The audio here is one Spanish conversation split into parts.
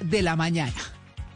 de la mañana.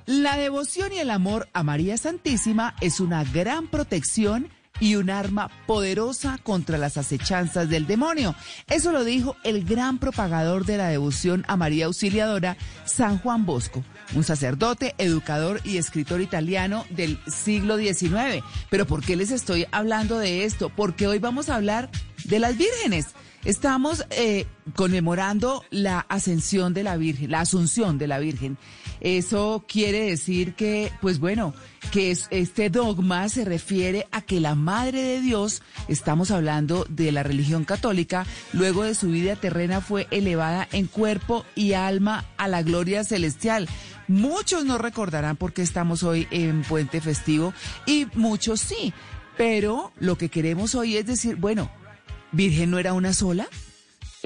La devoción y el amor a María Santísima es una gran protección y un arma poderosa contra las acechanzas del demonio. Eso lo dijo el gran propagador de la devoción a María Auxiliadora, San Juan Bosco, un sacerdote, educador y escritor italiano del siglo XIX. Pero ¿por qué les estoy hablando de esto? Porque hoy vamos a hablar de las vírgenes. Estamos eh, conmemorando la ascensión de la Virgen, la asunción de la Virgen. Eso quiere decir que, pues bueno, que es- este dogma se refiere a que la Madre de Dios, estamos hablando de la religión católica, luego de su vida terrena fue elevada en cuerpo y alma a la gloria celestial. Muchos no recordarán por qué estamos hoy en puente festivo y muchos sí, pero lo que queremos hoy es decir, bueno, Virgen no era una sola,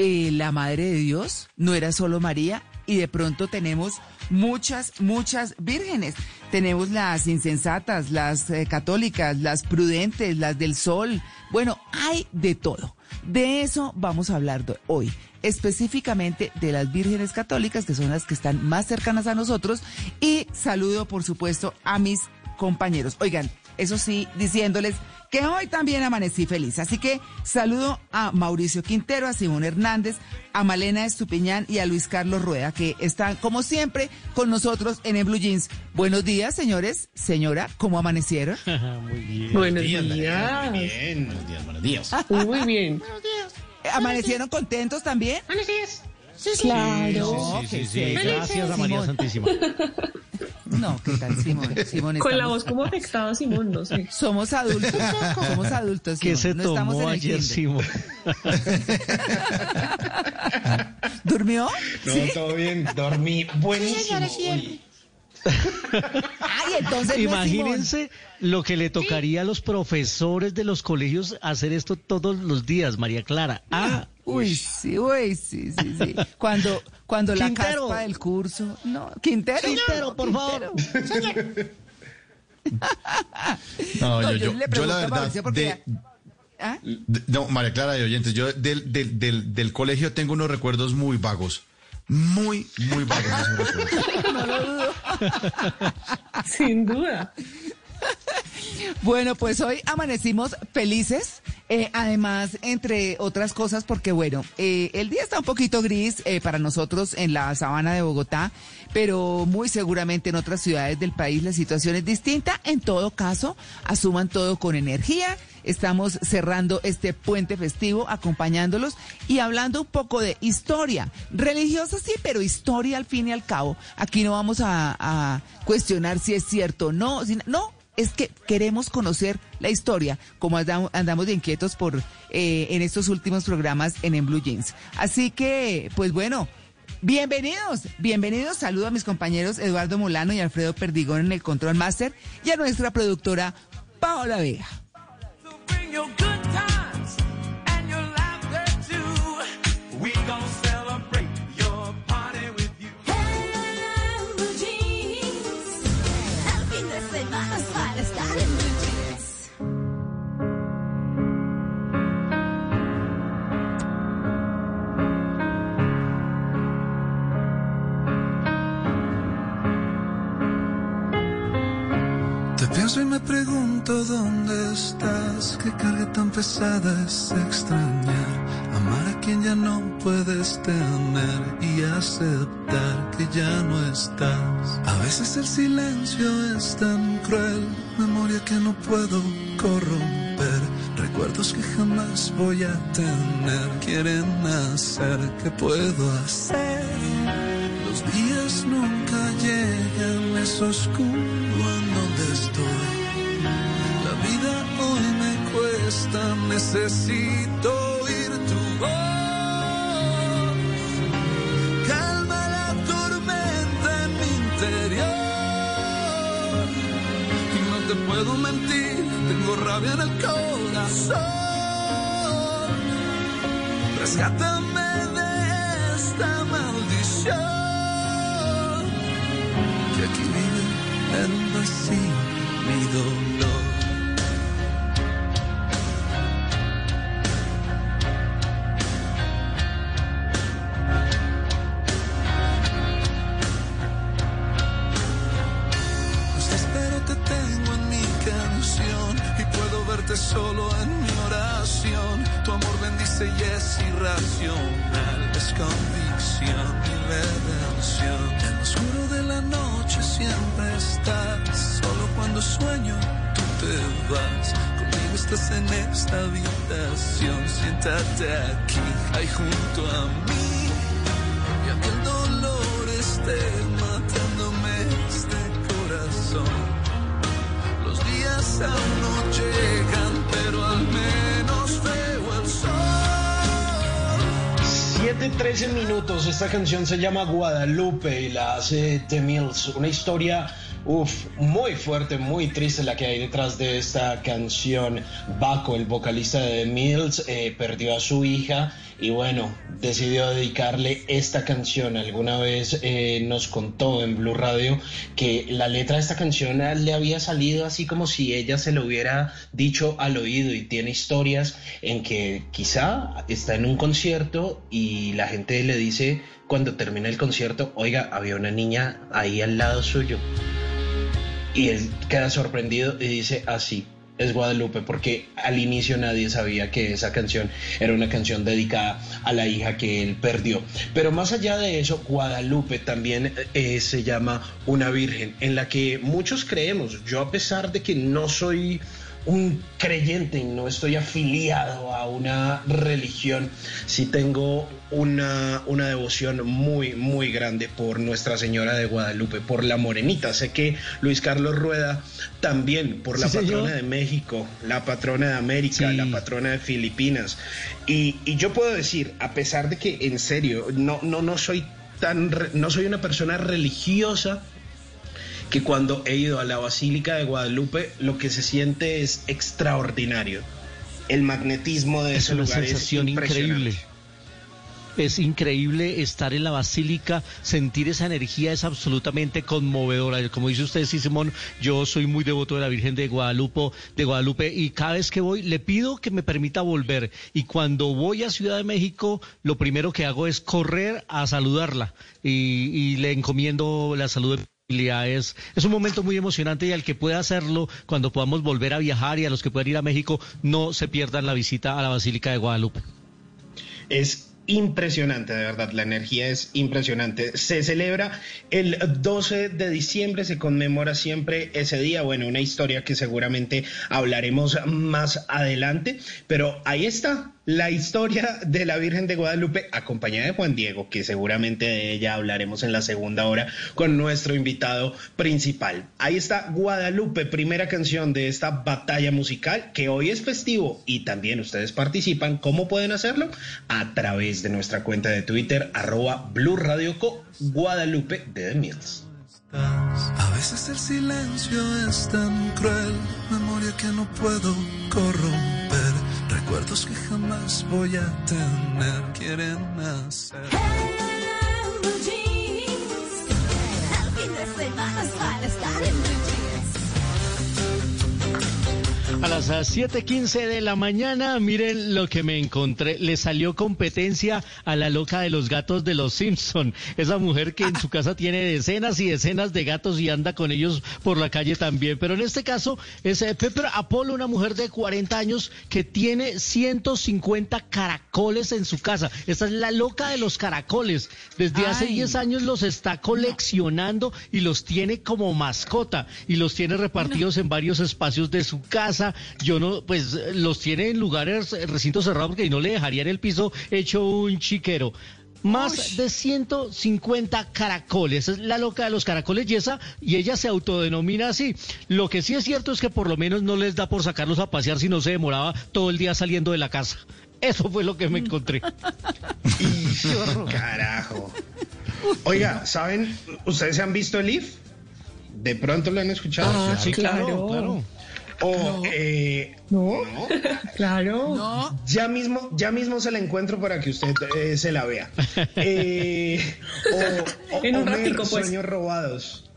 Eh, la Madre de Dios no era solo María y de pronto tenemos muchas, muchas vírgenes. Tenemos las insensatas, las eh, católicas, las prudentes, las del sol. Bueno, hay de todo. De eso vamos a hablar hoy, específicamente de las vírgenes católicas, que son las que están más cercanas a nosotros, y saludo, por supuesto, a mis compañeros. Oigan, eso sí, diciéndoles que hoy también amanecí feliz. Así que saludo a Mauricio Quintero, a Simón Hernández, a Malena Estupiñán y a Luis Carlos Rueda, que están, como siempre, con nosotros en el Blue Jeans. Buenos días, señores. Señora, ¿cómo amanecieron? Muy bien. Buenos días, días. Muy bien, buenos días, buenos días. Muy bien. ¿Amanecieron contentos también? Buenos días. Claro. Sí, sí, sí, sí. qué Gracias a María. Santísima. No, ¿qué tal, Simón? Simón Con la voz como afectada, Simón, no sé. Somos adultos, somos adultos. ¿Qué Simón, se no estamos en tomó el ayer, kinder. Simón? ¿Durmió? No, ¿Sí? todo bien, dormí buenísimo. Ay, entonces no es Imagínense lo que le tocaría a los profesores de los colegios hacer esto todos los días, María Clara. Ah, Uy, sí, uy, sí, sí, sí. Cuando, cuando la Quintero. caspa del curso. No, Quintero. Quintero, por favor. No, No, yo, yo yo, le yo pregunto la verdad, de- ¿Ah? de- no, María Clara de oyentes, yo del, del, del, del colegio tengo unos recuerdos muy vagos. Muy, muy vagos esos recuerdos. Sin duda. Bueno, pues hoy amanecimos felices, eh, además, entre otras cosas, porque bueno, eh, el día está un poquito gris eh, para nosotros en la sabana de Bogotá, pero muy seguramente en otras ciudades del país la situación es distinta. En todo caso, asuman todo con energía. Estamos cerrando este puente festivo, acompañándolos y hablando un poco de historia. Religiosa sí, pero historia al fin y al cabo. Aquí no vamos a, cuestionar si es cierto o no. no, es que queremos conocer la historia, como andam- andamos de inquietos por eh, en estos últimos programas en, en Blue Jeans. Así que, pues bueno, bienvenidos, bienvenidos. Saludo a mis compañeros Eduardo Molano y Alfredo Perdigón en el Control Master y a nuestra productora Paola Vega. Pregunto dónde estás. Qué carga tan pesada es extrañar. Amar a quien ya no puedes tener y aceptar que ya no estás. A veces el silencio es tan cruel. Memoria que no puedo corromper. Recuerdos que jamás voy a tener. Quieren hacer. ¿Qué puedo hacer? Los días nunca llegan, es oscuro en donde estoy. Necesito oír tu voz. Calma la tormenta en mi interior. Y no te puedo mentir, tengo rabia en el corazón. Rescátame de esta maldición que aquí vive el vacío, mi dolor. Solo en mi oración. Tu amor bendice y es irracional, es convicción y redención. En lo oscuro de la noche siempre estás, solo cuando sueño tú te vas. Conmigo estás en esta habitación, siéntate aquí, ahí junto a mí. Y aunque el dolor esté 7-13 minutos. Esta canción se llama Guadalupe y la hace The Mills. Una historia, uff, muy fuerte, muy triste la que hay detrás de esta canción. Baco, el vocalista de The Mills, eh, perdió a su hija y bueno, decidió dedicarle esta canción. Alguna vez eh, nos contó en Blue Radio que la letra de esta canción le había salido así como si ella se lo hubiera dicho al oído y tiene historias en que quizá está en un concierto y la gente le dice cuando termina el concierto, oiga, había una niña ahí al lado suyo. Y él queda sorprendido y dice así. Es Guadalupe porque al inicio nadie sabía que esa canción era una canción dedicada a la hija que él perdió. Pero más allá de eso, Guadalupe también eh, se llama una virgen en la que muchos creemos. Yo a pesar de que no soy un creyente y no estoy afiliado a una religión, sí tengo una, una devoción muy, muy grande por Nuestra Señora de Guadalupe, por la Morenita. Sé que Luis Carlos Rueda también, por la Sí, señor. patrona de México, la patrona de América, Sí. la patrona de Filipinas. Y, y yo puedo decir, a pesar de que en serio, no, no, no soy tan, re- no soy una persona religiosa, que cuando he ido a la Basílica de Guadalupe, lo que se siente es extraordinario. El magnetismo de Es ese una lugar sensación es increíble. Es increíble estar en la basílica, sentir esa energía es absolutamente conmovedora. Como dice usted, sí, Simón, yo soy muy devoto de la Virgen de Guadalupe, de Guadalupe y cada vez que voy le pido que me permita volver. Y cuando voy a Ciudad de México, lo primero que hago es correr a saludarla y, y le encomiendo la salud de. Es, un momento muy emocionante y al que pueda hacerlo, cuando podamos volver a viajar y a los que puedan ir a México, no se pierdan la visita a la Basílica de Guadalupe. Es impresionante, de verdad, la energía es impresionante. Se celebra el 12 de diciembre, se conmemora siempre ese día, bueno, una historia que seguramente hablaremos más adelante, pero ahí está. La historia de la Virgen de Guadalupe, acompañada de Juan Diego, que seguramente de ella hablaremos en la segunda hora con nuestro invitado principal. Ahí está Guadalupe, primera canción de esta batalla musical, que hoy es festivo y también ustedes participan. ¿Cómo pueden hacerlo? A través de nuestra cuenta de Twitter, arroba Blue Radio Co, Guadalupe de The Mills. A veces el silencio es tan cruel, memoria que no puedo corromper, recuerdos que jamás voy a tener, quieren nacer. A las ah, 7:15 de la mañana, miren lo que me encontré. Le salió competencia a la loca de los gatos de los Simpson. Esa mujer que en su casa tiene decenas y decenas de gatos y anda con ellos por la calle también. Pero en este caso es eh, Pepper Apollo, una mujer de 40 años que tiene 150 caracoles en su casa. Esta es la loca de los caracoles. Desde hace Ay. 10 años los está coleccionando y los tiene como mascota y los tiene repartidos en varios espacios de su casa. Yo no, pues los tiene en lugares, eh, recintos cerrados porque no le dejaría en el piso hecho un chiquero. Más de 150 caracoles. Es la loca de los caracoles y esa, y ella se autodenomina así. Lo que sí es cierto es que por lo menos no les da por sacarlos a pasear si no se demoraba todo el día saliendo de la casa. Eso fue lo que me encontré. Carajo. Oiga, ¿saben? ¿Ustedes se han visto el IF? ¿De pronto lo han escuchado? Ah, sí, claro, claro. claro. O, eh, No, claro. No, Ya mismo, ya mismo se la encuentro para que usted eh, se la vea. Eh, o, o- En un Homer, ratico, pues. Sueños robados.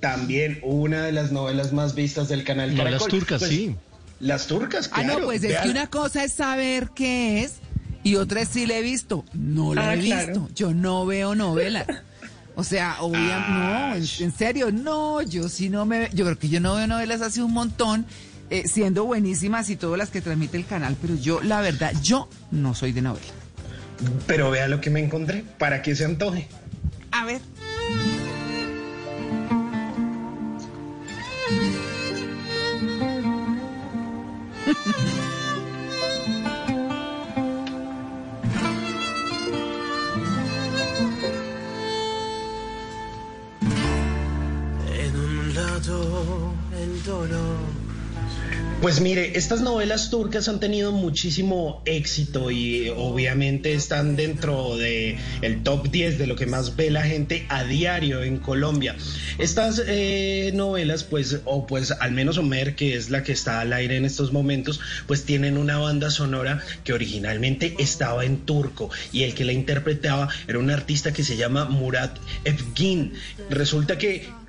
También una de las novelas más vistas del canal Caracol. turcas, Pues, sí. Las turcas, ah, claro. no, pues es que una cosa es saber qué es y otra es si la he visto. No la Ah, he claro. visto. Yo no veo novelas. O sea, obviamente, no, en, en serio, no, yo sí no me, yo creo que yo no veo novelas hace un montón, eh, siendo buenísimas y todas las que transmite el canal, pero yo, la verdad, yo no soy de novela. Pero vea lo que me encontré, para que se antoje. A ver. el. Pues mire, estas novelas turcas han tenido muchísimo éxito y obviamente están dentro de el top 10 de lo que más ve la gente a diario en Colombia. Estas eh, novelas, pues, o pues al menos Homer, que es la que está al aire en estos momentos, pues tienen una banda sonora que originalmente estaba en turco y el que la interpretaba era un artista que se llama Murat Evgin. Resulta que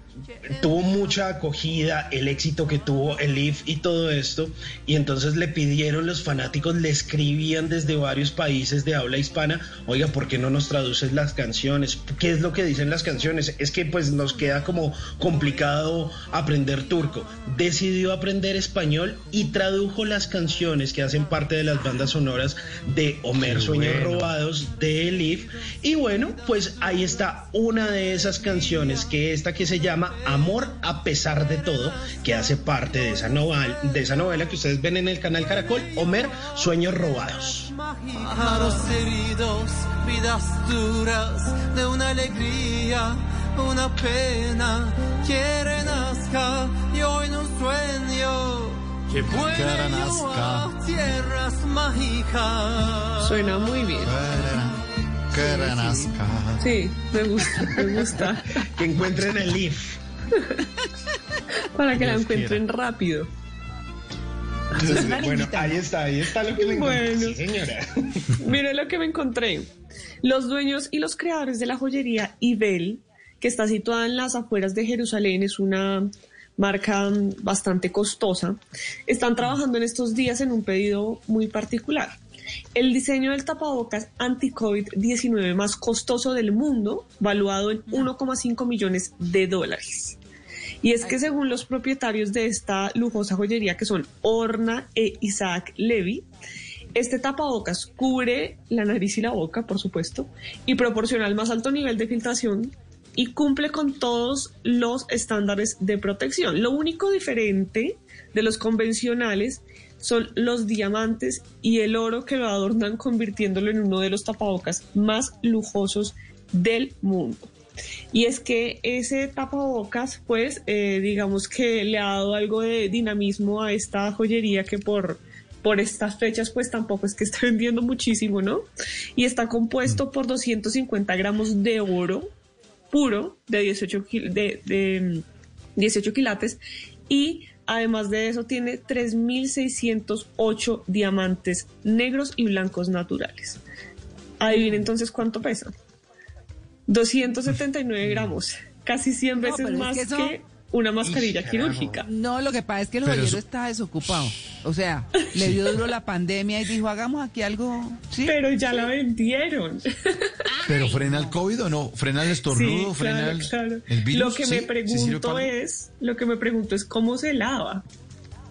tuvo mucha acogida, el éxito que tuvo el IF y todo esto, y entonces le pidieron los fanáticos, le escribían desde varios países de habla hispana, oiga, ¿por qué no nos traduces las canciones? ¿Qué es lo que dicen las canciones? Es que pues nos queda como complicado aprender turco. Decidió aprender español y tradujo las canciones que hacen parte de las bandas sonoras de Homer Qué Sueños bueno. Robados de Elif. Y bueno, pues ahí está una de esas canciones, que esta que se llama Amor a pesar de todo, que hace parte de esa, novela, de esa novela que ustedes ven en el canal Caracol, Homer Sueños Robados. Pájaros heridos, vidas duras de una alegría, una pena. Quieren nazca y hoy un sueño que vuelve yo a tierras mágicas. Suena muy bien. Sí, me gusta, me gusta. Que encuentren el IF. Para que la encuentren rápido. bueno, ahí está, ahí está lo que me encontré. Bueno. Sí, señora. Mire lo que me encontré. Los dueños y los creadores de la joyería Ibel, que está situada en las afueras de Jerusalén, es una marca bastante costosa, están trabajando en estos días en un pedido muy particular. El diseño del tapabocas anti-COVID-19 más costoso del mundo, valuado en 1,5 millones de dólares. Y es que según los propietarios de esta lujosa joyería, que son Orna e Isaac Levy, este tapabocas cubre la nariz y la boca, por supuesto, y proporciona el más alto nivel de filtración y cumple con todos los estándares de protección. Lo único diferente de los convencionales son los diamantes y el oro que lo adornan convirtiéndolo en uno de los tapabocas más lujosos del mundo. Y es que ese tapabocas, pues, eh, digamos que le ha dado algo de dinamismo a esta joyería que por, por estas fechas, pues tampoco es que esté vendiendo muchísimo, ¿no? Y está compuesto por 250 gramos de oro puro de 18, kil- de, de, 18 quilates y además de eso tiene 3.608 diamantes negros y blancos naturales. Adivinen entonces cuánto pesa. 279 gramos, casi 100 No, veces es más que eso- que una mascarilla quirúrgica. No, lo que pasa es que el joyero eso- está desocupado. O sea, le dio duro la pandemia y dijo, hagamos aquí algo. ¿sí? Pero ya la vendieron. ¿Pero frena el COVID o no? ¿Frena el estornudo? Sí, ¿Frena claro, el, claro. el virus? Lo que ¿Sí? me ¿Sí sirve pregunto es, lo que me pregunto es cómo se lava.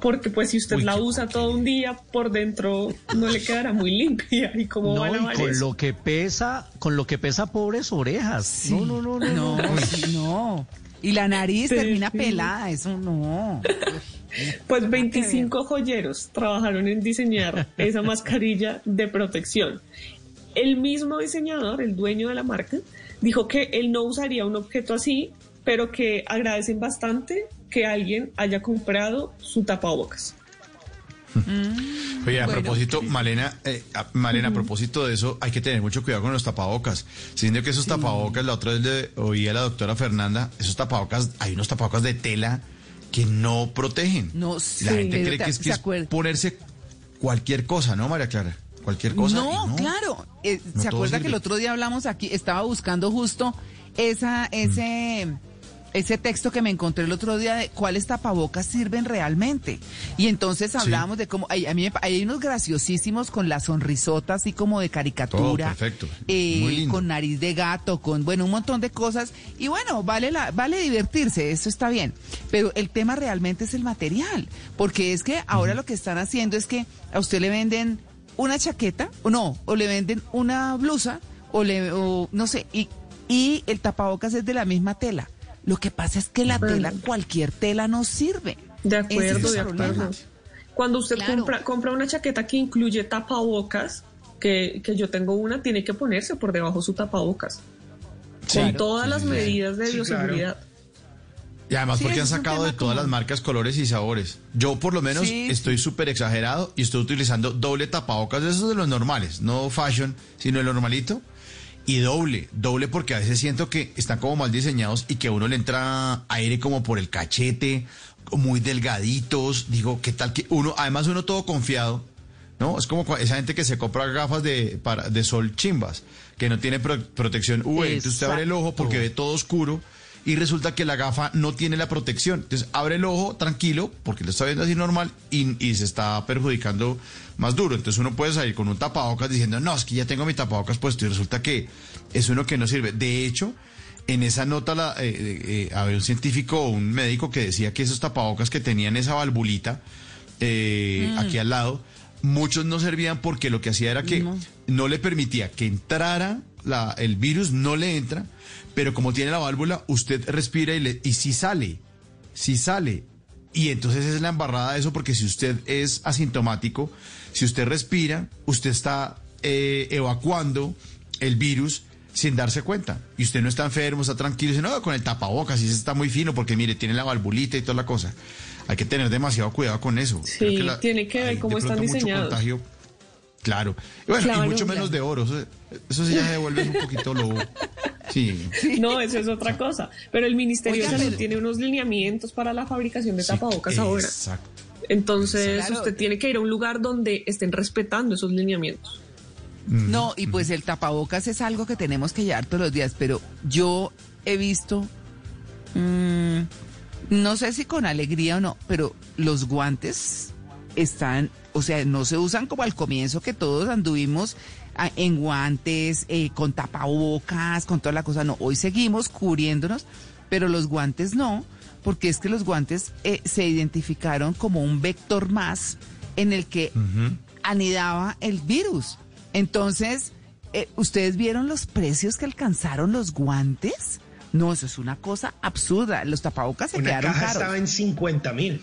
Porque pues si usted Uy, la qué usa todo un día, por dentro no le quedará muy limpia. ¿Y cómo va a No, lavar y con eso? lo que pesa, con lo que pesa pobres orejas. No, no, no, no. No, no. Y la nariz Sí, termina sí. pelada, eso no. Pues 25 joyeros trabajaron en diseñar esa mascarilla de protección. El mismo diseñador, el dueño de la marca, dijo que él no usaría un objeto así, pero que agradecen bastante que alguien haya comprado su tapabocas. Oye, a Bueno. propósito, Malena, eh, a- Malena, a propósito de eso, hay que tener mucho cuidado con los tapabocas. Siendo que esos tapabocas, la otra vez le oí a la doctora Fernanda, esos tapabocas, hay unos tapabocas de tela que no protegen. No, La sí, gente cree que es, ¿se que es ponerse cualquier cosa, ¿no, María Clara? Cualquier cosa. No, claro. Eh, No ¿Se acuerda sirve. que el otro día hablamos aquí? Estaba buscando justo esa, ese, ese texto que me encontré el otro día de cuáles tapabocas sirven realmente. Y entonces hablábamos de cómo hay, a mí me hay unos graciosísimos con la sonrisota así como de caricatura. Todo perfecto. eh, Muy lindo. con nariz de gato, con bueno, un montón de cosas. Y bueno, vale la, vale divertirse, eso está bien. Pero el tema realmente es el material. Porque es que ahora lo que están haciendo es que a usted le venden una chaqueta, o no, o le venden una blusa, o le, o no sé, y, y el tapabocas es de la misma tela. Lo que pasa es que la Bueno. tela, cualquier tela no sirve. De es acuerdo, de acuerdo. Cuando usted Claro. compra, compra una chaqueta que incluye tapabocas, que, que yo tengo una, tiene que ponerse por debajo su tapabocas. Sí. con todas las medidas de Sí, bioseguridad. Y además Sí, porque han sacado de todas como- las marcas colores y sabores. Yo por lo menos Sí, estoy súper exagerado y estoy utilizando doble tapabocas de esos de los normales, no fashion, sino el normalito. Y doble, doble porque a veces siento que están como mal diseñados y que a uno le entra aire como por el cachete, muy delgaditos. Digo, ¿qué tal que uno, además uno todo confiado, ¿no? Es como esa gente que se compra gafas de, para, de sol chimbas, que no tiene pro- protección UV. Entonces usted abre el ojo porque ve todo oscuro y resulta que la gafa no tiene la protección. Entonces abre el ojo tranquilo porque lo está viendo así normal y, y se está perjudicando más duro. Entonces uno puede salir con un tapabocas diciendo, no, es que ya tengo mi tapabocas puesto y resulta que es uno que no sirve. De hecho, en esa nota la, eh, eh, eh, había un científico o un médico que decía que esos tapabocas que tenían esa valvulita eh, aquí al lado, muchos no servían porque lo que hacía era que no, le permitía que entrara la, el virus, no le entra, pero como tiene la válvula, usted respira y, le, y sí sale, sí sale. Y entonces es la embarrada de eso porque si usted es asintomático, si usted respira, usted está eh, evacuando el virus sin darse cuenta. Y usted no está enfermo, está tranquilo, dice, no, con el tapabocas, y ese está muy fino porque mire, tiene la valvulita y toda la cosa. Hay que tener demasiado cuidado con eso. Sí, la- tiene que ver cómo están mucho diseñados. contagio. Claro. Y bueno, Claro, y mucho claro. menos de oro. Eso, eso sí ya se vuelve un poquito lobo. Sí. No, eso es otra cosa. Pero el Ministerio Oiga, de Salud pero- tiene unos lineamientos para la fabricación de Sí, tapabocas ahora. Exacto. Entonces Claro. usted tiene que ir a un lugar donde estén respetando esos lineamientos. No, y pues el tapabocas es algo que tenemos que llevar todos los días, pero yo he visto, mm, no sé si con alegría o no, pero los guantes están, o sea, no se usan como al comienzo que todos anduvimos ah, en guantes, eh, con tapabocas, con toda la cosa, no, hoy seguimos cubriéndonos, pero los guantes no, porque es que los guantes eh, se identificaron como un vector más en el que anidaba el virus. Entonces, eh, ¿ustedes vieron los precios que alcanzaron los guantes? No, eso es una cosa absurda. Los tapabocas se Una quedaron caja caros. estaba en 50 mil.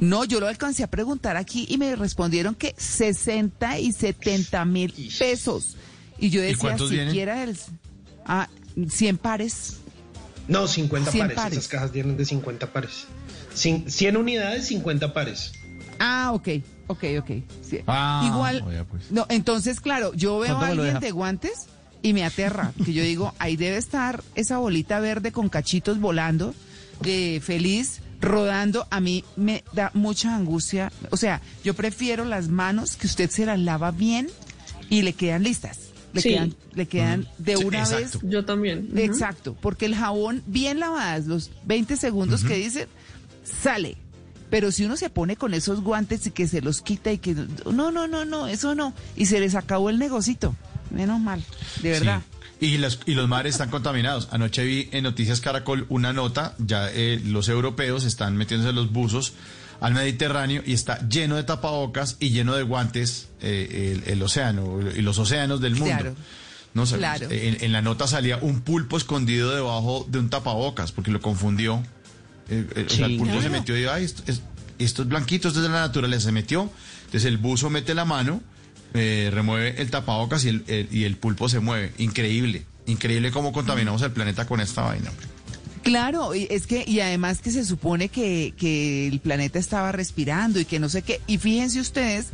No, yo lo alcancé a preguntar aquí y me respondieron que 60 y 70 mil pesos. Y yo decía, siquiera el... Ah, 100 pares. No, 50 100 pares. pares. Esas cajas vienen de 50 pares. Cin- 100 unidades, 50 pares. Ah, ok, ok, ok. Sí. Ah, Igual, oiga, pues. no, entonces, claro, yo veo a ¿Cuánto me lo alguien de guantes y me aterra, que yo digo, ahí debe estar esa bolita verde con cachitos volando, de feliz, rodando. A mí me da mucha angustia. O sea, yo prefiero las manos que usted se las lava bien y le quedan listas. Le Sí. quedan, le quedan de Sí, una exacto. vez Yo también. Exacto, porque el jabón bien lavadas, los 20 segundos que dicen, sale. Pero si uno se pone con esos guantes y que se los quita y que no, no, no, no, eso no. Y se les acabó el negocito. Menos mal, de verdad. Sí. Y, las- y los mares están contaminados. Anoche vi en Noticias Caracol una nota, ya eh, los europeos están metiéndose los buzos al Mediterráneo y está lleno de tapabocas y lleno de guantes eh, el, el océano y los océanos del mundo. Claro. No sé, Claro. en, en la nota salía un pulpo escondido debajo de un tapabocas porque lo confundió. Eh, eh, o sea, el Sí. pulpo se metió y dijo, ay, esto es, esto es blanquito, esto es de la naturaleza, se metió. Entonces el buzo mete la mano, eh, remueve el tapabocas y el, el- y el pulpo se mueve. Increíble, increíble cómo contaminamos el planeta con esta vaina. Claro, y es que, y además que se supone que, que el planeta estaba respirando y que no sé qué. Y fíjense ustedes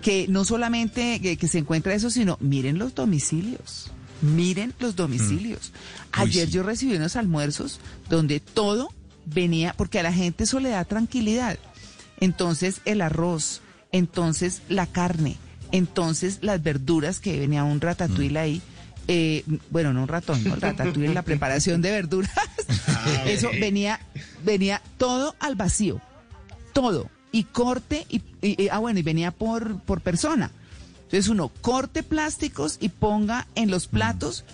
que no solamente que, que se encuentra eso, sino miren los domicilios. Miren los domicilios. Mm. Uy, Ayer sí. yo recibí unos almuerzos donde todo venía, porque a la gente eso le da tranquilidad. Entonces el arroz, entonces la carne, entonces las verduras que venía un Mm. ratatouille ahí. eh, bueno, no un ratón, no, el ratatouille es la preparación de verduras. Eso venía, venía todo al vacío, todo. Y corte, y, y- y- ah, bueno, y venía por, por persona. Entonces uno corte plásticos y ponga en los platos,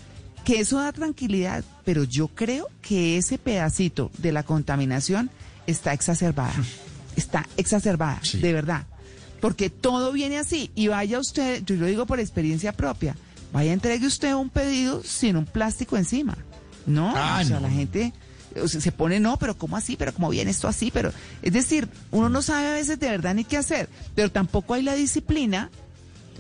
que eso da tranquilidad, pero yo creo que ese pedacito de la contaminación está exacerbada. Está exacerbada, Sí. de verdad. Porque todo viene así. Y vaya usted, yo lo digo por experiencia propia, vaya entregue usted un pedido sin un plástico encima. No, Ah, o sea, no. la gente o sea, se pone, no, pero ¿cómo así? ¿Pero cómo viene esto así? Pero, es decir, uno no sabe a veces de verdad ni qué hacer, pero tampoco hay la disciplina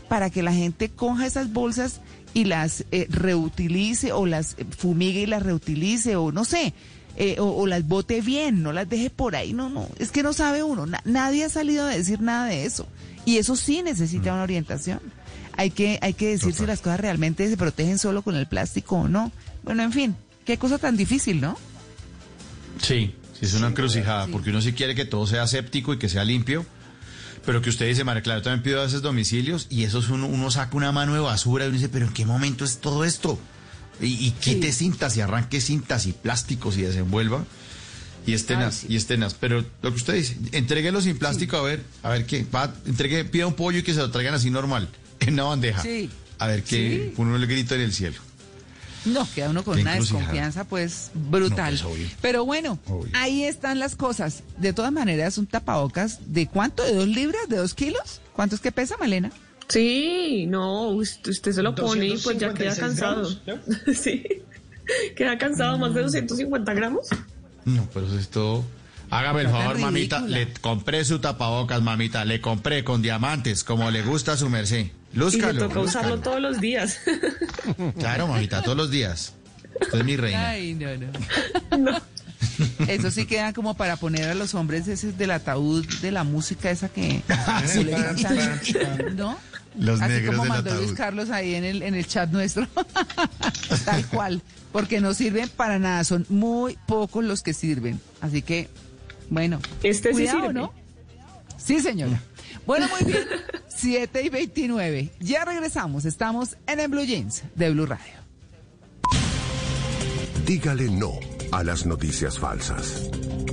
para que la gente coja esas bolsas y las eh, reutilice o las fumigue y las reutilice o no sé, eh, o, o las bote bien, no las deje por ahí, no, no, es que no sabe uno, na- nadie ha salido a decir nada de eso y eso sí necesita una orientación. Hay que, hay que decir si las cosas realmente se protegen solo con el plástico o no. Bueno, en fin, qué cosa tan difícil, ¿no? Sí, sí, es una encrucijada, porque uno sí quiere que todo sea séptico y que sea limpio, pero que usted dice, María Clara, yo también pido a veces domicilios y eso es uno, uno saca una mano de basura y uno dice, pero ¿en qué momento es todo esto? Y, y quite cintas y arranque cintas y plásticos y desenvuelva. Y es tenaz, sí. y es tenaz. Pero lo que usted dice, entréguelo sin plástico a ver, a ver qué, va, entregue, pida un pollo y que se lo traigan así normal, en una bandeja. Sí. A ver qué, uno le grita en el cielo. No, queda uno con una desconfianza pues brutal. No, pues. Pero bueno, Obvio. ahí están las cosas. De todas maneras, un tapabocas de cuánto, de dos libras, de dos kilos. ¿Cuánto es que pesa, Malena? Sí, no, usted, usted se lo pone y pues ya queda 256 cansado. gramos, sí, queda cansado más de 250 gramos. No, pero eso es todo. Hágame el favor, mamita. Le compré su tapabocas, mamita. Le compré con diamantes, como le gusta a su merced. Y le Lúzcalo. toca usarlo lúzcalo. todos los días. Claro, mamita, todos los días. Usted es mi reina. Ay, no, no. Eso sí queda como para poner a los hombres ese del ataúd de la música esa que ¿no? Los Así negros como mandó Luis. Carlos ahí en el, en el chat nuestro. Tal cual. porque no sirven para nada, son muy pocos los que sirven. Así que, bueno, Este sí cuidado, sirve. ¿no? Sí, señora. Bueno, muy bien. 7 y 29. Ya regresamos. Estamos en el Blue Jeans de Blue Radio. Dígale no a las noticias falsas.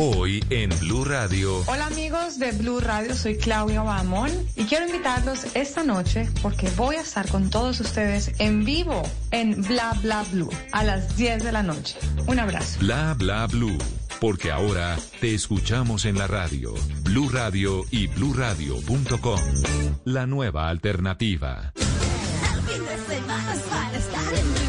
Hoy en Blue Radio. Hola amigos de Blue Radio, soy Claudia Bamón y quiero invitarlos esta noche porque voy a estar con todos ustedes en vivo en Bla Bla Blue a las 10 de la noche. Un abrazo. Bla bla blue. Porque ahora te escuchamos en la radio. Blue Radio y bluradio.com. La nueva alternativa. El fin de semana es para estar en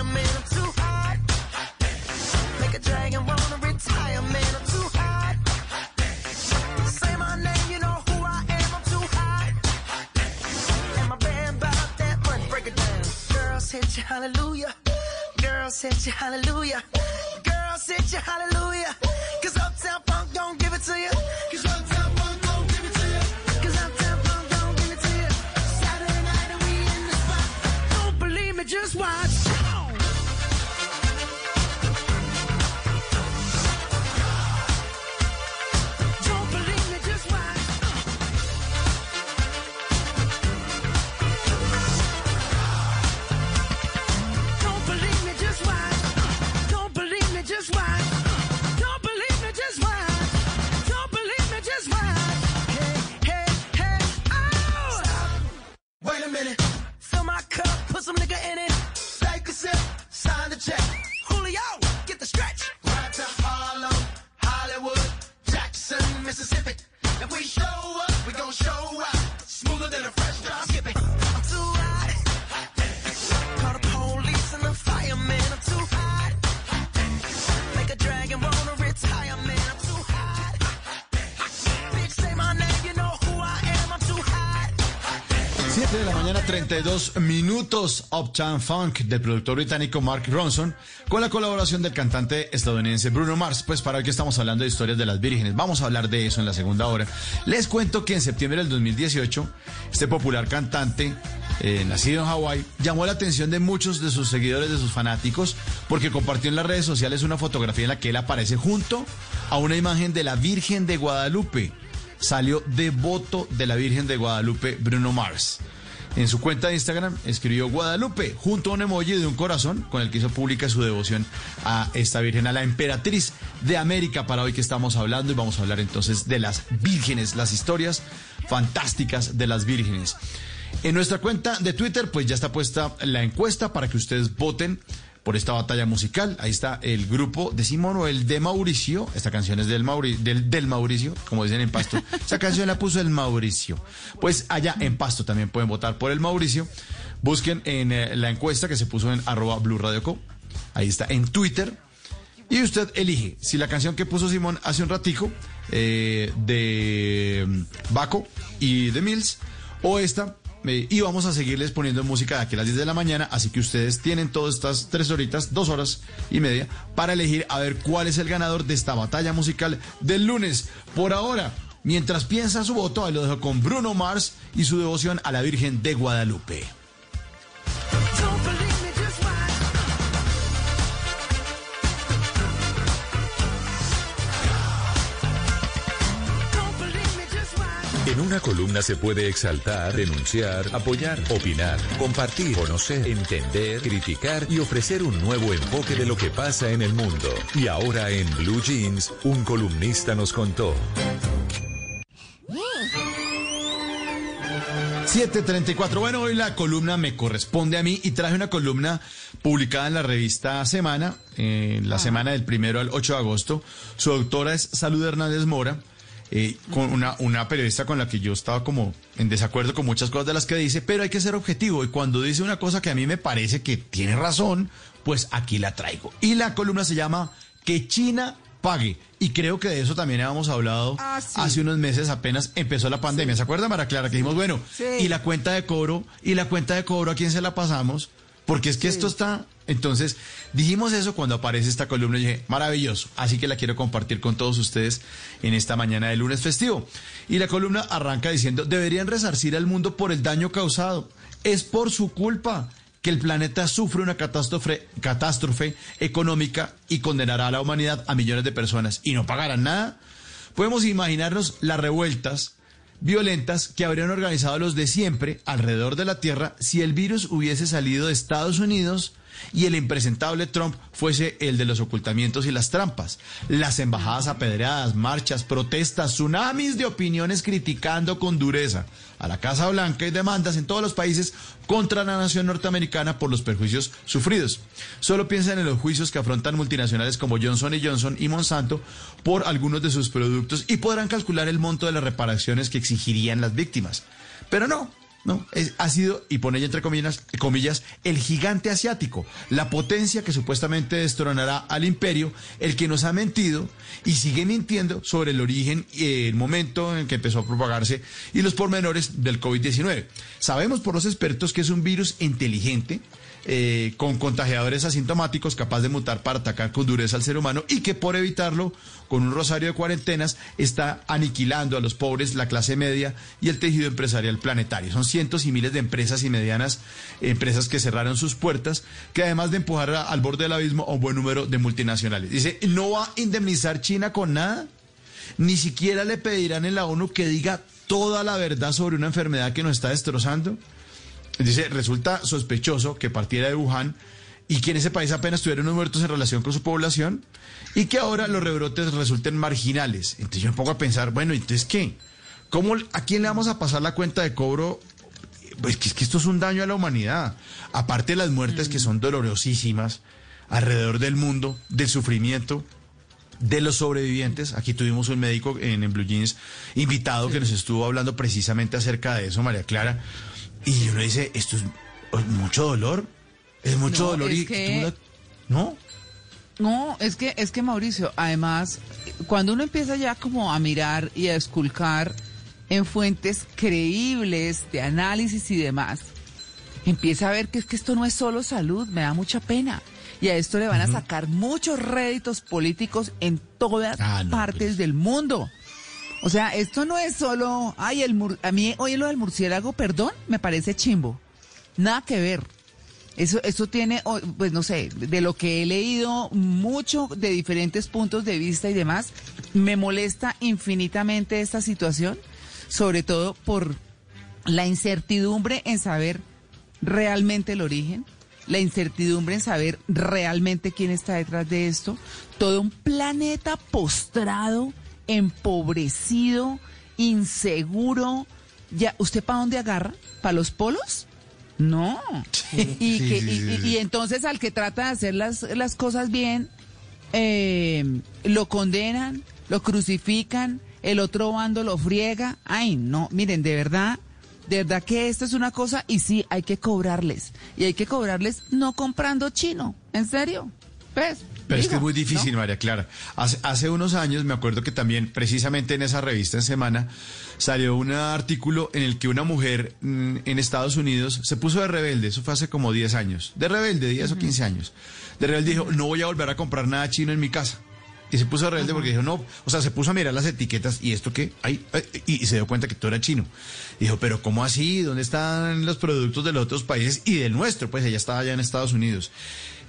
the. I'm too hot. Make a dragon wanna retire, man. I'm too hot. Say my name, you know who I am. I'm too hot. And my that. Break it down. Girls hit hallelujah. Girls hit hallelujah. Girls hit you, hallelujah. Cause Uptown Funk don't give it to you. 42 minutos Uptown Funk del productor británico Mark Ronson con la colaboración del cantante estadounidense Bruno Mars. Pues para hoy que estamos hablando de historias de las vírgenes, vamos a hablar de eso en la segunda hora. Les cuento que en septiembre del 2018 este popular cantante eh, nacido en Hawái llamó la atención de muchos de sus seguidores, de sus fanáticos, porque compartió en las redes sociales una fotografía en la que él aparece junto a una imagen de la Virgen de Guadalupe. Salió devoto de la Virgen de Guadalupe Bruno Mars. En su cuenta de Instagram escribió Guadalupe junto a un emoji de un corazón con el que hizo pública su devoción a esta Virgen, a la emperatriz de América para hoy que estamos hablando y vamos a hablar entonces de las vírgenes, las historias fantásticas de las vírgenes. En nuestra cuenta de Twitter pues ya está puesta la encuesta para que ustedes voten por esta batalla musical. Ahí está el grupo de Simón o el de Mauricio. Esta canción es del, Mauri- del, del Mauricio, como dicen en Pasto. Esa canción la puso el Mauricio. Pues allá en Pasto también pueden votar por el Mauricio. Busquen en eh, la encuesta que se puso en arroba Blue Co. Ahí está en Twitter. Y usted elige si la canción que puso Simón hace un ratico eh, de mm, Baco y de Mills o esta. Y vamos a seguirles poniendo música de aquí a las 10 de la mañana, así que ustedes tienen todas estas tres horitas, dos horas y media, para elegir a ver cuál es el ganador de esta batalla musical del lunes. Por ahora, mientras piensa su voto, ahí lo dejo con Bruno Mars y su devoción a la Virgen de Guadalupe. En una columna se puede exaltar, denunciar, apoyar, opinar, compartir, conocer, entender, criticar y ofrecer un nuevo enfoque de lo que pasa en el mundo. Y ahora en Blue Jeans, un columnista nos contó. 734. Bueno, hoy la columna me corresponde a mí y traje una columna publicada en la revista Semana, en la semana del primero al 8 de agosto. Su autora es Salud Hernández Mora, eh, con una, una periodista con la que yo estaba como en desacuerdo con muchas cosas de las que dice, pero hay que ser objetivo y cuando dice una cosa que a mí me parece que tiene razón, pues aquí la traigo. Y la columna se llama Que China pague. Y creo que de eso también habíamos hablado Ah, sí. hace unos meses apenas empezó la pandemia. ¿Se acuerda, Mara Clara? Que dijimos, bueno, Sí. y la cuenta de cobro, y la cuenta de cobro, ¿a quién se la pasamos? Porque es que esto está... Entonces, dijimos eso cuando aparece esta columna y dije, maravilloso. Así que la quiero compartir con todos ustedes en esta mañana de lunes festivo. Y la columna arranca diciendo, deberían resarcir al mundo por el daño causado. Es por su culpa que el planeta sufre una catástrofe, catástrofe económica y condenará a la humanidad a millones de personas y no pagarán nada. Podemos imaginarnos las revueltas violentas que habrían organizado los de siempre alrededor de la Tierra si el virus hubiese salido de Estados Unidos y el impresentable Trump fuese el de los ocultamientos y las trampas. Las embajadas apedreadas, marchas, protestas, tsunamis de opiniones criticando con dureza a la Casa Blanca y demandas en todos los países contra la nación norteamericana por los perjuicios sufridos. Solo piensen en los juicios que afrontan multinacionales como Johnson Johnson y Monsanto por algunos de sus productos y podrán calcular el monto de las reparaciones que exigirían las víctimas. Pero no, no, es- ha sido, y pone entre comillas, comillas, el gigante asiático, la potencia que supuestamente destronará al imperio, el que nos ha mentido y sigue mintiendo sobre el origen y el momento en que empezó a propagarse y los pormenores del COVID-19. Sabemos por los expertos que es un virus inteligente, eh, con contagiadores asintomáticos capaz de mutar para atacar con dureza al ser humano y que por evitarlo, con un rosario de cuarentenas, está aniquilando a los pobres, la clase media y el tejido empresarial planetario. Son cientos y miles de empresas y medianas empresas que cerraron sus puertas, que además de empujar al borde del abismo a un buen número de multinacionales. Dice, ¿no va a indemnizar China con nada? Ni siquiera le pedirán en la ONU que diga toda la verdad sobre una enfermedad que nos está destrozando. Dice, resulta sospechoso que partiera de Wuhan y que en ese país apenas tuvieron unos muertos en relación con su población y que ahora los rebrotes resulten marginales. Entonces yo me pongo a pensar, bueno, entonces ¿qué? ¿Cómo, ¿A quién le vamos a pasar la cuenta de cobro? Pues que es que esto es un daño a la humanidad. Aparte de las muertes que son dolorosísimas alrededor del mundo, del sufrimiento, de los sobrevivientes. Aquí tuvimos un médico en, en Blue Jeans invitado que nos estuvo hablando precisamente acerca de eso, María Clara. Y uno dice, esto es es mucho dolor. Es mucho No, dolor y que- tú la- ¿No? No, es que, es que Mauricio, además, cuando uno empieza ya como a mirar y a esculcar en fuentes creíbles de análisis y demás, empieza a ver que es que esto no es solo salud, me da mucha pena. Y a esto le van a sacar muchos réditos políticos en todas Ah, no, partes pues. del mundo. O sea, esto no es solo, ay, el mur- a mí, oye, lo del murciélago, perdón, me parece chimbo. Nada que ver. Eso, eso tiene, pues no sé, de lo que he leído mucho de diferentes puntos de vista y demás, me molesta infinitamente esta situación, sobre todo por la incertidumbre en saber realmente el origen, la incertidumbre en saber realmente quién está detrás de esto, todo un planeta postrado, empobrecido, inseguro. Ya, ¿usted para dónde agarra? ¿Para los polos? No. Y, Sí, que, sí, y- y entonces al que trata de hacer las, las cosas bien, eh, lo condenan, lo crucifican, el otro bando lo friega. Ay, no, miren, de verdad, de verdad que esto es una cosa y sí, hay que cobrarles. Y hay que cobrarles no comprando chino, ¿en serio? Pues, Pero es que es muy difícil, ¿no? María Clara. Hace, hace unos años me acuerdo que también, precisamente en esa revista en Semana, salió un artículo en el que una mujer mm, en Estados Unidos se puso de rebelde, eso fue hace como 10 años, de rebelde, 10 o 15 años. De rebelde dijo, no voy a volver a comprar nada chino en mi casa. Y se puso de rebelde porque dijo, no, o sea, se puso a mirar las etiquetas y esto que hay, y, y se dio cuenta que todo era chino. Dijo, pero ¿cómo así? ¿Dónde están los productos de los otros países y del nuestro? Pues ella estaba allá en Estados Unidos.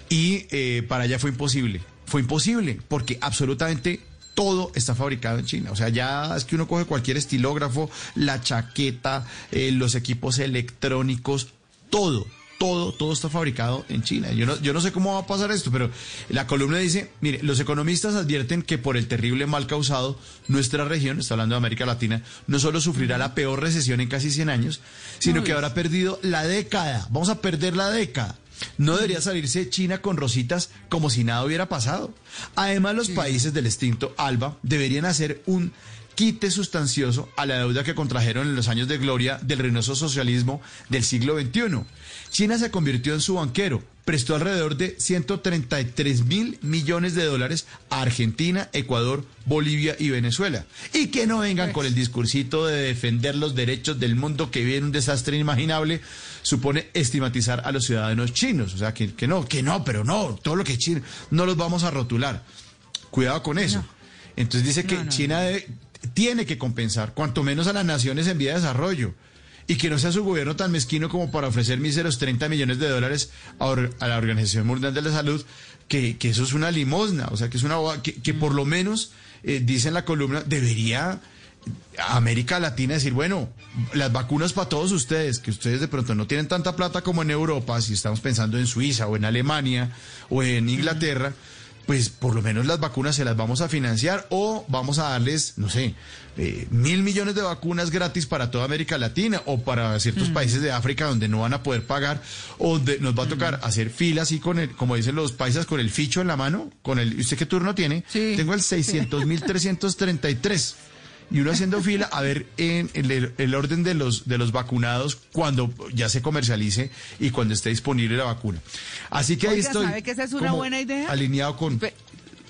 Y eh, para ella fue imposible. Fue imposible porque absolutamente todo está fabricado en China. O sea, ya es que uno coge cualquier estilógrafo, la chaqueta, eh, los equipos electrónicos, todo, todo, todo está fabricado en China. Yo no, yo no sé cómo va a pasar esto, pero la columna dice, mire, los economistas advierten que por el terrible mal causado, nuestra región, está hablando de América Latina, no solo sufrirá la peor recesión en casi 100 años, sino que habrá perdido la década. Vamos a perder la década. No debería salirse China con rositas como si nada hubiera pasado. Además, los países del extinto ALBA deberían hacer un quite sustancioso a la deuda que contrajeron en los años de gloria del reinoso socialismo del siglo XXI. China se convirtió en su banquero, prestó alrededor de 133 mil millones de dólares a Argentina, Ecuador, Bolivia y Venezuela. Y que no vengan con el discursito de defender los derechos del mundo que vive en un desastre inimaginable, supone estigmatizar a los ciudadanos chinos. O sea, que, que no, que no, pero no, todo lo que es chino, no los vamos a rotular. Cuidado con eso. Entonces dice que No, no, China debe- tiene que compensar, cuanto menos a las naciones en vía de desarrollo. Y que no sea su gobierno tan mezquino como para ofrecer míseros 30 millones de dólares a, la Organización Mundial de la Salud, que, que eso es una limosna, o sea, que es una que, que por lo menos, eh, dice en la columna, debería América Latina decir, bueno, las vacunas para todos ustedes, que ustedes de pronto no tienen tanta plata como en Europa, si estamos pensando en Suiza o en Alemania o en Inglaterra, pues por lo menos las vacunas se las vamos a financiar o vamos a darles, no sé, eh, mil millones de vacunas gratis para toda América Latina o para ciertos países de África donde no van a poder pagar o de- nos va a tocar hacer filas así con el, como dicen los paisas, con el ficho en la mano, con el, ¿usted qué turno tiene? Sí. Tengo el 600.333 y uno haciendo fila a ver en el, el orden de los de los vacunados cuando ya se comercialice y cuando esté disponible la vacuna. Así que ahí estoy. ¿sabe que esa es una buena idea? Alineado con Pe-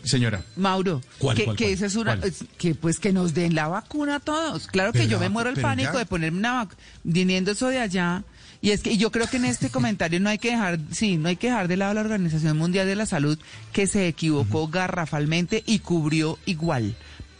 señora. Mauro, ¿Cuál, que, cuál, que cuál? esa es una, que pues que nos den la vacuna a todos. Claro que yo me muero el pánico ya. de ponerme una vacuna, viniendo eso de allá. Y es que y yo creo que en este comentario no hay que dejar, sí, no hay que dejar de lado la Organización Mundial de la Salud que se equivocó garrafalmente y cubrió igual.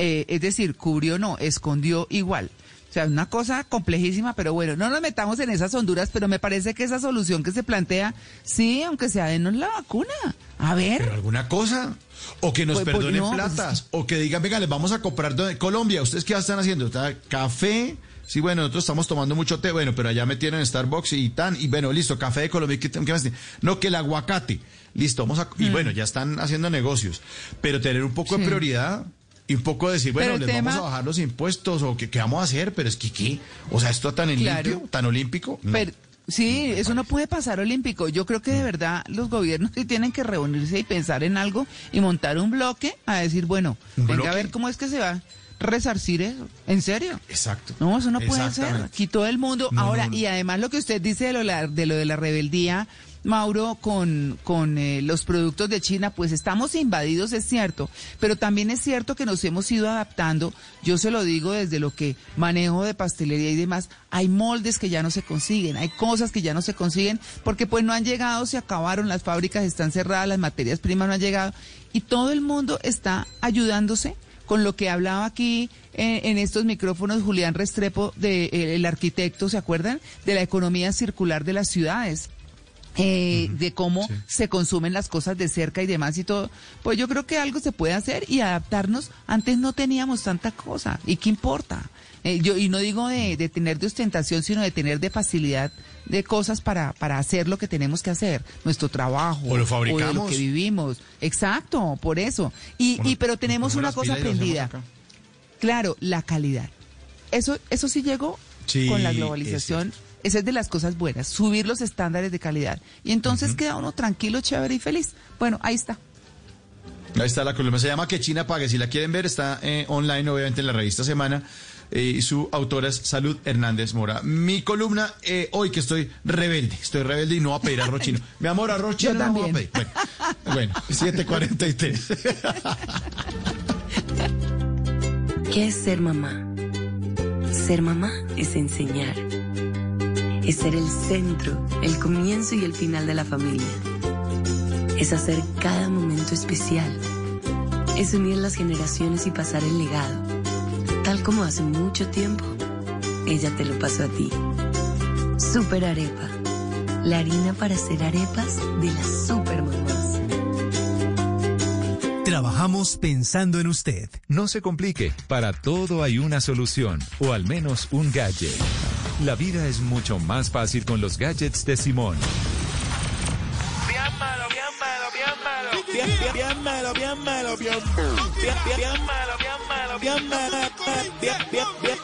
Eh, es decir, cubrió no, escondió igual. O sea, una cosa complejísima, pero bueno, no nos metamos en esas honduras, pero me parece que esa solución que se plantea, sí, aunque sea denos la vacuna. A ver. Pero alguna cosa. O que nos Pues, pues, perdonen pues, platas. O que digan, venga, les vamos a comprar de Colombia. ¿Ustedes qué están haciendo? ¿Está café? Sí, bueno, nosotros estamos tomando mucho té. Bueno, pero allá metieron en Starbucks y tan. Y bueno, listo, café de Colombia. ¿Qué, qué más? No, que el aguacate. Listo, vamos a. Y bueno, ya están haciendo negocios. Pero tener un poco de Mm. Prioridad. Y un poco decir, bueno, les vamos a bajar los impuestos o qué, qué vamos a hacer, pero es que qué. O sea, esto tan Claro. limpio, tan olímpico. No. Pero, sí, eso no puede pasar olímpico. Yo creo que de verdad los gobiernos sí tienen que reunirse y pensar en algo y montar un bloque a decir, bueno, ¿Un venga a ver cómo es que se va a resarcir eso. ¿En serio? Exacto. No, eso no puede ser. Aquí todo el mundo. No, Ahora, no, y además lo que usted dice de lo, de lo de la rebeldía, Mauro, con, con eh, los productos de China, pues estamos invadidos, es cierto, pero también es cierto que nos hemos ido adaptando. Yo se lo digo desde lo que manejo de pastelería y demás. Hay moldes que ya no se consiguen, hay cosas que ya no se consiguen, porque pues no han llegado, se acabaron, las fábricas están cerradas, las materias primas no han llegado, y todo el mundo está ayudándose con lo que hablaba aquí eh, en estos micrófonos Julián Restrepo, de, eh, el arquitecto, ¿se acuerdan? De la economía circular de las ciudades. Eh, de cómo se consumen las cosas de cerca y demás y todo, pues yo creo que algo se puede hacer y adaptarnos. Antes no teníamos tanta cosa. ¿Y qué importa? Eh, yo, y no digo de, de tener de ostentación, sino de tener de facilidad de cosas para, para hacer lo que tenemos que hacer, nuestro trabajo, O lo de fabricamos. lo que vivimos. Exacto, por eso. Y, Bueno, y pero tenemos una cosa aprendida. Claro, la calidad. Eso, eso sí llegó Sí, con la es globalización. Esa es de las cosas buenas, subir los estándares de calidad. Y entonces queda uno tranquilo, chévere y feliz. Bueno, ahí está. Ahí está la columna. Se llama Que China Pague. Si la quieren ver, está eh, online, obviamente, en la revista Semana. eh, y su autora es Salud Hernández Mora. Mi columna, eh, hoy que estoy rebelde, estoy rebelde y no voy a pedir arroz chino. Mi amor, arroz chino no voy a también. pedir. Bueno, bueno 743. ¿Qué es ser mamá? Ser mamá es enseñar. Es ser el centro, el comienzo y el final de la familia. Es hacer cada momento especial. Es unir las generaciones y pasar el legado. Tal como hace mucho tiempo, ella te lo pasó a ti. Super Arepa. La harina para hacer arepas de las super mamás. Trabajamos pensando en usted. No se complique, para todo hay una solución, o al menos un gadget. La vida es mucho más fácil con los gadgets de Simón. Bien malo, bien malo, bien malo. Bien, bien, bien malo, bien malo, bien bien, bien, bien malo, bien malo, bien malo, bien, bien, bien.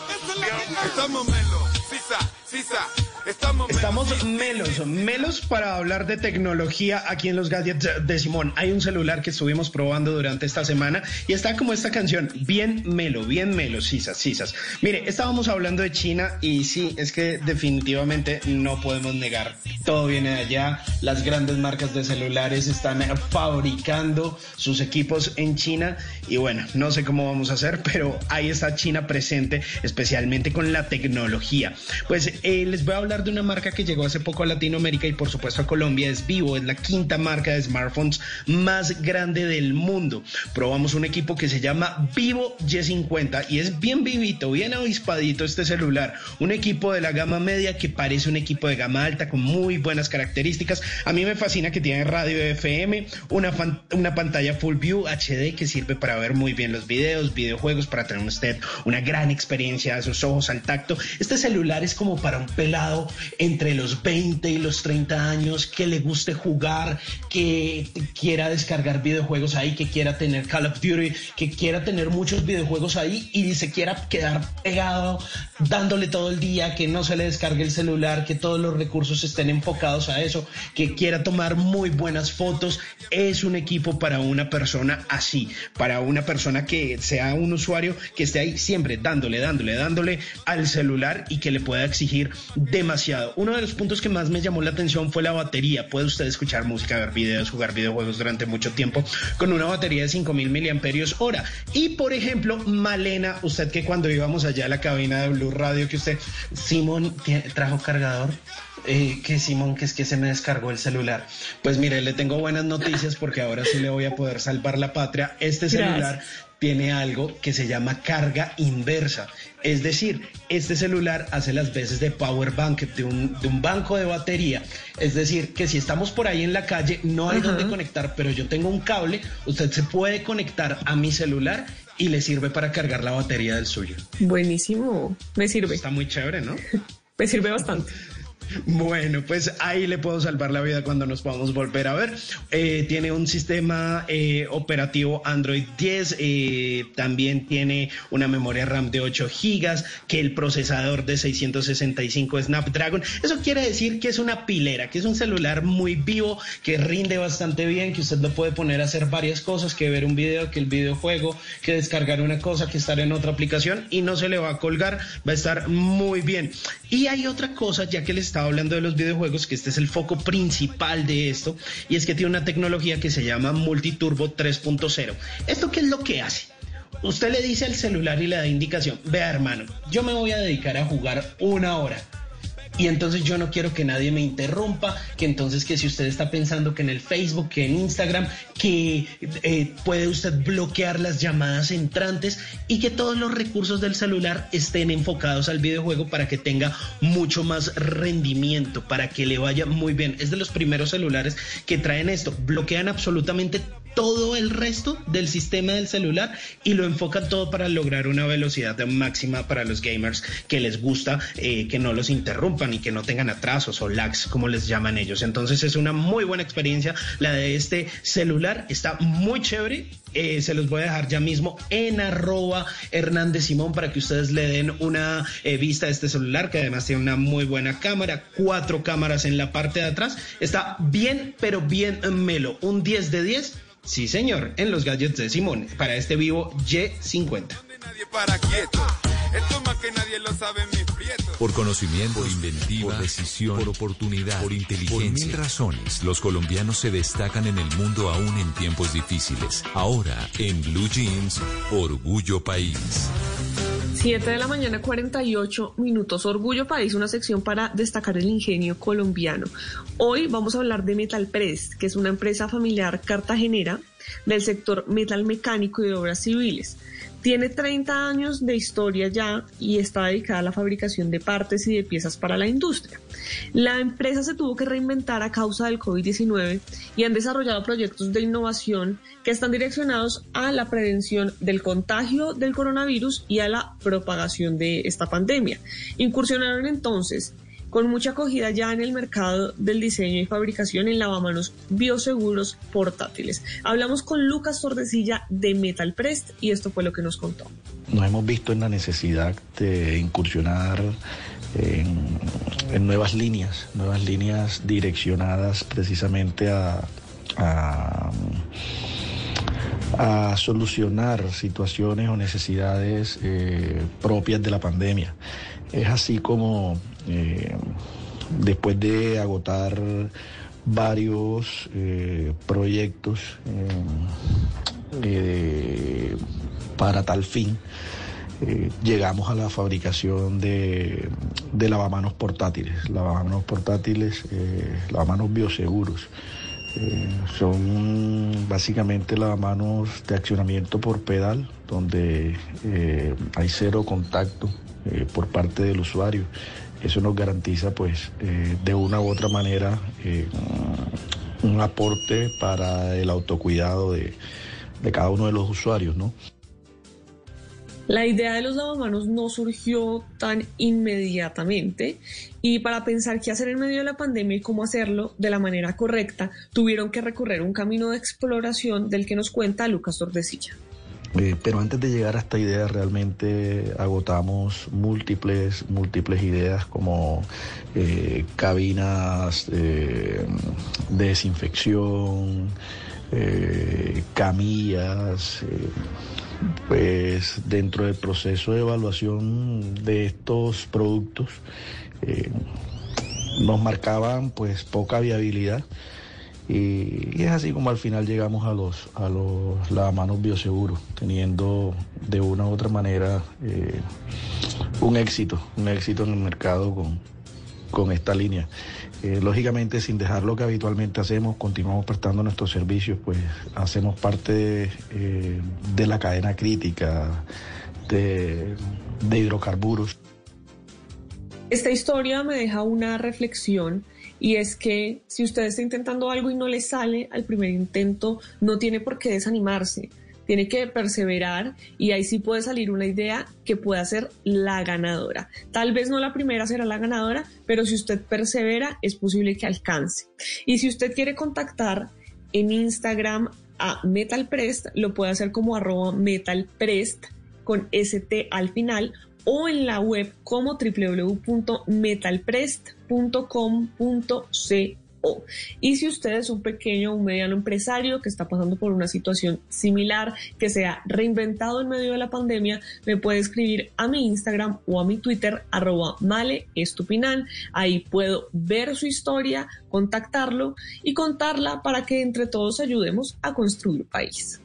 Estamos melos, sisa, sisa. Estamos melos, melos para hablar de tecnología aquí en los gadgets de Simón. Hay un celular que estuvimos probando durante esta semana y está como esta canción, bien melo, bien melo, sisas, sisas. Mire, estábamos hablando de China y sí, es que definitivamente no podemos negar. Todo viene de allá, las grandes marcas de celulares están fabricando sus equipos en China y bueno, no sé cómo vamos a hacer, pero ahí está China presente, especialmente con la tecnología. Pues eh, les voy a hablar de una marca que llegó hace poco a Latinoamérica y por supuesto a Colombia, es Vivo, es la quinta marca de smartphones más grande del mundo. Probamos un equipo que se llama Vivo Y50 y es bien vivito, bien avispadito este celular. Un equipo de la gama media que parece un equipo de gama alta con muy buenas características. A mí me fascina que tiene radio FM, una, una pantalla Full View HD que sirve para ver muy bien los videos, videojuegos, para tener usted una gran experiencia a sus ojos al tacto. Este celular es como para un pelado entre los 20 y los 30 años que le guste jugar, que quiera descargar videojuegos ahí, que quiera tener Call of Duty, que quiera tener muchos videojuegos ahí y se quiera quedar pegado dándole todo el día, que no se le descargue el celular, que todos los recursos estén enfocados a eso, que quiera tomar muy buenas fotos. Es un equipo para una persona así, para una persona que sea un usuario que esté ahí siempre dándole, dándole, dándole al celular y que le pueda exigir demasiado. Uno de los puntos que más me llamó la atención fue la batería. Puede usted escuchar música, ver videos, jugar videojuegos durante mucho tiempo con una batería de 5000 miliamperios hora. Y por ejemplo, Malena, usted que cuando íbamos allá a la cabina de Blue Radio, que usted, Simón, ¿tiene- trajo cargador. Eh, que Simón, que es que se me descargó el celular. Pues mire, le tengo buenas noticias porque ahora sí le voy a poder salvar la patria. Este celular Gracias. Tiene algo que se llama carga inversa. Es decir, este celular hace las veces de power bank, de un, de un banco de batería. Es decir, que si estamos por ahí en la calle, no hay donde conectar, pero yo tengo un cable, usted se puede conectar a mi celular y le sirve para cargar la batería del suyo. Buenísimo. Me sirve. Está muy chévere, ¿no? Me sirve bastante. Bueno, pues ahí le puedo salvar la vida cuando nos podamos volver a ver. Eh, tiene un sistema eh, operativo Android 10, eh, también tiene una memoria RAM de 8 gigas, que el procesador de 665 Snapdragon. Eso quiere decir que es una pilera, que es un celular muy vivo, que rinde bastante bien, que usted lo puede poner a hacer varias cosas, que ver un video, que el videojuego, que descargar una cosa, que estar en otra aplicación y no se le va a colgar, va a estar muy bien. Y hay otra cosa, ya que les hablando de los videojuegos, que este es el foco principal de esto, y es que tiene una tecnología que se llama Multiturbo 3.0. ¿Esto qué es lo que hace? Usted le dice al celular y le da indicación, vea hermano, yo me voy a dedicar a jugar una hora. Y entonces yo no quiero que nadie me interrumpa, que entonces que si usted está pensando que en el Facebook, que en Instagram, que eh, puede usted bloquear las llamadas entrantes y que todos los recursos del celular estén enfocados al videojuego para que tenga mucho más rendimiento, para que le vaya muy bien. Es de los primeros celulares que traen esto, bloquean absolutamente todo el resto del sistema del celular y lo enfocan todo para lograr una velocidad máxima para los gamers que les gusta eh, que no los interrumpan y que no tengan atrasos o lags como les llaman ellos. Entonces es una muy buena experiencia la de este celular, está muy chévere. Eh, se los voy a dejar ya mismo en arroba Hernández Simón para que ustedes le den una eh, vista a este celular que además tiene una muy buena cámara, cuatro cámaras en la parte de atrás. Está bien, pero bien melo. Un 10 de 10. Sí, señor, en los gadgets de Simón para este vivo Y50. nadie para quieto. Esto más que nadie lo sabe mis prietos. Por conocimiento, por inventiva, por decisión, por oportunidad, por inteligencia. Por mil razones, los colombianos se destacan en el mundo aún en tiempos difíciles. Ahora, en Blue Jeans, Orgullo País. 7 de la mañana, 48 minutos. Orgullo País, una sección para destacar el ingenio colombiano. Hoy vamos a hablar de Metal Press, que es una empresa familiar cartagenera del sector metal mecánico y de obras civiles. Tiene 30 años de historia ya y está dedicada a la fabricación de partes y de piezas para la industria. La empresa se tuvo que reinventar a causa del COVID-19 y han desarrollado proyectos de innovación que están direccionados a la prevención del contagio del coronavirus y a la propagación de esta pandemia. Incursionaron entonces con mucha acogida ya en el mercado del diseño y fabricación en lavamanos bioseguros portátiles. Hablamos con Lucas Tordesilla de Metal Prest y esto fue lo que nos contó. Nos hemos visto en la necesidad de incursionar en, nuevas líneas, nuevas líneas direccionadas precisamente a solucionar situaciones o necesidades eh, propias de la pandemia. Es así como eh, después de agotar varios eh, proyectos eh, para tal fin, llegamos a la fabricación de, lavamanos portátiles, lavamanos portátiles, lavamanos bioseguros. Son básicamente lavamanos de accionamiento por pedal, donde hay cero contacto por parte del usuario. Eso nos garantiza, pues, eh, de una u otra manera, eh, un aporte para el autocuidado de, de cada uno de los usuarios, ¿no? La idea de los lavamanos no surgió tan inmediatamente y para pensar qué hacer en medio de la pandemia y cómo hacerlo de la manera correcta, tuvieron que recorrer un camino de exploración del que nos cuenta Lucas Tordesilla. Eh, pero antes de llegar a esta idea realmente agotamos múltiples, múltiples ideas como eh, cabinas eh, de desinfección, eh, camillas, eh, pues dentro del proceso de evaluación de estos productos nos marcaban pues poca viabilidad. Y, y es así como al final llegamos a los, a los lavamanos bioseguros, teniendo de una u otra manera eh, un éxito, un éxito en el mercado con, con esta línea. Eh, lógicamente, sin dejar lo que habitualmente hacemos, continuamos prestando nuestros servicios, pues hacemos parte eh, de la cadena crítica de, de hidrocarburos. Esta historia me deja una reflexión y es que si usted está intentando algo y no le sale al primer intento, no tiene por qué desanimarse. Tiene que perseverar y ahí sí puede salir una idea que pueda ser la ganadora. Tal vez no la primera será la ganadora, pero si usted persevera es posible que alcance. Y si usted quiere contactar en Instagram a Metalprest, lo puede hacer como arroba Metalprest con ST al final o en la web como www.metalprest.com.co. Y si usted es un pequeño o un mediano empresario que está pasando por una situación similar, que se ha reinventado en medio de la pandemia, me puede escribir a mi Instagram o a mi Twitter, arroba maleestupinan. Ahí puedo ver su historia, contactarlo y contarla para que entre todos ayudemos a construir país.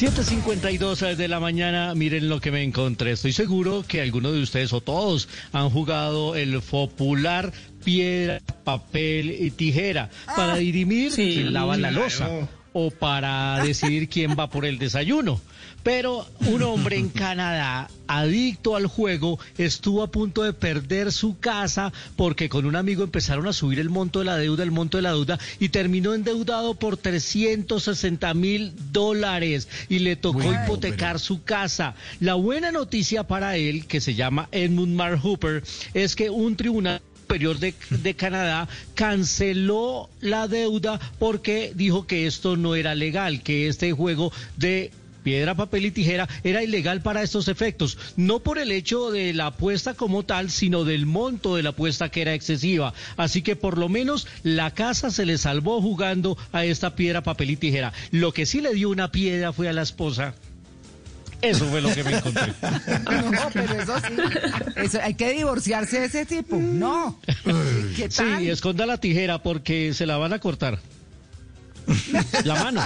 7.52 de la mañana, miren lo que me encontré. Estoy seguro que algunos de ustedes o todos han jugado el popular piedra, papel y tijera para dirimir quién lava la losa o para decidir quién va por el desayuno. Pero un hombre en Canadá, adicto al juego, estuvo a punto de perder su casa porque con un amigo empezaron a subir el monto de la deuda, el monto de la deuda, y terminó endeudado por 360 mil dólares y le tocó hipotecar su casa. La buena noticia para él, que se llama Edmund Mark Hooper, es que un tribunal superior de, de Canadá canceló la deuda porque dijo que esto no era legal, que este juego de piedra, papel y tijera era ilegal para estos efectos, no por el hecho de la apuesta como tal, sino del monto de la apuesta que era excesiva. Así que por lo menos la casa se le salvó jugando a esta piedra, papel y tijera. Lo que sí le dio una piedra fue a la esposa. Eso fue lo que me encontré. No, pero eso sí. Eso, hay que divorciarse de ese tipo. No. ¿Qué tal? Sí, esconda la tijera porque se la van a cortar. La mano.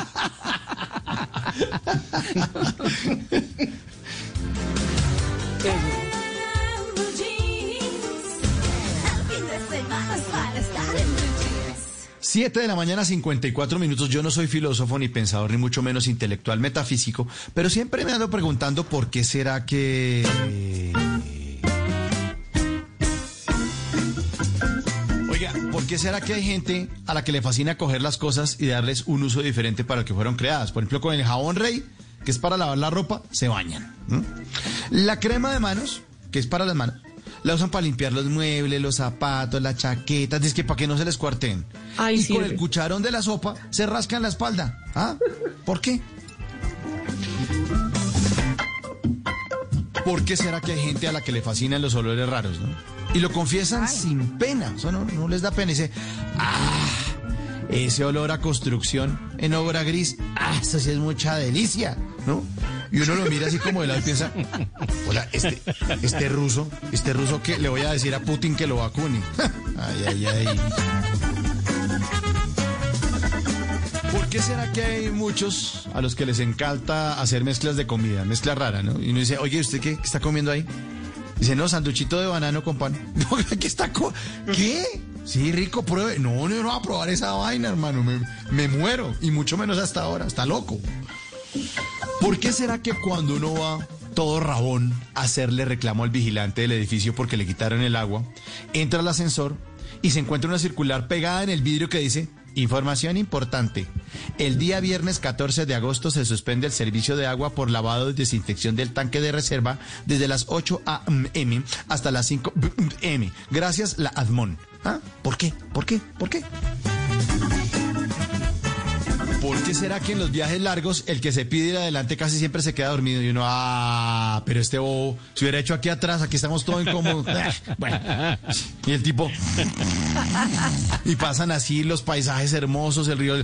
7 de la mañana, 54 minutos. Yo no soy filósofo ni pensador, ni mucho menos intelectual metafísico, pero siempre me ando preguntando por qué será que... ¿por qué será que hay gente a la que le fascina coger las cosas y darles un uso diferente para el que fueron creadas? Por ejemplo, con el jabón rey, que es para lavar la ropa, se bañan. La crema de manos, que es para las manos, la usan para limpiar los muebles, los zapatos, las chaquetas, es que para que no se les cuarten. Ay, y sirve. con el cucharón de la sopa se rascan la espalda. ¿Ah? ¿Por qué? ¿Por qué será que hay gente a la que le fascinan los olores raros, no? Y lo confiesan sin pena, eso no, no les da pena. Y dice, ah, ese olor a construcción en obra gris, ah, eso sí es mucha delicia, ¿no? Y uno lo mira así como de lado y piensa, hola, este, este ruso, este ruso que le voy a decir a Putin que lo vacune. ay, ay, ay. ¿Por qué será que hay muchos a los que les encanta hacer mezclas de comida, mezcla rara, ¿no? Y uno dice, oye, ¿usted qué, está comiendo ahí? Dice, no, sanduchito de banano con pan. ¿qué está co- ¿Qué? Sí, rico, pruebe. No, no, no voy a probar esa vaina, hermano. Me, me muero. Y mucho menos hasta ahora. Está loco. ¿Por qué será que cuando uno va todo rabón a hacerle reclamo al vigilante del edificio porque le quitaron el agua, entra al ascensor y se encuentra una circular pegada en el vidrio que dice Información importante. El día viernes 14 de agosto se suspende el servicio de agua por lavado y desinfección del tanque de reserva desde las 8 a.m. hasta las 5 m. Gracias, la ADMON. ¿Ah? ¿Por qué? ¿Por qué? ¿Por qué? ¿Por qué será que en los viajes largos el que se pide ir adelante casi siempre se queda dormido? Y uno, ah, pero este bobo, si hubiera hecho aquí atrás, aquí estamos todos incómodos. bueno, y el tipo. Y pasan así los paisajes hermosos, el río.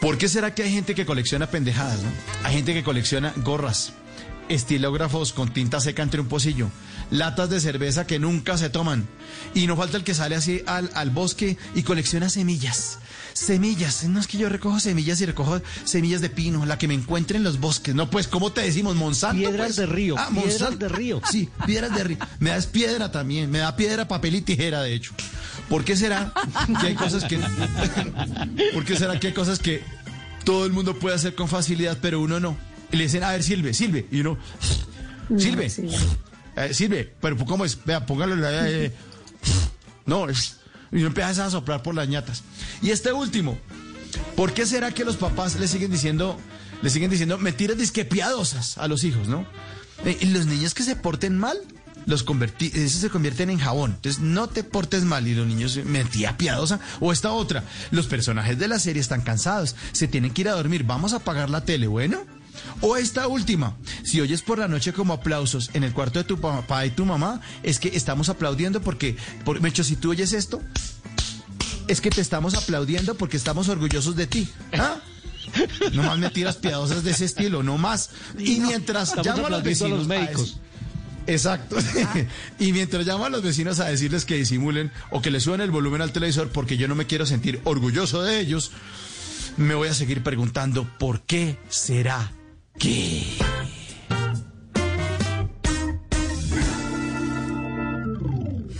¿Por qué será que hay gente que colecciona pendejadas? no? Hay gente que colecciona gorras, estilógrafos con tinta seca entre un pocillo, latas de cerveza que nunca se toman. Y no falta el que sale así al bosque y colecciona semillas. Semillas, no es que yo recojo semillas y recojo semillas de pino, la que me encuentre en los bosques. No, pues, ¿cómo te decimos? Monsanto. Piedras pues? de río, Ah, piedras Monsanto. de río. Sí, piedras de río. Me das piedra también, me da piedra, papel y tijera, de hecho. ¿Por qué será que hay cosas que... ¿Por qué será que hay cosas que todo el mundo puede hacer con facilidad, pero uno no? Y le dicen, a ver, Silve, Silve. Y uno, Silve, sí. eh, Silve, pero ¿cómo es? Vea, póngalo. eh, eh. No, es- y uno empieza a soplar por las ñatas. Y este último, ¿por qué será que los papás le siguen diciendo, le siguen diciendo mentiras disque piadosas a los hijos, no? Eh, y los niños que se porten mal, los convertí, esos se convierten en jabón. Entonces, no te portes mal y los niños, mentira piadosa. O esta otra, los personajes de la serie están cansados, se tienen que ir a dormir, vamos a apagar la tele, ¿bueno? O esta última, si oyes por la noche como aplausos en el cuarto de tu papá y tu mamá, es que estamos aplaudiendo porque, por, Mecho, si tú oyes esto, es que te estamos aplaudiendo porque estamos orgullosos de ti. ¿Ah? No más mentiras piadosas de ese estilo, no más. Y mientras llamo a los a vecinos los médicos. Exacto. y mientras llamo a los vecinos a decirles que disimulen o que le suban el volumen al televisor porque yo no me quiero sentir orgulloso de ellos, me voy a seguir preguntando por qué será que...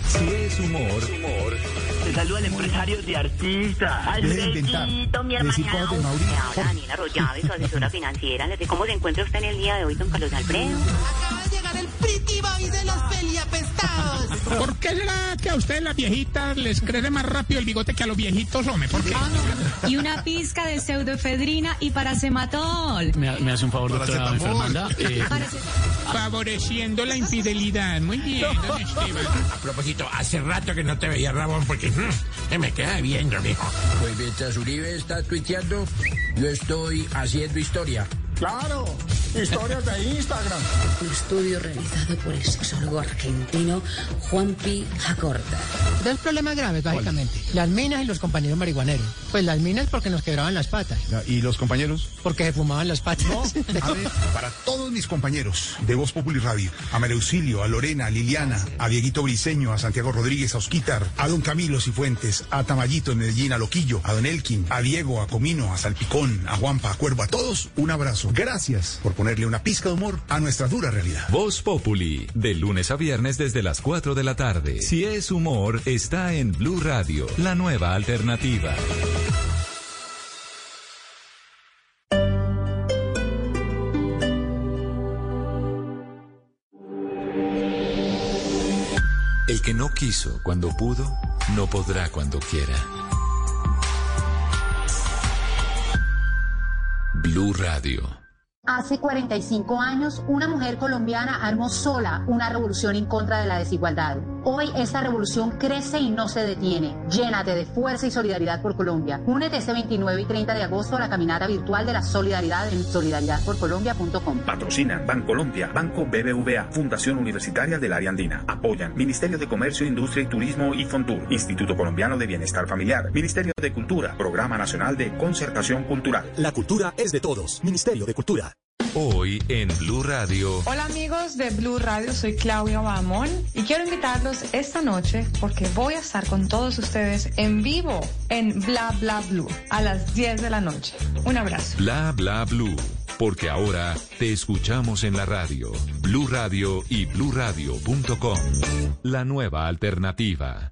Si es humor, Te saluda el empresario de artistas. Deje de inventar. Alfredito, mi Decir hermana. cosas de Mauricio. Me habla Daniela Arroyave, su asesora financiera. Le sé ¿Cómo se encuentra usted en el día de hoy, don Carlos Alfredo? El Pretty Boy de los peliapestados. ¿Por qué será que a ustedes las viejitas les crece más rápido el bigote que a los viejitos, hombre? ¿Por qué? Y una pizca de pseudoefedrina y paracematol. ¿Me, me hace un favor, doctora Fernanda? Eh, Favoreciendo la infidelidad. Muy bien, don Esteban. A propósito, hace rato que no te veía, Ramón, porque mm, me queda viendo, mijo. Pues mientras Uribe está tuiteando, yo estoy haciendo historia. Claro, historias de Instagram. Un estudio realizado por el sexólogo argentino Juanpi Jacorta. Dos problemas graves, básicamente. Las minas y los compañeros marihuaneros. Pues las minas porque nos quebraban las patas. ¿Y los compañeros? Porque se fumaban las patas. A ver, para todos mis compañeros de Voz Populi Radio, a María Auxilio, a Lorena, a Liliana, a Dieguito Briseño, a Santiago Rodríguez, a Osquitar, a Don Camilo Cifuentes, a Tamayito en Medellín, a Loquillo, a Don Elkin, a Diego, a Comino, a Salpicón, a Juanpa, a Cuervo, a todos, un abrazo. Gracias por poner ponerle una pizca de humor a nuestra dura realidad. Voz Populi, de lunes a viernes desde las 4 de la tarde. Si es humor, está en Blue Radio, la nueva alternativa. El que no quiso cuando pudo, no podrá cuando quiera. Blue Radio. Hace 45 años, una mujer colombiana armó sola una revolución en contra de la desigualdad. Hoy esta revolución crece y no se detiene. Llénate de fuerza y solidaridad por Colombia. Únete este 29 y 30 de agosto a la caminata virtual de la solidaridad en solidaridadporcolombia.com. Patrocina Bancolombia, Banco BBVA, Fundación Universitaria del Área Andina. Apoyan Ministerio de Comercio, Industria y Turismo y Fontur, Instituto Colombiano de Bienestar Familiar, Ministerio de Cultura, Programa Nacional de Concertación Cultural. La cultura es de todos. Ministerio de Cultura. Hoy en Blue Radio. Hola amigos de Blue Radio, soy Claudia Bamón y quiero invitarlos esta noche porque voy a estar con todos ustedes en vivo en Bla Bla Blue a las 10 de la noche. Un abrazo. Bla bla blue. Porque ahora te escuchamos en la radio. Blue Radio y bluradio.com. La nueva alternativa.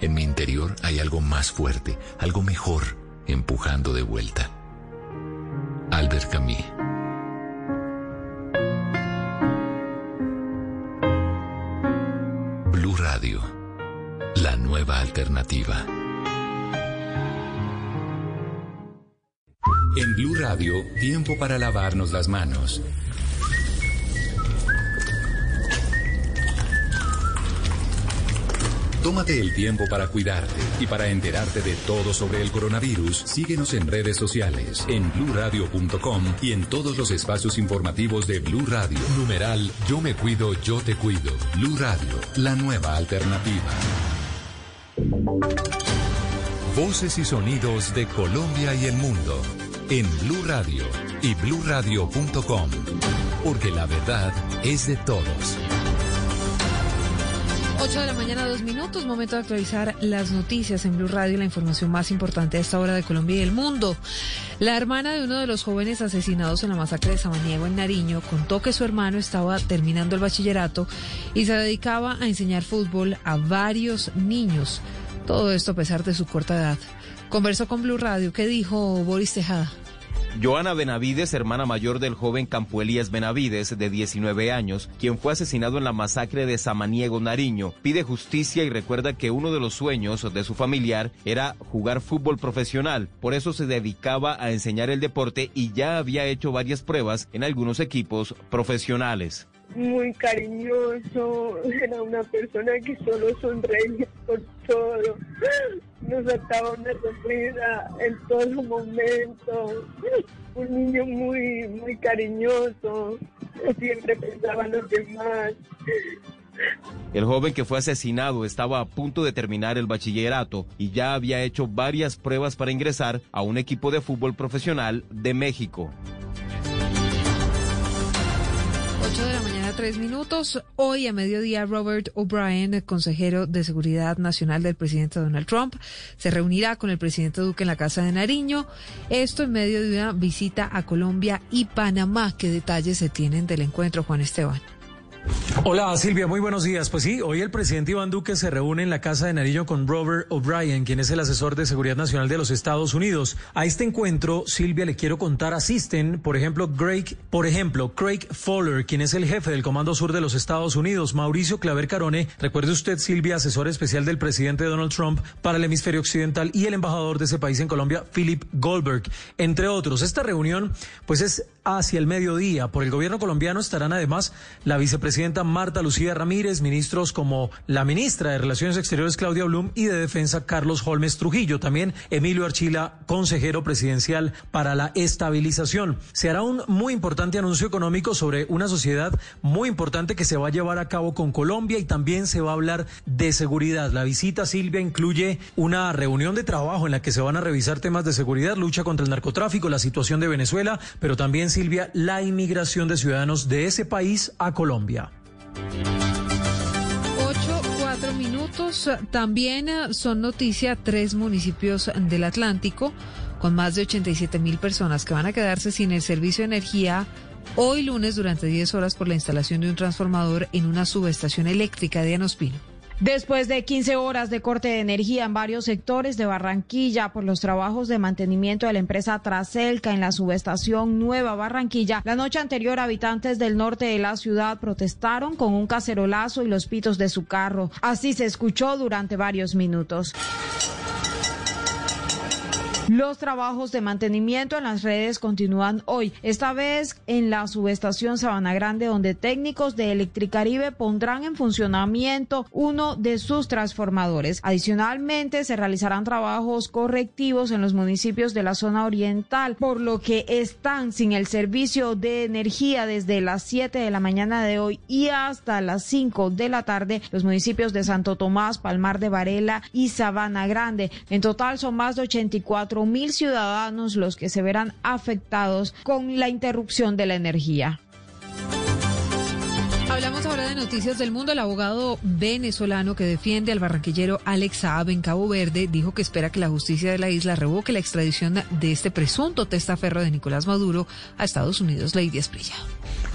en mi interior hay algo más fuerte, algo mejor, empujando de vuelta. Albert Camus. Blue Radio, la nueva alternativa. En Blue Radio, tiempo para lavarnos las manos. Tómate el tiempo para cuidarte y para enterarte de todo sobre el coronavirus. Síguenos en redes sociales, en bluradio.com y en todos los espacios informativos de Blue Radio. Numeral Yo me cuido, yo te cuido. Blue Radio, la nueva alternativa. Voces y sonidos de Colombia y el mundo en Blue Radio y bluradio.com, porque la verdad es de todos. 8 de la mañana, dos minutos, momento de actualizar las noticias en Blue Radio, la información más importante a esta hora de Colombia y el mundo. La hermana de uno de los jóvenes asesinados en la masacre de Samaniego en Nariño contó que su hermano estaba terminando el bachillerato y se dedicaba a enseñar fútbol a varios niños. Todo esto a pesar de su corta edad. Conversó con Blue Radio. ¿Qué dijo Boris Tejada? Joana Benavides, hermana mayor del joven Campo Elías Benavides, de 19 años, quien fue asesinado en la masacre de Samaniego, Nariño, pide justicia y recuerda que uno de los sueños de su familiar era jugar fútbol profesional. Por eso se dedicaba a enseñar el deporte y ya había hecho varias pruebas en algunos equipos profesionales. Muy cariñoso, era una persona que solo sonreía por todo, nos sacaba una sonrisa en todo momento, un niño muy, muy cariñoso, siempre pensaba en los demás. El joven que fue asesinado estaba a punto de terminar el bachillerato y ya había hecho varias pruebas para ingresar a un equipo de fútbol profesional de México. 8 de la mañana, tres minutos. Hoy a mediodía, Robert O'Brien, consejero de Seguridad Nacional del presidente Donald Trump, se reunirá con el presidente Duque en la Casa de Nariño. Esto en medio de una visita a Colombia y Panamá. ¿Qué detalles se tienen del encuentro, Juan Esteban? Hola Silvia, muy buenos días. Pues sí, hoy el presidente Iván Duque se reúne en la Casa de Nariño con Robert O'Brien, quien es el asesor de seguridad nacional de los Estados Unidos. A este encuentro, Silvia, le quiero contar, asisten, por ejemplo, Craig, por ejemplo, Craig Fowler, quien es el jefe del Comando Sur de los Estados Unidos, Mauricio Claver Carone, recuerde usted, Silvia, asesor especial del presidente Donald Trump para el hemisferio occidental y el embajador de ese país en Colombia, Philip Goldberg, entre otros. Esta reunión, pues es hacia el mediodía. Por el gobierno colombiano estarán además la vicepresidenta vicepresidenta Marta Lucía Ramírez, ministros como la ministra de Relaciones Exteriores Claudia Blum y de Defensa Carlos Holmes Trujillo, también Emilio Archila, consejero presidencial para la estabilización. Se hará un muy importante anuncio económico sobre una sociedad muy importante que se va a llevar a cabo con Colombia y también se va a hablar de seguridad. La visita, Silvia, incluye una reunión de trabajo en la que se van a revisar temas de seguridad, lucha contra el narcotráfico, la situación de Venezuela, pero también, Silvia, la inmigración de ciudadanos de ese país a Colombia. Cuatro minutos. También eh, son noticia tres municipios del Atlántico con más de 87 mil personas que van a quedarse sin el servicio de energía hoy lunes durante 10 horas por la instalación de un transformador en una subestación eléctrica de Anospino. Después de 15 horas de corte de energía en varios sectores de Barranquilla por los trabajos de mantenimiento de la empresa Traselca en la subestación Nueva Barranquilla, la noche anterior habitantes del norte de la ciudad protestaron con un cacerolazo y los pitos de su carro. Así se escuchó durante varios minutos. Los trabajos de mantenimiento en las redes continúan hoy, esta vez en la subestación Sabana Grande, donde técnicos de Electricaribe pondrán en funcionamiento uno de sus transformadores. Adicionalmente, se realizarán trabajos correctivos en los municipios de la zona oriental, por lo que están sin el servicio de energía desde las 7 de la mañana de hoy y hasta las 5 de la tarde los municipios de Santo Tomás, Palmar de Varela y Sabana Grande. En total son más de 84 mil ciudadanos los que se verán afectados con la interrupción de la energía. Hablamos ahora de noticias del mundo. El abogado venezolano que defiende al barranquillero Alex Saab en Cabo Verde dijo que espera que la justicia de la isla revoque la extradición de este presunto testaferro de Nicolás Maduro a Estados Unidos. Lady Esprilla.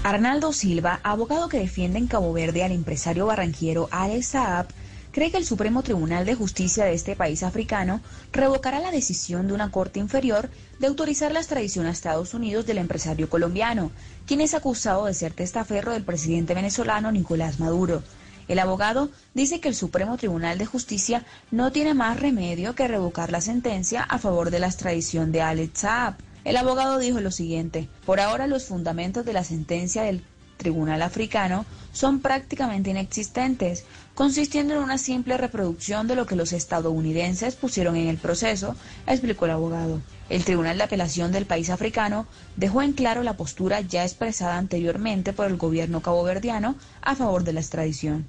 Arnaldo Silva, abogado que defiende en Cabo Verde al empresario barranquillero Alex Saab, cree que el Supremo Tribunal de Justicia de este país africano revocará la decisión de una corte inferior de autorizar la extradición a Estados Unidos del empresario colombiano, quien es acusado de ser testaferro del presidente venezolano Nicolás Maduro. El abogado dice que el Supremo Tribunal de Justicia no tiene más remedio que revocar la sentencia a favor de la extradición de Alex Saab. El abogado dijo lo siguiente, por ahora los fundamentos de la sentencia del Tribunal Africano son prácticamente inexistentes, consistiendo en una simple reproducción de lo que los estadounidenses pusieron en el proceso, explicó el abogado. El Tribunal de Apelación del país africano dejó en claro la postura ya expresada anteriormente por el gobierno caboverdiano a favor de la extradición.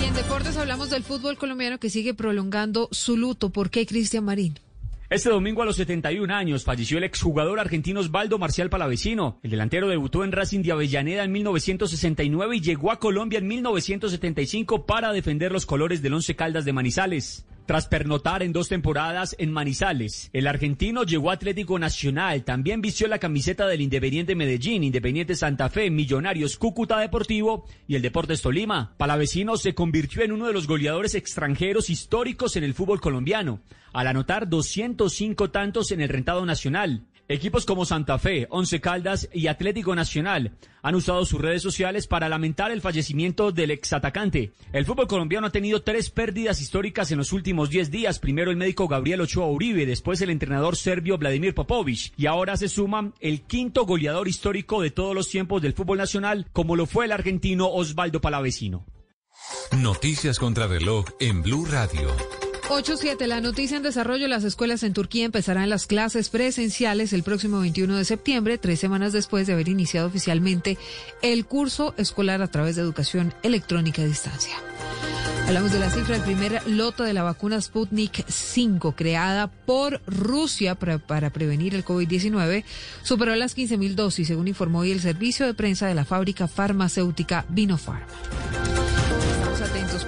Y en deportes hablamos del fútbol colombiano que sigue prolongando su luto. ¿Por qué, Cristian Marín? Este domingo a los 71 años falleció el exjugador argentino Osvaldo Marcial Palavecino. El delantero debutó en Racing de Avellaneda en 1969 y llegó a Colombia en 1975 para defender los colores del Once Caldas de Manizales. Tras pernotar en dos temporadas en Manizales, el argentino llegó a Atlético Nacional, también vistió la camiseta del Independiente Medellín, Independiente Santa Fe, Millonarios, Cúcuta Deportivo y el Deportes Tolima. Palavecino se convirtió en uno de los goleadores extranjeros históricos en el fútbol colombiano, al anotar 205 tantos en el rentado nacional. Equipos como Santa Fe, Once Caldas y Atlético Nacional han usado sus redes sociales para lamentar el fallecimiento del exatacante. El fútbol colombiano ha tenido tres pérdidas históricas en los últimos 10 días. Primero el médico Gabriel Ochoa Uribe, después el entrenador serbio Vladimir Popovich y ahora se suma el quinto goleador histórico de todos los tiempos del fútbol nacional, como lo fue el argentino Osvaldo Palavecino. Noticias contra reloj en Blue Radio. 8.7. La noticia en desarrollo. Las escuelas en Turquía empezarán las clases presenciales el próximo 21 de septiembre, tres semanas después de haber iniciado oficialmente el curso escolar a través de educación electrónica a distancia. Hablamos de la cifra del primer loto de la vacuna Sputnik 5, creada por Rusia para, para prevenir el COVID-19, superó las 15.000 dosis, según informó hoy el servicio de prensa de la fábrica farmacéutica atentos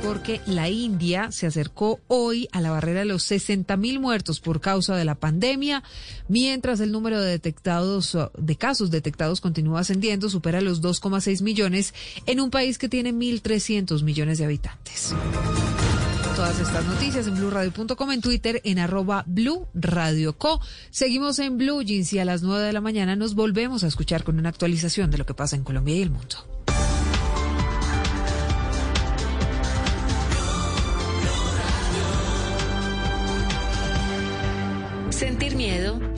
porque la India se acercó hoy a la barrera de los 60 mil muertos por causa de la pandemia, mientras el número de detectados de casos detectados continúa ascendiendo, supera los 2,6 millones en un país que tiene 1.300 millones de habitantes. Todas estas noticias en blueradio.com, en Twitter, en arroba Blue. Seguimos en Blue Jeans y a las 9 de la mañana nos volvemos a escuchar con una actualización de lo que pasa en Colombia y el mundo.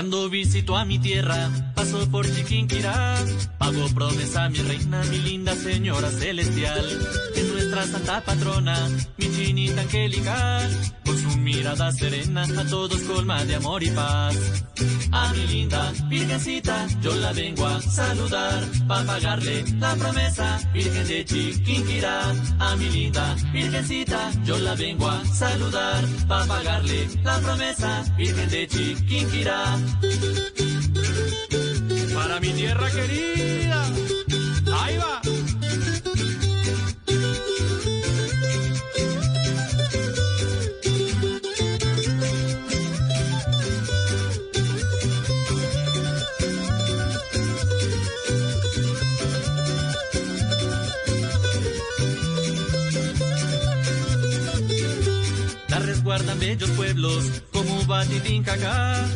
Cuando visito a mi tierra, paso por Chiquinquirá, pago promesa mi reina, mi linda señora celestial, es nuestra santa patrona, mi chinita angelical, con su mirada serena a todos colma de amor y paz. A mi linda virgencita, yo la vengo a saludar, para pagarle la promesa, virgen de Chiquinquirá. A mi linda virgencita, yo la vengo a saludar, para pagarle la promesa, virgen de Chiquinquirá. Para mi tierra querida. Ahí va. La resguardan bellos pueblos como Batitincacá,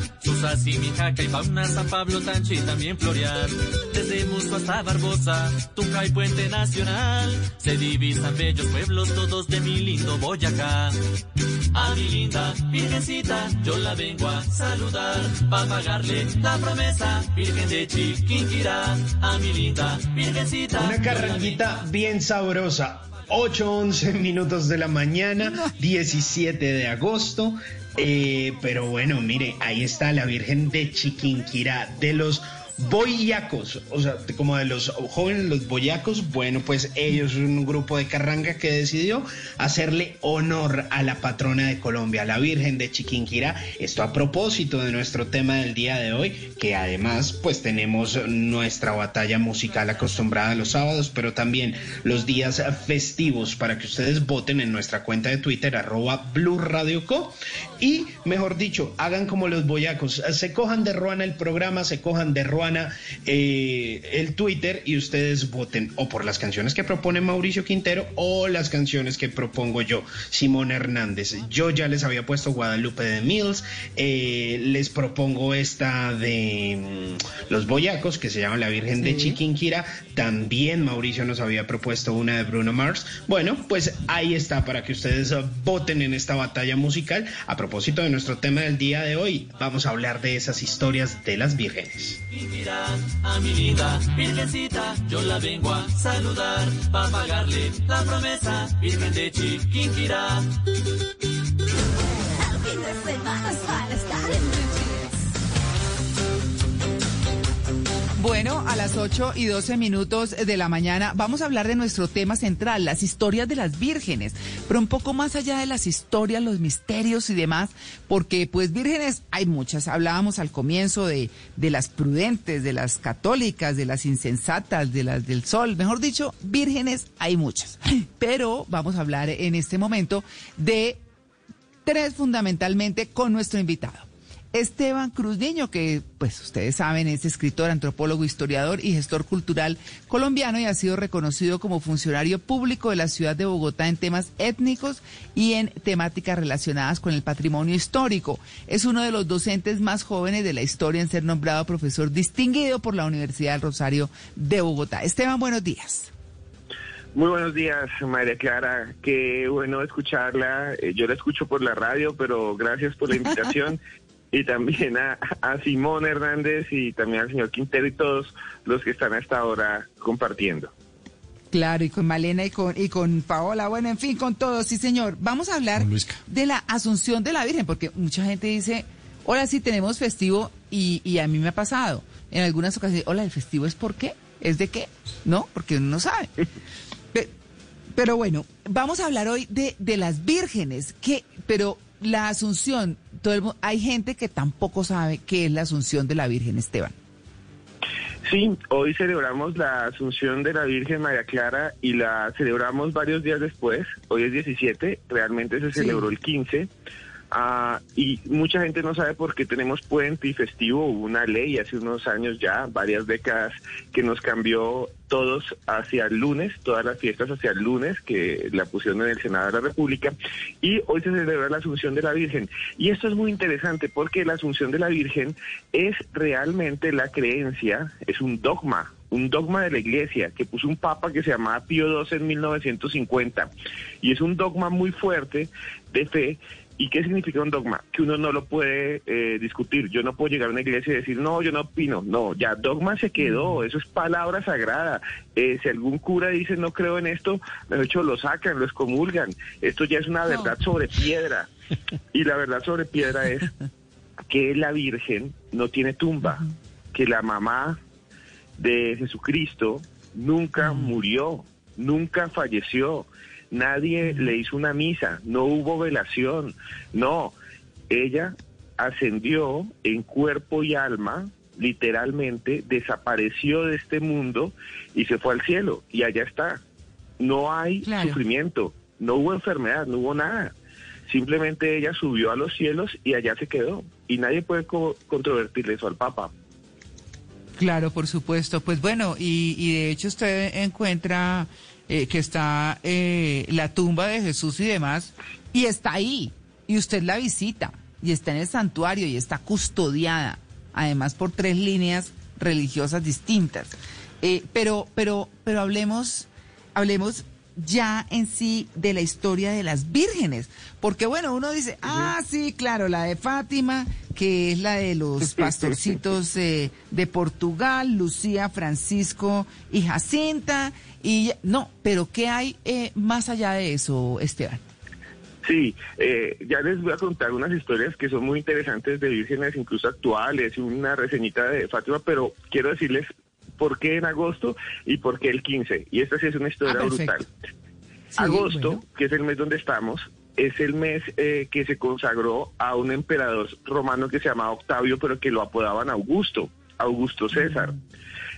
Susasi, Mijaca y Pauna, San Pablo, Tanchi y también Florian. Desde Musco hasta Barbosa, Tunja y Puente Nacional, se divisan bellos pueblos todos de mi lindo Boyacá. A mi linda virgencita, yo la vengo a saludar, pa' pagarle la promesa, virgen de Chiquinquirá. A mi linda virgencita. Una carranquita bien sabrosa. 8-11 minutos de la mañana, 17 de agosto. Eh, pero bueno, mire, ahí está la Virgen de Chiquinquirá, de los boyacos, o sea, como de los jóvenes, los boyacos. Bueno, pues ellos son un grupo de carranga que decidió hacerle honor a la patrona de Colombia, la Virgen de Chiquinquirá. Esto a propósito de nuestro tema del día de hoy, que además, pues tenemos nuestra batalla musical acostumbrada los sábados, pero también los días festivos para que ustedes voten en nuestra cuenta de Twitter, arroba Blue Co. Y, mejor dicho, hagan como los boyacos, se cojan de Ruana el programa, se cojan de Ruana eh, el Twitter y ustedes voten o por las canciones que propone Mauricio Quintero o las canciones que propongo yo, Simón Hernández. Yo ya les había puesto Guadalupe de Mills, eh, les propongo esta de mm, Los Boyacos, que se llama La Virgen de Chiquinquira. También Mauricio nos había propuesto una de Bruno Mars. Bueno, pues ahí está para que ustedes uh, voten en esta batalla musical. A propósito de nuestro tema del día de hoy, vamos a hablar de esas historias de las vírgenes. A mi linda virgencita, yo la vengo a saludar, pa' pagarle la promesa, virgen de Chiquinquirá. Bueno, a las 8 y 12 minutos de la mañana vamos a hablar de nuestro tema central, las historias de las vírgenes, pero un poco más allá de las historias, los misterios y demás, porque pues vírgenes hay muchas. Hablábamos al comienzo de, de las prudentes, de las católicas, de las insensatas, de las del sol, mejor dicho, vírgenes hay muchas. Pero vamos a hablar en este momento de tres fundamentalmente con nuestro invitado. Esteban Cruz Niño, que pues ustedes saben es escritor, antropólogo, historiador y gestor cultural colombiano y ha sido reconocido como funcionario público de la ciudad de Bogotá en temas étnicos y en temáticas relacionadas con el patrimonio histórico. Es uno de los docentes más jóvenes de la historia en ser nombrado profesor distinguido por la Universidad del Rosario de Bogotá. Esteban, buenos días. Muy buenos días, María Clara. Qué bueno escucharla. Eh, Yo la escucho por la radio, pero gracias por la invitación. y también a, a Simón Hernández y también al señor Quintero y todos los que están hasta ahora compartiendo. Claro, y con Malena y con, y con Paola, bueno, en fin, con todos, sí señor. Vamos a hablar de la Asunción de la Virgen, porque mucha gente dice, hola, sí tenemos festivo, y, y a mí me ha pasado en algunas ocasiones, hola, ¿el festivo es por qué? ¿Es de qué? No, porque uno no sabe. Pe- Pero bueno, vamos a hablar hoy de, de las vírgenes, que, pero la Asunción, todo el hay gente que tampoco sabe qué es la Asunción de la Virgen, Esteban. Sí, hoy celebramos la Asunción de la Virgen María Clara y la celebramos varios días después. Hoy es 17, realmente se celebró el 15. Ah, y mucha gente no sabe por qué tenemos puente y festivo. Hubo una ley hace unos años ya, varias décadas, que nos cambió todos hacia el lunes, todas las fiestas hacia el lunes, que la pusieron en el Senado de la República. Y hoy se celebra la Asunción de la Virgen. Y esto es muy interesante porque la Asunción de la Virgen es realmente la creencia, es un dogma, un dogma de la iglesia que puso un papa que se llamaba Pío XII en 1950. Y es un dogma muy fuerte de fe. ¿Y qué significa un dogma? Que uno no lo puede eh, discutir. Yo no puedo llegar a una iglesia y decir, no, yo no opino. No, ya dogma se quedó, eso es palabra sagrada. Eh, si algún cura dice, no creo en esto, de hecho lo sacan, lo excomulgan. Esto ya es una verdad sobre piedra. Y la verdad sobre piedra es que la Virgen no tiene tumba, que la mamá de Jesucristo nunca murió, nunca falleció, nadie le hizo una misa, no hubo velación, no, ella ascendió en cuerpo y alma, literalmente desapareció de este mundo y se fue al cielo y allá está. No hay sufrimiento, no hubo enfermedad, no hubo nada. Simplemente ella subió a los cielos y allá se quedó. Y nadie puede co- controvertirle eso al Papa. Claro, por supuesto. Pues bueno, y, y de hecho usted encuentra eh, que está eh, la tumba de Jesús y demás, y está ahí, y usted la visita, y está en el santuario, y está custodiada, además por tres líneas religiosas distintas. Eh, pero, pero, pero hablemos, hablemos ya en sí de la historia de las vírgenes, porque bueno, uno dice, ah, sí, claro, la de Fátima, que es la de los pastorcitos eh, de Portugal, Lucía, Francisco y Jacinta, y no, pero ¿qué hay eh, más allá de eso, Esteban? Sí, eh, ya les voy a contar unas historias que son muy interesantes de vírgenes, incluso actuales, y una reseñita de Fátima, pero quiero decirles por qué en agosto y por qué el 15. Y esta sí es una historia Ah, brutal. agosto, que es el mes donde estamos, es el mes eh, que se consagró a un emperador romano que se llamaba Octavio, pero que lo apodaban Augusto, Augusto César.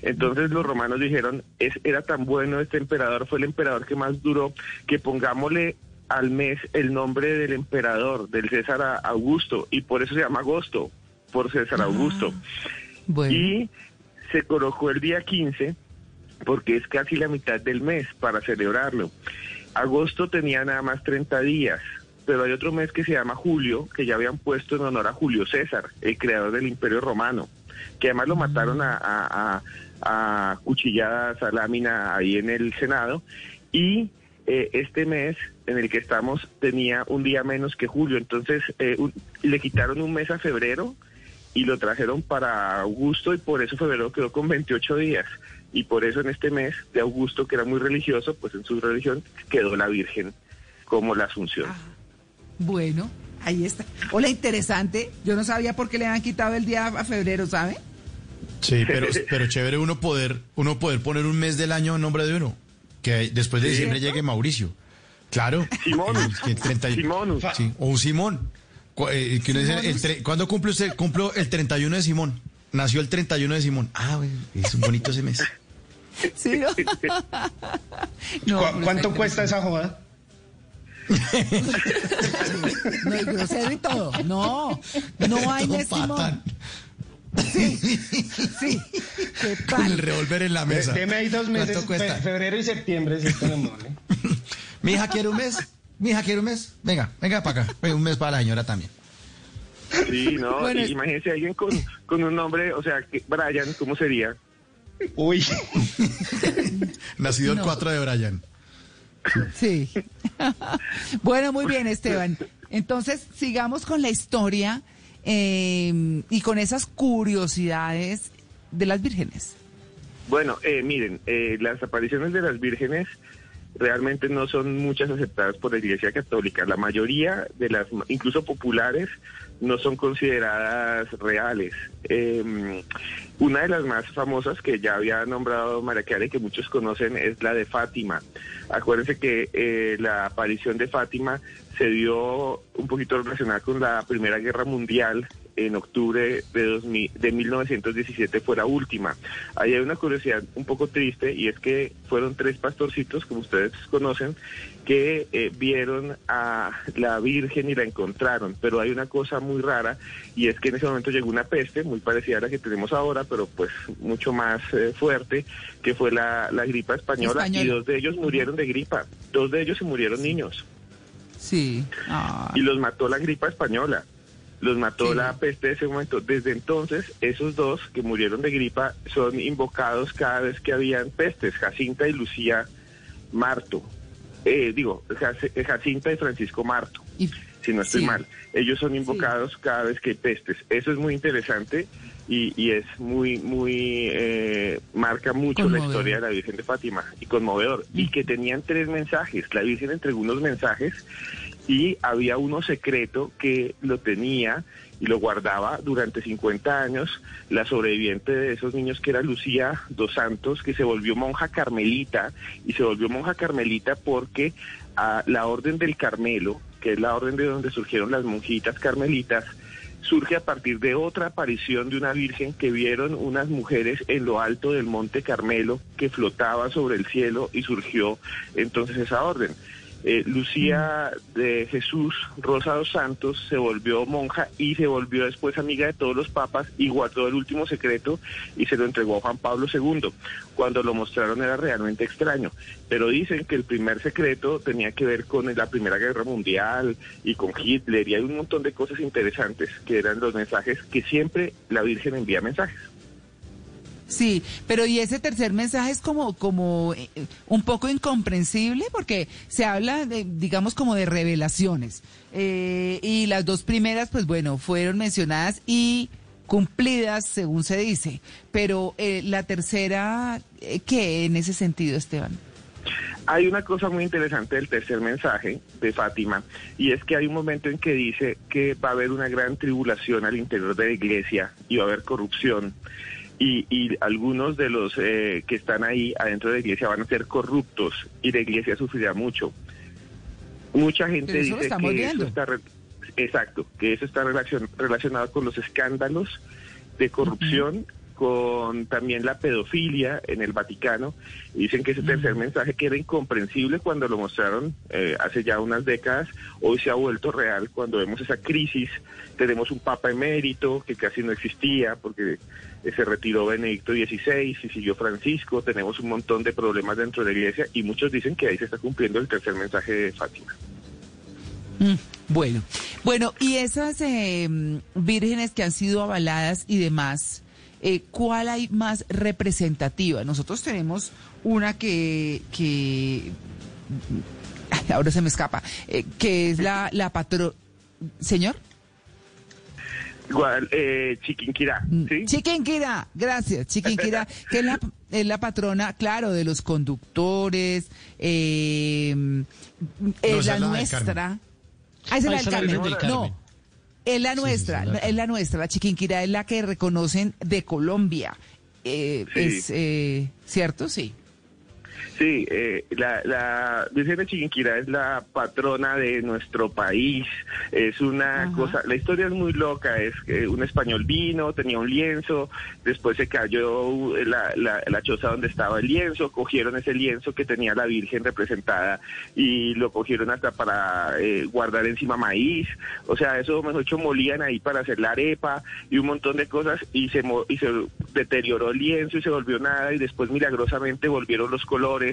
Entonces los romanos dijeron, es, era tan bueno este emperador, fue el emperador que más duró, que pongámosle al mes el nombre del emperador, del César Augusto, y por eso se llama agosto, por César Augusto. Y se colocó el día 15 porque es casi la mitad del mes para celebrarlo. Agosto tenía nada más 30 días, pero hay otro mes que se llama julio, que ya habían puesto en honor a Julio César, el creador del Imperio Romano, que además lo mataron a, a- a- a cuchilladas, a lámina ahí en el Senado, y eh, este mes en el que estamos tenía un día menos que julio, entonces eh, un- le quitaron un mes a febrero y lo trajeron para Augusto y por eso febrero quedó con 28 días. Y por eso en este mes de Augusto, que era muy religioso, pues en su religión quedó la Virgen como la Asunción. Bueno, ahí está. Hola, interesante. Yo no sabía por qué le han quitado el día a febrero, ¿sabe? Sí, pero, pero chévere uno poder, uno poder poner un mes del año en nombre de uno. Que después de Sí. diciembre llegue Mauricio. Claro. Simón. El- que el 30 y- Sí, o un Simón. Cu- eh, que dice, ¿Cuándo cumple usted? Cumplo el 31 de Simón. Nació el 31 de Simón. Ah, bueno, es un bonito ese mes. Sí, ¿no? ¿Cu- ¿Cuánto cuesta esa joda? No, y grosero y todo. No, no hay mes Simón. Sí, sí. ¿Qué Con el tal? revólver en la mesa. Deme ahí dos meses, ¿Cuánto cuesta? fe- febrero y septiembre, si esto no mole. Mi hija quiere un mes. Mi hija quiere un mes. Venga, venga para acá. Un mes para la señora también. Sí, no, Bueno, imagínense alguien con, con un nombre, o sea, que Brian, ¿cómo sería? Uy. Nacido el No. 4 de Brian. Sí. bueno, muy bien, Esteban. Entonces, sigamos con la historia eh, y con esas curiosidades de las vírgenes. Bueno, eh, miren, eh, las apariciones de las vírgenes realmente no son muchas aceptadas por la Iglesia Católica. La mayoría de las, incluso populares, no son consideradas reales. Em, una de las más famosas que ya había nombrado y que muchos conocen es la de Fátima. Acuérdense que eh, la aparición de Fátima se dio un poquito relacionada con la Primera Guerra Mundial en octubre de, de 1917 fue la última. Ahí hay una curiosidad un poco triste y es que fueron tres pastorcitos, como ustedes conocen, que eh, vieron a la Virgen y la encontraron. Pero hay una cosa muy rara y es que en ese momento llegó una peste muy parecida a la que tenemos ahora, pero pues mucho más eh, fuerte, que fue la, gripa española y dos de ellos murieron de gripa. Dos de ellos se murieron niños. Sí. Y los mató la gripa española los mató la peste de ese momento. Desde entonces, esos dos que murieron de gripa son invocados cada vez que habían pestes, Jacinta y Lucía Marto. Eh, digo, Jacinta y Francisco Marto, si no estoy mal. Ellos son invocados cada vez que hay pestes. Eso es muy interesante y, es muy, muy, eh, marca mucho la historia de la Virgen de Fátima y conmovedor. Y que tenían tres mensajes. La Virgen entregó unos mensajes y había uno secreto que lo tenía y lo guardaba durante 50 años la sobreviviente de esos niños que era Lucía dos Santos, que se volvió monja carmelita y se volvió monja carmelita porque a la orden del Carmelo, que es la orden de donde surgieron las monjitas carmelitas, surge a partir de otra aparición de una virgen que vieron unas mujeres en lo alto del monte Carmelo que flotaba sobre el cielo y surgió entonces esa orden. Eh, Lucía de Jesús Rosa dos Santos se volvió monja y se volvió después amiga de todos los papas y guardó el último secreto y se lo entregó a Juan Pablo II. Cuando lo mostraron era realmente extraño, pero dicen que el primer secreto tenía que ver con la Primera Guerra Mundial y con Hitler y hay un montón de cosas interesantes que eran los mensajes que siempre la Virgen envía mensajes. Sí, pero y ese tercer mensaje es como, como eh, un poco incomprensible porque se habla, de, digamos, como de revelaciones. Eh, y las dos primeras, pues bueno, fueron mencionadas y cumplidas, según se dice. Pero eh, la tercera, ¿qué en ese sentido, Esteban? Hay una cosa muy interesante del tercer mensaje de Fátima, y es que hay un momento en que dice que va a haber una gran tribulación al interior de la iglesia y va a haber corrupción y, algunos de los eh, que están ahí adentro de la iglesia van a ser corruptos y la iglesia sufrirá mucho. Mucha gente dice que eso está exacto, que eso está relacionado con los escándalos de corrupción con también la pedofilia en el Vaticano. Dicen que ese tercer mensaje que era incomprensible cuando lo mostraron eh, hace ya unas décadas, hoy se ha vuelto real cuando vemos esa crisis. Tenemos un papa emérito que casi no existía porque se retiró Benedicto XVI y siguió Francisco. Tenemos un montón de problemas dentro de la iglesia y muchos dicen que ahí se está cumpliendo el tercer mensaje de Fátima. Mm, bueno, bueno, y esas eh, vírgenes que han sido avaladas y demás, eh, ¿cuál hay más representativa? Nosotros tenemos una que, que ahora se me escapa, eh, que es la, la. ¿Señor? Igual, eh, Chiquinquirá, mm, ¿sí? Chiquinquirá, gracias, Chiquinquirá, que es la, es la patrona, claro, de los conductores, eh, es la, nuestra. Ah, es la del Carmen. No, es la nuestra, es la nuestra, la Chiquinquirá es la que reconocen de Colombia. Eh, Es eh, cierto, sí. Sí, eh, la, la Virgen de Chiquinquirá es la patrona de nuestro país. Es una cosa, la historia es muy loca. Es que un español vino, tenía un lienzo, después se cayó la, la, choza donde estaba el lienzo, cogieron ese lienzo que tenía la Virgen representada y lo cogieron hasta para eh, guardar encima maíz. O sea, eso mejor dicho molían ahí para hacer la arepa y un montón de cosas y se, y se deterioró el lienzo y se volvió nada y después milagrosamente volvieron los colores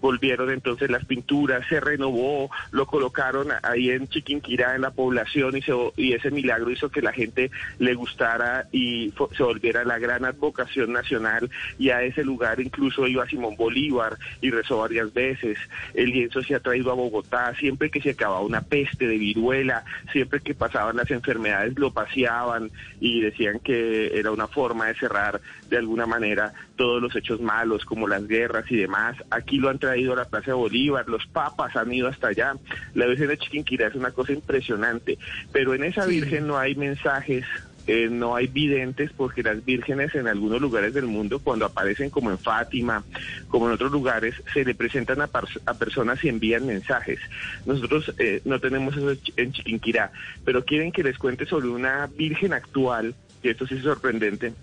volvieron entonces las pinturas, se renovó, lo colocaron ahí en Chiquinquirá, en la población, y, se, y ese milagro hizo que la gente le gustara y se volviera la gran advocación nacional, y a ese lugar incluso iba Simón Bolívar y rezó varias veces. El lienzo se ha traído a Bogotá, siempre que se acababa una peste de viruela, siempre que pasaban las enfermedades lo paseaban y decían que era una forma de cerrar de alguna manera todos los hechos malos como las guerras y demás. Aquí lo han traído a la Plaza de Bolívar, los papas han ido hasta allá. La Virgen de Chiquinquirá es una cosa impresionante, pero en esa Virgen no hay mensajes eh, no hay videntes porque las vírgenes en algunos lugares del mundo, cuando aparecen como en Fátima, como en otros lugares, se le presentan a, personas y envían mensajes. Nosotros eh, no tenemos eso en Chiquinquirá, pero quieren que les cuente sobre una virgen actual, y esto sí es sorprendente,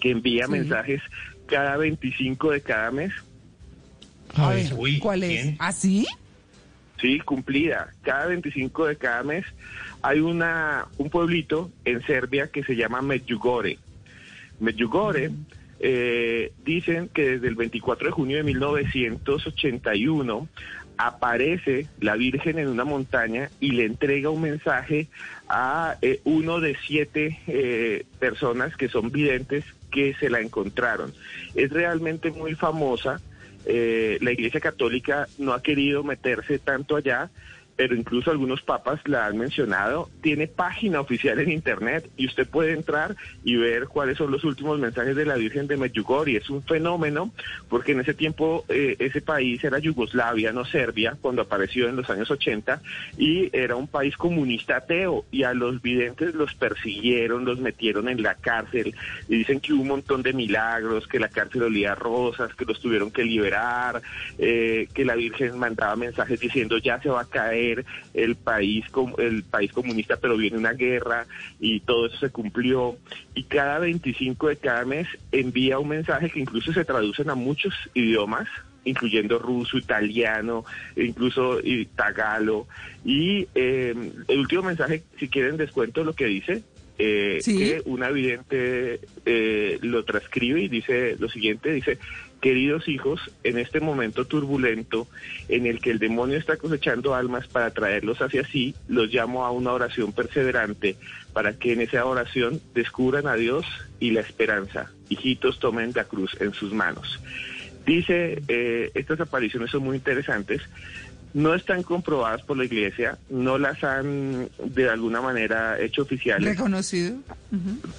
que envía mensajes cada 25 de cada mes. ¿Cuál es? ¿Así? ¿Ah, sí, cumplida. Cada 25 de cada mes hay una, un pueblito en Serbia que se llama Medjugorje. Medjugorje eh, dicen que desde el 24 de junio de 1981 aparece la Virgen en una montaña y le entrega un mensaje a eh, uno de siete eh, personas que son videntes que se la encontraron. Es realmente muy famosa. la Iglesia Católica no ha querido meterse tanto allá, pero incluso algunos papas la han mencionado, tiene página oficial en internet y usted puede entrar y ver cuáles son los últimos mensajes de la Virgen de Medjugorje. Es un fenómeno porque en ese tiempo eh, ese país era Yugoslavia, no Serbia, cuando apareció en los años 80 y era un país comunista ateo y a los videntes los persiguieron, los metieron en la cárcel y dicen que hubo un montón de milagros, que la cárcel olía rosas, que los tuvieron que liberar, eh, que la Virgen mandaba mensajes diciendo ya se va a caer el país, el país comunista, pero viene una guerra y todo eso se cumplió. Y cada 25 de cada mes envía un mensaje que incluso se traducen a muchos idiomas incluyendo ruso, italiano, incluso y tagalo. Y eh, el último mensaje, si quieren descuento lo que dice, eh, que un vidente eh, lo transcribe y dice lo siguiente, dice, queridos hijos, en este momento turbulento en el que el demonio está cosechando almas para traerlos hacia sí, los llamo a una oración perseverante para que en esa oración descubran a Dios y la esperanza. Hijitos, tomen la cruz en sus manos. Dice, eh, estas apariciones son muy interesantes no están comprobadas por la iglesia, no las han de alguna manera hecho oficiales. Reconocido.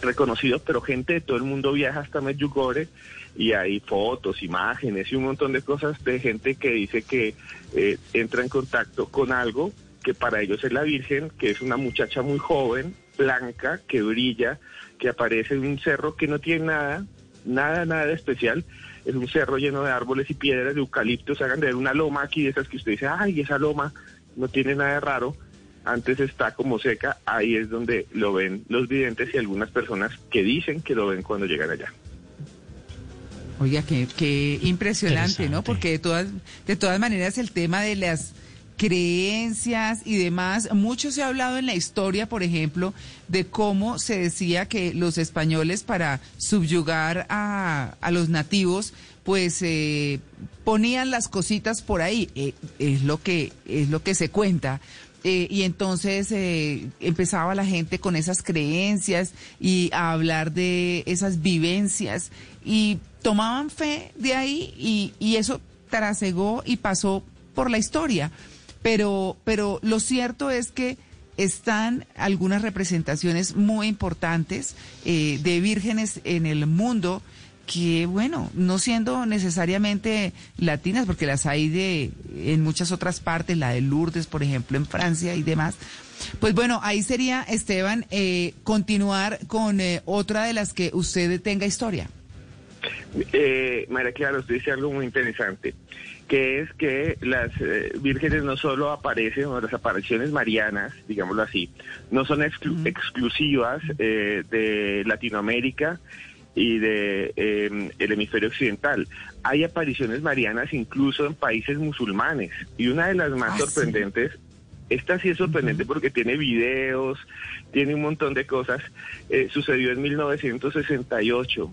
Reconocido, pero gente de todo el mundo viaja hasta Medjugorje y hay fotos, imágenes y un montón de cosas de gente que dice que eh, entra en contacto con algo que para ellos es la Virgen, que es una muchacha muy joven, blanca, que brilla, que aparece en un cerro que no tiene nada, nada, nada de especial, es un cerro lleno de árboles y piedras, de eucaliptos, hagan de ver una loma aquí de esas que usted dice, ay, esa loma no tiene nada de raro, antes está como seca, ahí es donde lo ven los videntes y algunas personas que dicen que lo ven cuando llegan allá. Oiga, qué, qué impresionante, ¿no? Porque de todas, de todas maneras el tema de las creencias y demás. Mucho se ha hablado en la historia, por ejemplo, de cómo se decía que los españoles para subyugar a, a los nativos, pues eh, ponían las cositas por ahí. Eh, es lo que es lo que se cuenta. Eh, y entonces empezaba la gente con esas creencias y a hablar de esas vivencias y tomaban fe de ahí y, y eso trasegó y pasó por la historia. Pero, pero lo cierto es que están algunas representaciones muy importantes eh, de vírgenes en el mundo que bueno, no siendo necesariamente latinas, porque las hay de en muchas otras partes, la de Lourdes, por ejemplo, en Francia y demás. Pues bueno, ahí sería, Esteban, eh, continuar con eh, otra de las que usted tenga historia. Eh, María Clara, usted dice algo muy interesante que es que las eh, vírgenes no solo aparecen, o las apariciones marianas, digámoslo así, no son exclusivas eh, de Latinoamérica y de em, el hemisferio occidental. Hay apariciones marianas incluso en países musulmanes y una de las más ah, sorprendentes esta sí es sorprendente porque tiene videos, tiene un montón de cosas. Eh, sucedió en 1968,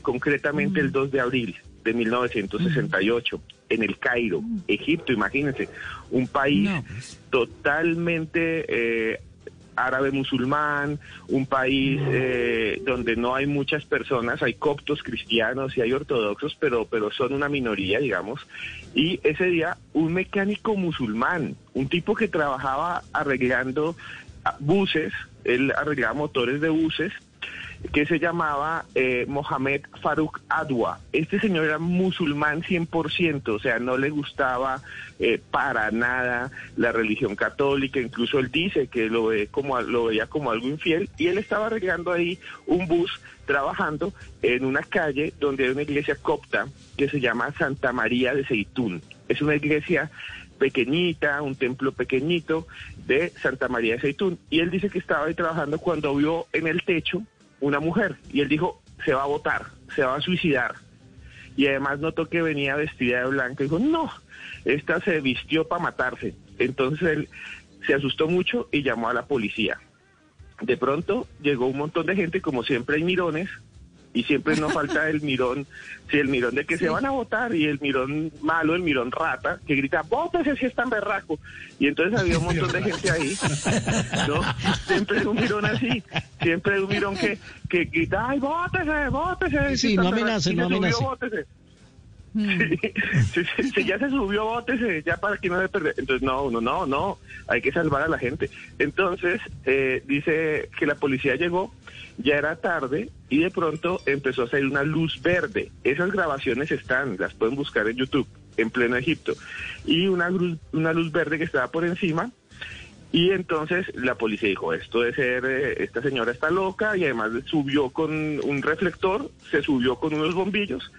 concretamente el 2 de abril de 1968 en el Cairo, Egipto, imagínense, un país pues. totalmente eh, árabe musulmán, un país eh, donde no hay muchas personas, hay coptos cristianos y hay ortodoxos, pero, pero son una minoría, digamos. Y ese día un mecánico musulmán, un tipo que trabajaba arreglando buses, él arreglaba motores de buses, que se llamaba eh, Mohamed Farouk Adwa. Este señor era musulmán 100%, o sea, no le gustaba eh, para nada la religión católica, incluso él dice que lo, ve como, lo veía como algo infiel, y él estaba arreglando ahí un bus trabajando en una calle donde hay una iglesia copta que se llama Santa María de Seitún. Es una iglesia pequeñita, un templo pequeñito de Santa María de Seitún. Y él dice que estaba ahí trabajando cuando vio en el techo una mujer y él dijo, se va a votar, se va a suicidar. Y además notó que venía vestida de blanco y dijo, no, esta se vistió para matarse. Entonces él se asustó mucho y llamó a la policía. De pronto llegó un montón de gente, como siempre hay mirones, y siempre no falta el mirón, si el mirón de que se van a votar y el mirón malo, el mirón rata, que grita, vótese si es tan berraco. Y entonces había un montón de gente ahí, ¿no? Siempre hay un mirón así, siempre hay un mirón que, que grita, ay, vótese, vótese. Sí, no amenace, no amenace. Si, ya se subió, bótese, ya para que no se perder. Entonces, no, no, no, no, hay que salvar a la gente. Entonces, eh, dice que la policía llegó ya era tarde y de pronto empezó a salir una luz verde. Esas grabaciones están, las pueden buscar en YouTube, en pleno Egipto. Y una, una luz verde que estaba por encima. Y entonces la policía dijo, esto de ser, eh, esta señora está loca y además subió con un reflector, se subió con unos bombillos,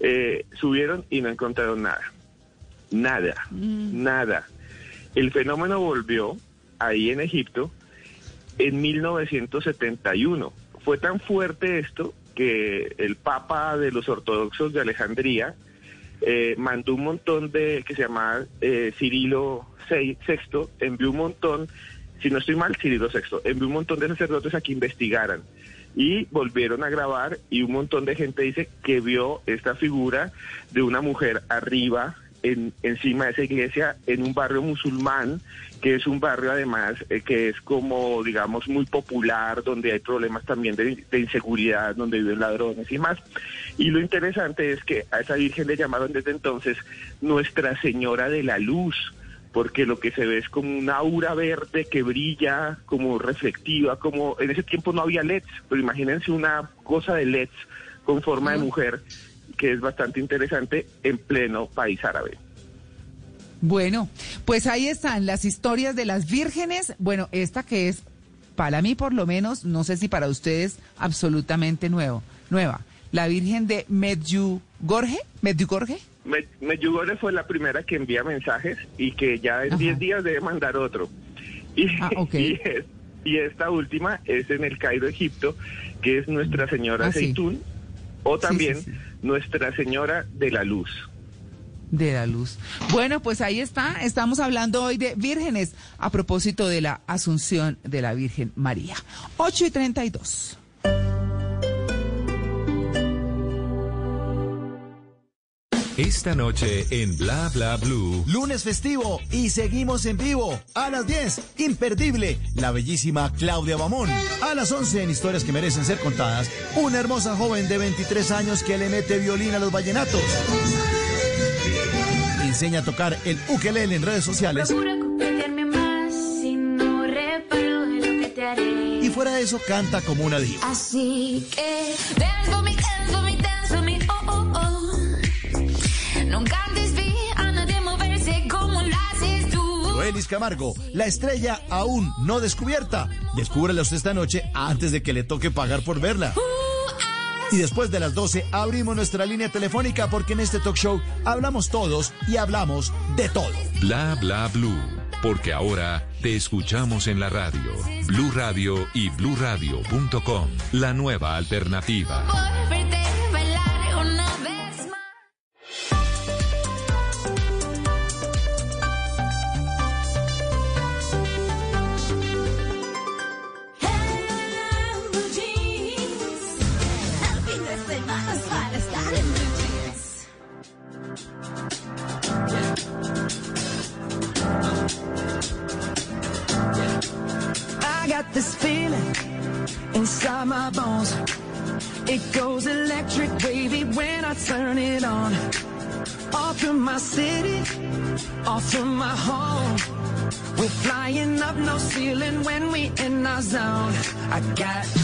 eh, subieron y no encontraron nada. Nada, mm. nada. El fenómeno volvió ahí en Egipto en 1971 fue tan fuerte esto que el Papa de los Ortodoxos de Alejandría eh, mandó un montón de, que se llamaba eh, Cirilo VI, envió un montón, si no estoy mal, Cirilo VI, envió un montón de sacerdotes a que investigaran. Y volvieron a grabar y un montón de gente dice que vio esta figura de una mujer arriba en, encima de esa iglesia en un barrio musulmán, que es un barrio además eh, que es como, digamos, muy popular, donde hay problemas también de, inseguridad, donde viven ladrones y más. Y lo interesante es que a esa Virgen le llamaron desde entonces Nuestra Señora de la Luz, porque lo que se ve es como una aura verde que brilla, como reflectiva, como en ese tiempo no había LEDs, pero imagínense una cosa de LEDs con forma de mujer que es bastante interesante en pleno país árabe. Bueno, pues ahí están las historias de las vírgenes. Bueno, esta que es, para mí por lo menos, no sé si para ustedes, absolutamente nuevo, nueva. La Virgen de Medjugorje, Medjugorje. Medjugorje fue la primera que envía mensajes y que ya en 10 días debe mandar otro. Y, ah, y, esta última es en el Cairo, Egipto, que es Nuestra Señora ah, Zeitún, o también Nuestra Señora de la Luz. De la luz. Bueno, pues ahí está. Estamos hablando hoy de vírgenes a propósito de la Asunción de la Virgen María. 8 y 32. Esta noche en Bla Bla Blue. Lunes festivo y seguimos en vivo. A las 10, imperdible, la bellísima Claudia Bamón. A las 11, en historias que merecen ser contadas, una hermosa joven de 23 años que le mete violín a los vallenatos. Enseña a tocar el ukelele en redes sociales. Y fuera de eso, canta como una diva. Así que, Elis Camargo, la estrella aún no descubierta. Descúbrela esta noche antes de que le toque pagar por verla. Y después de las 12 abrimos nuestra línea telefónica porque en este talk show hablamos todos y hablamos de todo. Bla bla blue, porque ahora te escuchamos en la radio. Blue Radio y bluradio.com, la nueva alternativa. I got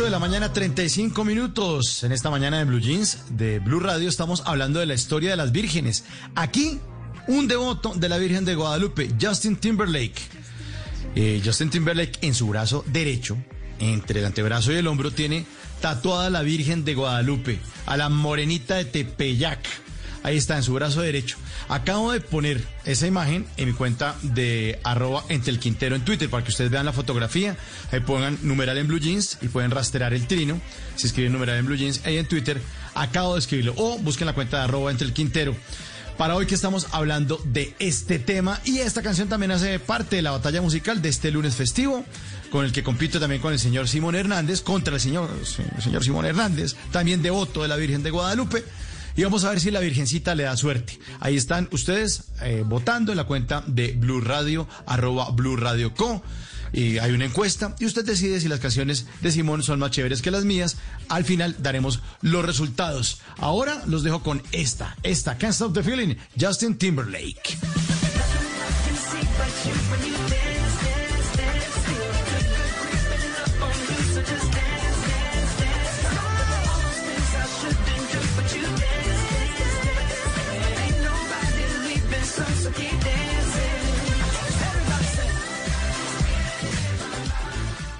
8 de la mañana, 35 minutos. En esta mañana de Blue Jeans de Blue Radio estamos hablando de la historia de las vírgenes. Aquí, un devoto de la Virgen de Guadalupe, Justin Timberlake. Eh, Justin Timberlake en su brazo derecho, entre el antebrazo y el hombro, tiene tatuada la Virgen de Guadalupe, a la morenita de Tepeyac. Ahí está, en su brazo derecho. Acabo de poner esa imagen en mi cuenta de arroba entre el Quintero en Twitter para que ustedes vean la fotografía. Ahí pongan numeral en blue jeans y pueden rastrear el trino. Si escriben numeral en blue jeans ahí en Twitter, acabo de escribirlo. O busquen la cuenta de arroba entre el Quintero. Para hoy que estamos hablando de este tema y esta canción también hace parte de la batalla musical de este lunes festivo, con el que compito también con el señor Simón Hernández, contra el señor, el señor Simón Hernández, también devoto de la Virgen de Guadalupe. Y vamos a ver si la Virgencita le da suerte. Ahí están ustedes eh, votando en la cuenta de Blue Radio, arroba Blue Radio Co. Y hay una encuesta y usted decide si las canciones de Simón son más chéveres que las mías. Al final daremos los resultados. Ahora los dejo con esta, esta, Can't Stop the Feeling, Justin Timberlake.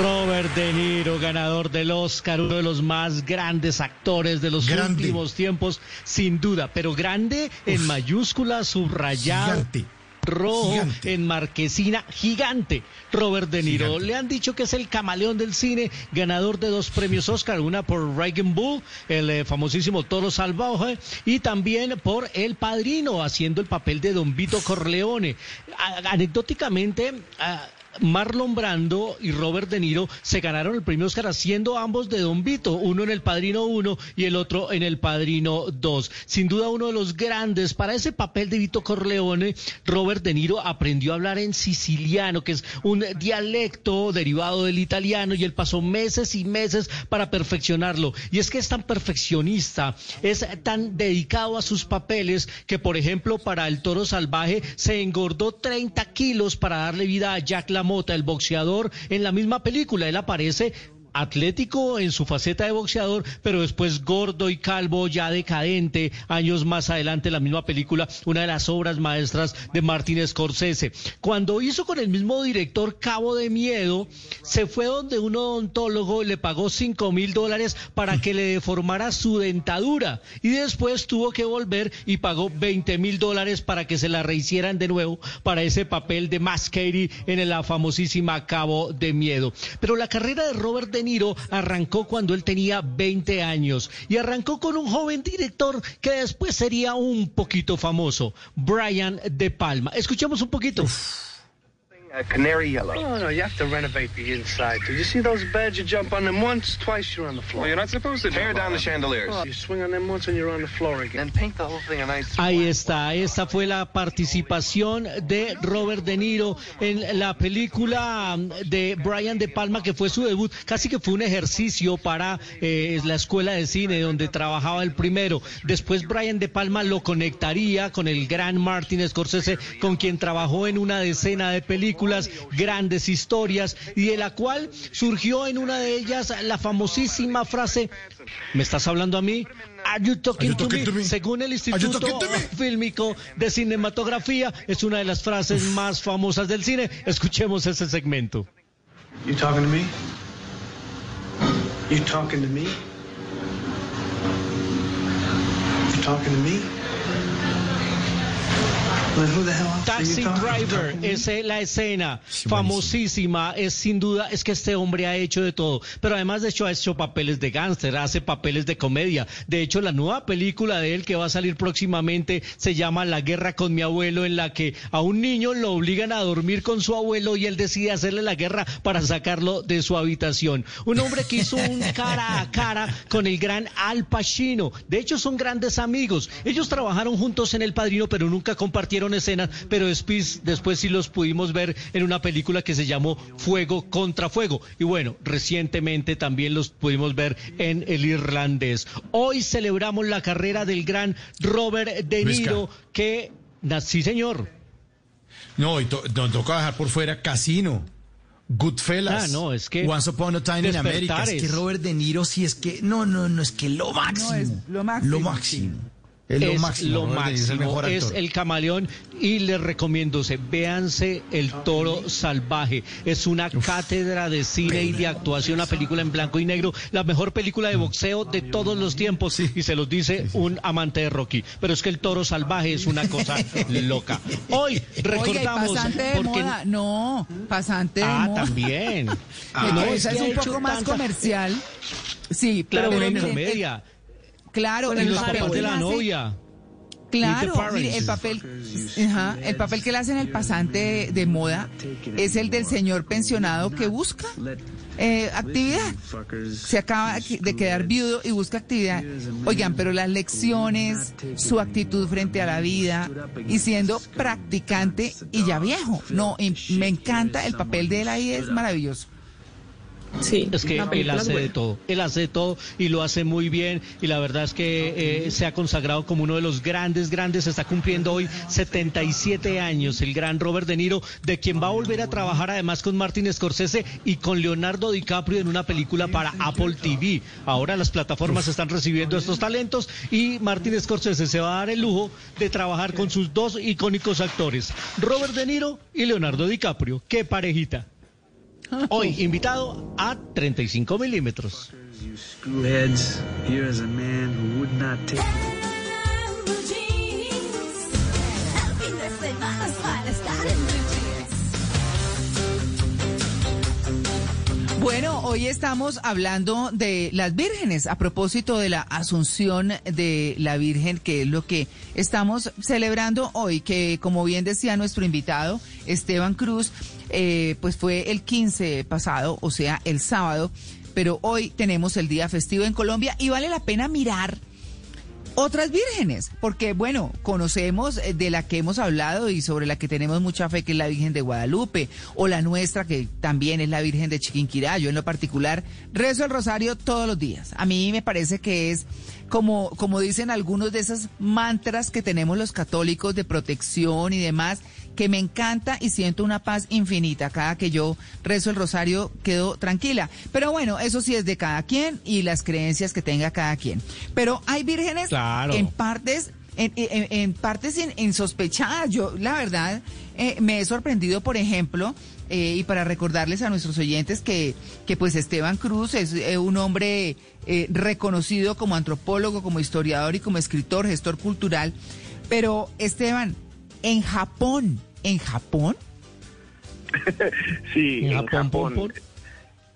Robert De Niro, ganador del Oscar, uno de los más grandes actores de los Grande. últimos tiempos, sin duda, pero grande en mayúscula, subrayado. Gigante. Rojo Gigante. en marquesina gigante. Robert De Niro. Gigante. Le han dicho que es el camaleón del cine, ganador de dos premios Oscar, una por Reagan Bull, el eh, famosísimo Toro Salvaje, y también por El Padrino, haciendo el papel de Don Vito Corleone. A- anecdóticamente, ah, Marlon Brando y Robert De Niro se ganaron el premio Oscar haciendo ambos de Don Vito, uno en El Padrino 1 y el otro en El Padrino 2. Sin duda uno de los grandes. Para ese papel de Vito Corleone, Robert De Niro aprendió a hablar en siciliano, que es un dialecto derivado del italiano, y él pasó meses y meses para perfeccionarlo. Y es que es tan perfeccionista, es tan dedicado a sus papeles, que por ejemplo para El Toro Salvaje se engordó 30 kilos para darle vida a Jack LaMotta, el boxeador, en la misma película. Él aparece atlético en su faceta de boxeador, pero después gordo y calvo, ya decadente. Años más adelante, la misma película, una de las obras maestras de Martin Scorsese. Cuando hizo con el mismo director Cabo de Miedo, se fue donde un odontólogo le pagó 5 mil dólares para que le deformara su dentadura y después tuvo que volver y pagó 20 mil dólares para que se la rehicieran de nuevo para ese papel de Mascady en la famosísima Cabo de Miedo. Pero la carrera de Robert De Niro arrancó cuando él tenía 20 años y arrancó con un joven director que después sería un poquito famoso, Brian De Palma. Escuchemos un poquito. A canary yellow. Oh, no, you have to renovate the inside. Did you see those beds? You jump on them once, twice you're on the floor. Well, you're not supposed to tear down the chandeliers. Oh, you swing on them once and you're on the floor again. Then paint the whole thing a nice Ahí está, esta fue la participación de Robert De Niro en la película de Brian De Palma, que fue su debut. Casi que fue un ejercicio para eh, la escuela de cine donde trabajaba el primero. Después Brian De Palma lo conectaría con el gran Martin Scorsese, con quien trabajó en una decena de películas grandes historias, y de la cual surgió en una de ellas la famosísima frase, ¿me estás hablando a mí? Are you talking, to, me? Según el Instituto Fílmico de Cinematografía, es una de las frases más famosas del cine. Escuchemos ese segmento. You talking to me? You talking to me? You talking to me? Taxi Driver es eh, la escena famosísima, es sin duda, es que este hombre ha hecho de todo, pero además de hecho ha hecho papeles de gángster, hace papeles de comedia. De hecho, la nueva película de él que va a salir próximamente se llama La guerra con mi abuelo, en la que a un niño lo obligan a dormir con su abuelo y él decide hacerle la guerra para sacarlo de su habitación. Un hombre que hizo un cara a cara con el gran Al Pacino. De hecho, son grandes amigos. Ellos trabajaron juntos en El Padrino, pero nunca compartieron escenas, pero después, después sí los pudimos ver en una película que se llamó Fuego contra Fuego. Y bueno, recientemente también los pudimos ver en El Irlandés. Hoy celebramos la carrera del gran Robert De Niro, que... Sí, señor. No, y to, nos toca dejar por fuera Casino. Goodfellas. Ah, no, es que Once Upon a Time in America. Es que Robert De Niro sí es que no, no, no es que lo máximo. No, es lo máximo. Lo máximo. Es lo máximo, lo es el máximo, mejor es actor. el camaleón y les recomiendo, se, véanse El Toro Salvaje. Es una cátedra de cine y de actuación, una película en blanco y negro, la mejor película de boxeo de todos los tiempos y se los dice un amante de Rocky. Pero es que El Toro Salvaje es una cosa loca. Hoy Oiga, recordamos pasante de porque moda. No, pasante de Ah, moda. también. Ah, No, esa es un poco más tanta- comercial. Sí, Claro, pero miren, comedia. Claro, los papás de que la hace- novia. Claro, mire, el papel, ajá, el papel que le hacen el pasante de, de moda es el del señor pensionado que busca eh, actividad. Se acaba de quedar viudo y busca actividad. Oigan, pero las lecciones, su actitud frente a la vida y siendo practicante y ya viejo. No, y me encanta el papel de él ahí, es maravilloso. Sí, es que él hace de todo, él hace de todo y lo hace muy bien y la verdad es que eh, se ha consagrado como uno de los grandes, grandes, está cumpliendo hoy 77 años el gran Robert De Niro, de quien va a volver a trabajar además con Martin Scorsese y con Leonardo DiCaprio en una película para Apple TV. Ahora las plataformas están recibiendo estos talentos y Martin Scorsese se va a dar el lujo de trabajar con sus dos icónicos actores, Robert De Niro y Leonardo DiCaprio. ¡Qué parejita! Hoy invitado a 35 milímetros. Bueno, hoy estamos hablando de las vírgenes a propósito de la asunción de la Virgen, que es lo que estamos celebrando hoy, que como bien decía nuestro invitado Esteban Cruz, eh, pues fue el 15 pasado, o sea, el sábado, pero hoy tenemos el día festivo en Colombia y vale la pena mirar otras vírgenes, porque bueno, conocemos eh, de la que hemos hablado y sobre la que tenemos mucha fe, que es la Virgen de Guadalupe, o la nuestra, que también es la Virgen de Chiquinquirá. Yo en lo particular rezo el rosario todos los días. A mí me parece que es como, como dicen algunos de esos mantras que tenemos los católicos de protección y demás, que me encanta y siento una paz infinita. Cada que yo rezo el rosario quedo tranquila. Pero bueno, eso sí es de cada quien y las creencias que tenga cada quien. Pero hay vírgenes Claro. en partes en, en- en partes in- insospechadas. Yo, la verdad, eh, me he sorprendido, por ejemplo, eh, y para recordarles a nuestros oyentes que, que pues Esteban Cruz es eh, un hombre reconocido como antropólogo, como historiador y como escritor, gestor cultural. Pero, Esteban, en Japón, en Japón, Sí, ¿En en Japón?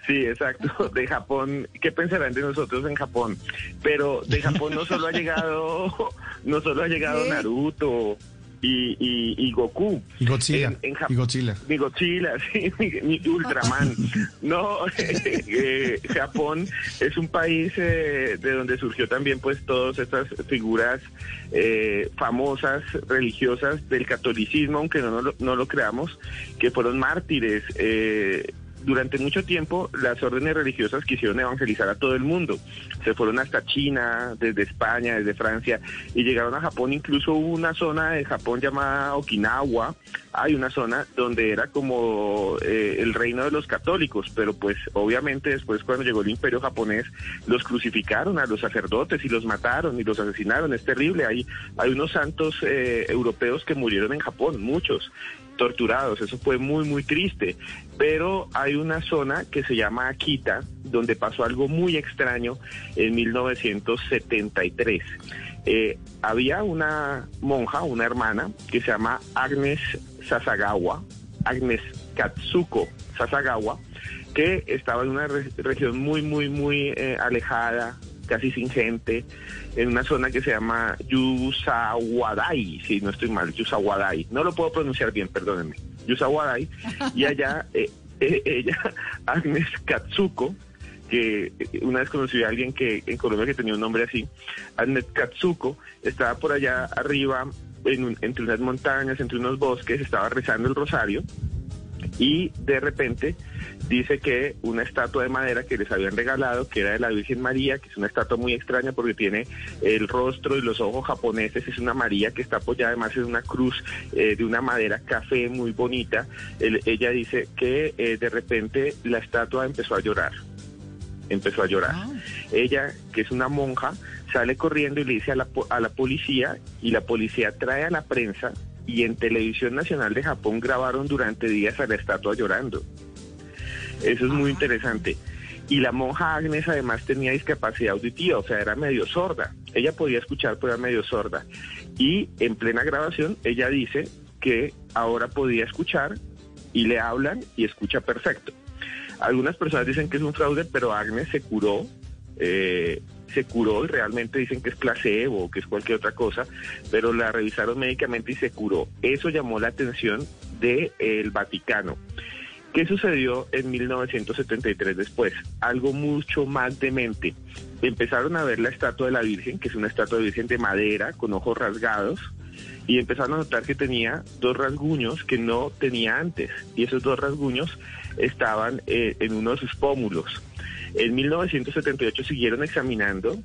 Sí, exacto. De Japón, ¿qué pensarán de nosotros en Japón? Pero de Japón no solo ha llegado, no solo ha llegado ¿Qué? Naruto y, y, y Goku. Y Godzilla. En- en y Godzilla. Mi Godzilla, sí, mi, mi Ultraman. No, eh, Japón es un país eh, de donde surgió también pues todas estas figuras eh, famosas, religiosas del catolicismo, aunque no, no, lo, no lo creamos, que fueron mártires. eh, durante mucho tiempo las órdenes religiosas quisieron evangelizar a todo el mundo. Se fueron hasta China, desde España, desde Francia, y llegaron a Japón. Incluso hubo una zona de Japón llamada Okinawa. Hay una zona donde era como eh, el reino de los católicos, pero pues obviamente después cuando llegó el imperio japonés los crucificaron a los sacerdotes y los mataron y los asesinaron. Es terrible. Hay, hay unos santos eh, europeos que murieron en Japón, muchos torturados, eso fue muy muy triste, pero hay una zona que se llama Akita, donde pasó algo muy extraño en 1973. Eh, había una monja, una hermana, que se llama Agnes Sasagawa, Agnes Katsuko Sasagawa, que estaba en una re- región muy, muy, muy eh, alejada, casi sin gente, en una zona que se llama Yusawadai, si no estoy mal, Yusawadai. No lo puedo pronunciar bien, perdónenme. Yusawadai. Y allá, eh, eh, ella, Agnes Katsuko, que eh, una vez conocí a alguien que en Colombia que tenía un nombre así, Agnes Katsuko, estaba por allá arriba, en un- entre unas montañas, entre unos bosques, estaba rezando el rosario y de repente dice que una estatua de madera que les habían regalado, que era de la Virgen María, que es una estatua muy extraña porque tiene el rostro y los ojos japoneses, es una María que está apoyada además en una cruz eh, de una madera café muy bonita. El- ella dice que eh, de repente la estatua empezó a llorar, empezó a llorar. Ella, que es una monja, sale corriendo y le dice a la, a la policía y la policía trae a la prensa y en Televisión Nacional de Japón grabaron durante días a la estatua llorando. Eso es muy interesante. Y la monja Agnes además tenía discapacidad auditiva, o sea, era medio sorda. Ella podía escuchar, pero era medio sorda. Y en plena grabación ella dice que ahora podía escuchar y le hablan y escucha perfecto. Algunas personas dicen que es un fraude, pero Agnes se curó, eh, se curó y realmente dicen que es placebo o que es cualquier otra cosa, pero la revisaron médicamente y se curó. Eso llamó la atención del Vaticano. ¿Qué sucedió en 1973 después? Algo mucho más demente. Empezaron a ver la estatua de la Virgen, que es una estatua de Virgen de madera con ojos rasgados, y empezaron a notar que tenía dos rasguños que no tenía antes, y esos dos rasguños estaban eh, en uno de sus pómulos. En 1978 siguieron examinando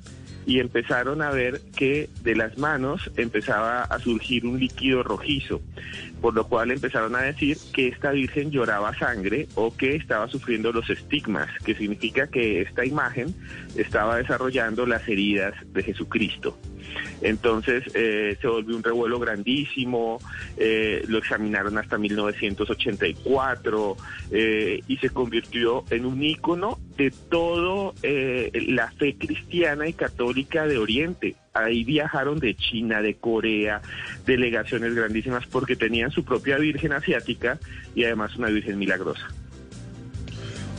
y empezaron a ver que de las manos empezaba a surgir un líquido rojizo, por lo cual empezaron a decir que esta virgen lloraba sangre o que estaba sufriendo los estigmas, que significa que esta imagen estaba desarrollando las heridas de Jesucristo. Entonces eh, se volvió un revuelo grandísimo, eh, lo examinaron hasta 1984 eh, y se convirtió en un ícono de todo eh, la fe cristiana y católica de Oriente. Ahí viajaron de China, de Corea, delegaciones grandísimas porque tenían su propia Virgen asiática y además una Virgen milagrosa.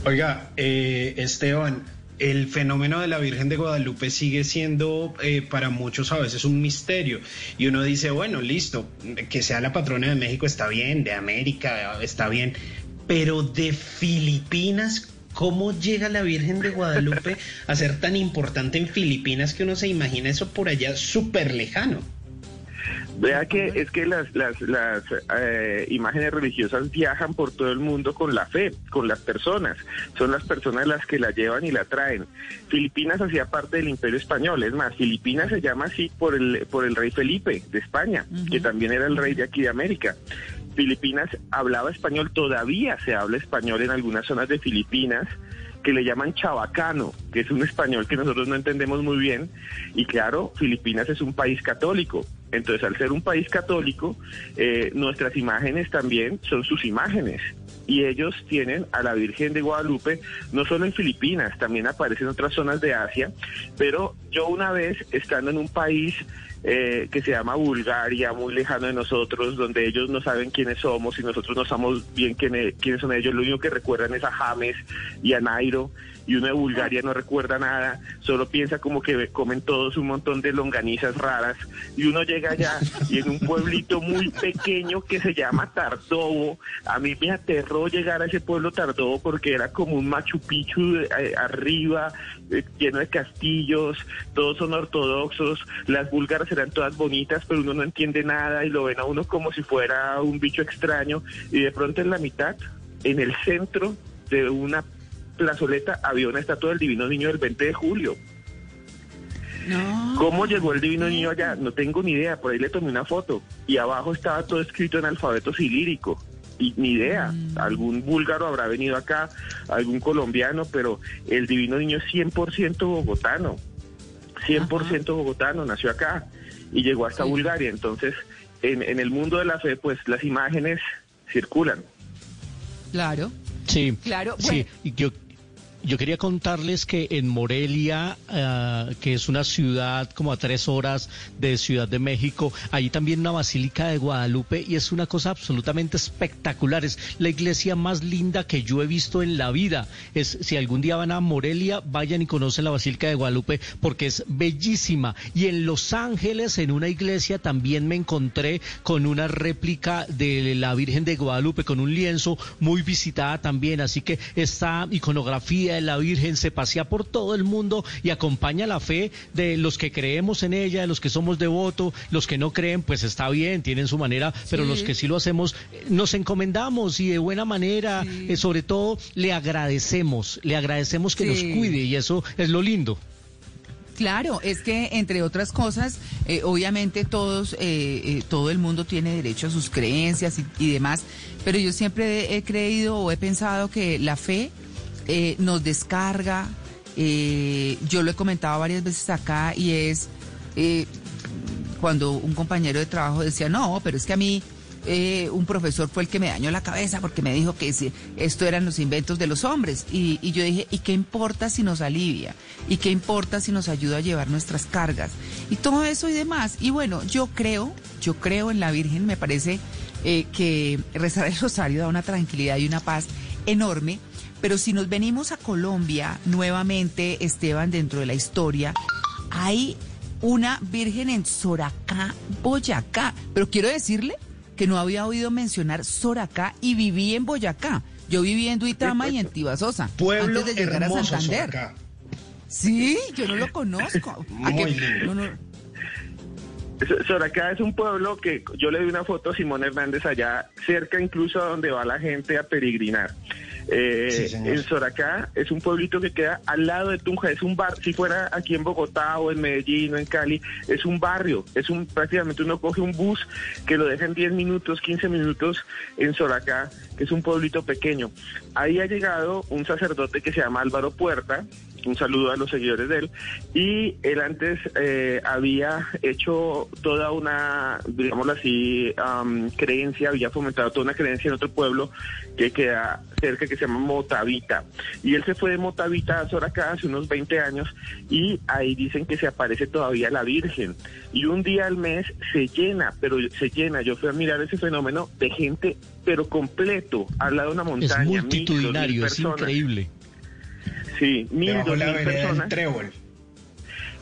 Oiga, eh, Esteban, el fenómeno de la Virgen de Guadalupe sigue siendo eh, para muchos a veces un misterio. Y uno dice, bueno, listo, que sea la patrona de México está bien, de América está bien, pero de Filipinas, ¿cómo llega la Virgen de Guadalupe a ser tan importante en Filipinas que uno se imagina eso por allá súper lejano? Vea que es que las, las, las eh, imágenes religiosas viajan por todo el mundo con la fe, con las personas. Son las personas las que la llevan y la traen. Filipinas hacía parte del Imperio Español. Es más, Filipinas se llama así por el, por el rey Felipe de España, que también era el rey de aquí de América. Filipinas hablaba español, todavía se habla español en algunas zonas de Filipinas que le llaman chabacano, que es un español que nosotros no entendemos muy bien. Y claro, Filipinas es un país católico. Entonces, al ser un país católico, eh, nuestras imágenes también son sus imágenes. Y ellos tienen a la Virgen de Guadalupe, no solo en Filipinas, también aparece en otras zonas de Asia. Pero yo una vez, estando en un país eh, que se llama Bulgaria, muy lejano de nosotros, donde ellos no saben quiénes somos y nosotros no sabemos bien quién- quiénes son ellos. Lo único que recuerdan es a James y a Nairo. Y uno de Bulgaria no recuerda nada, solo piensa como que comen todos un montón de longanizas raras. Y uno llega allá y en un pueblito muy pequeño que se llama Tardovo, a mí me aterró llegar a ese pueblo Tardovo porque era como un Machu Picchu eh, arriba, eh, lleno de castillos, todos son ortodoxos, las búlgaras eran todas bonitas, pero uno no entiende nada y lo ven a uno como si fuera un bicho extraño y de pronto en la mitad, en el centro de una plazoleta, había una estatua del Divino Niño del 20 de julio. ¿Cómo llegó el Divino Niño allá? No tengo ni idea, por ahí le tomé una foto y abajo estaba todo escrito en alfabeto silírico. Y ni idea, algún búlgaro habrá venido acá, algún colombiano, pero el Divino Niño es 100% bogotano, 100% bogotano, nació acá y llegó hasta Bulgaria. Entonces, en, en el mundo de la fe, pues las imágenes circulan. Claro. Sí, Claro, sí. bueno. Y yo, yo quería contarles que en Morelia, ah, que es una ciudad como a tres horas de Ciudad de México, hay también una basílica de Guadalupe y es una cosa absolutamente espectacular. Es la iglesia más linda que yo he visto en la vida. Es si algún día van a Morelia, vayan y conocen la basílica de Guadalupe porque es bellísima. Y en Los Ángeles, en una iglesia, también me encontré con una réplica de la Virgen de Guadalupe, con un lienzo muy visitada también. Así que esta iconografía de la Virgen se pasea por todo el mundo y acompaña la fe de los que creemos en ella, de los que somos devotos, los que no creen, pues está bien, tienen su manera, pero los que sí lo hacemos, eh, nos encomendamos y de buena manera, eh, sobre todo le agradecemos, le agradecemos que Sí. nos cuide y eso es lo lindo. Claro, es que entre otras cosas, eh, obviamente todos, eh, eh, todo el mundo tiene derecho a sus creencias y, y demás, pero yo siempre he creído o he pensado que la fe eh, nos descarga. eh, yo lo he comentado varias veces acá y es eh, cuando un compañero de trabajo decía no, pero es que a mí un profesor fue el que me dañó la cabeza porque me dijo que esto eran los inventos de los hombres. Y, yo dije, ¿y qué importa si nos alivia? ¿Y qué importa si nos ayuda a llevar nuestras cargas? Y todo eso y demás. Y bueno, yo creo, yo creo en la Virgen, me parece que rezar el rosario da una tranquilidad y una paz enorme. Pero si nos venimos a Colombia nuevamente, Esteban, dentro de la historia, hay una virgen en Soracá, Boyacá. Pero quiero decirle que no había oído mencionar Soracá y viví en Boyacá. Yo viví en Duitama y en Tibasosa. Pueblo antes de llegar a Santander. Soracá. Sí, yo no lo conozco. ¿A Muy qué? lindo. No, no. So- Soracá es un pueblo que yo le di una foto a Simón Hernández allá, cerca incluso a donde va la gente a peregrinar. Eh, Sí, en Soracá es un pueblito que queda al lado de Tunja, es un bar, si fuera aquí en Bogotá o en Medellín o en Cali, es un barrio, es un prácticamente uno coge un bus que lo deja en 10 minutos, 15 minutos en Soracá, que es un pueblito pequeño. Ahí ha llegado un sacerdote que se llama Álvaro Puerta, un saludo a los seguidores de él. Y él antes eh, había hecho toda una, digámoslo así, am, creencia, había fomentado toda una creencia en otro pueblo que queda cerca, que se llama Motavita. Y él se fue de Motavita a Soracá hace unos 20 años y ahí dicen que se aparece todavía la Virgen. Y un día al mes se llena, pero se llena. Yo fui a mirar ese fenómeno de gente, pero completo, al lado de una Es montaña. mil, mil multitudinario, es increíble. Sí, mil, dos la mil personas. Trébol.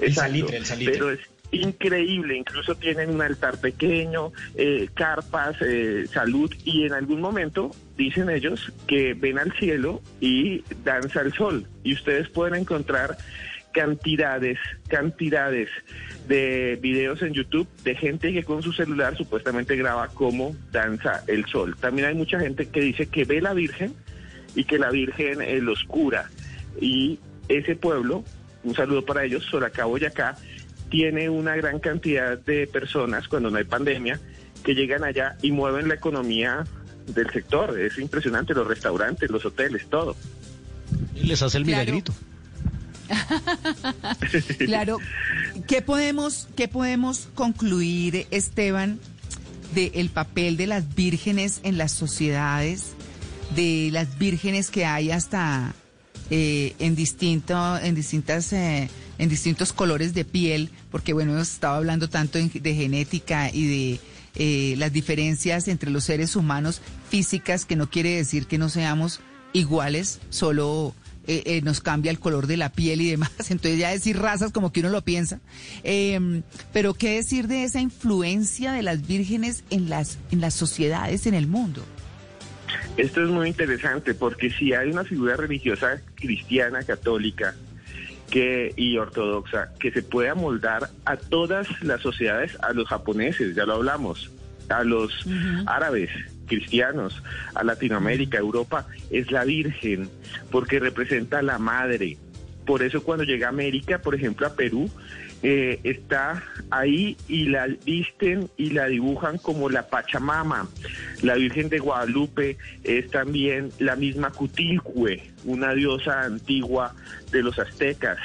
El Exacto, salitre, el salitre. Pero es increíble, incluso tienen un altar pequeño, eh, carpas, eh, salud, y en algún momento dicen ellos que ven al cielo y danza el sol, y ustedes pueden encontrar cantidades, cantidades de videos en YouTube de gente que con su celular supuestamente graba cómo danza el sol. También hay mucha gente que dice que ve la Virgen y que la Virgen eh, los cura. Y ese pueblo, un saludo para ellos, Soracá, Boyacá, tiene una gran cantidad de personas cuando no hay pandemia que llegan allá y mueven la economía del sector. Es impresionante, los restaurantes, los hoteles, todo. Y les hace el Claro. milagrito. Claro, ¿qué podemos, qué podemos concluir, Esteban, del papel de las vírgenes en las sociedades, de las vírgenes que hay hasta eh, en distinto, en distintas, eh, en distintos colores de piel, porque bueno, hemos estado hablando tanto de genética y de eh, las diferencias entre los seres humanos físicas, que no quiere decir que no seamos iguales, solo eh, eh, nos cambia el color de la piel y demás. Entonces ya decir razas como que uno lo piensa. Eh, pero qué decir de esa influencia de las vírgenes en las, en las sociedades en el mundo. Esto es muy interesante porque si hay una figura religiosa cristiana, católica que, y ortodoxa que se puede amoldar a todas las sociedades, a los japoneses, ya lo hablamos, a los árabes, cristianos, a Latinoamérica, Europa, es la Virgen, porque representa a la madre. Por eso cuando llega a América, por ejemplo a Perú, eh, está ahí y la visten y la dibujan como la Pachamama. La Virgen de Guadalupe es también la misma Cutilcue, una diosa antigua de los aztecas.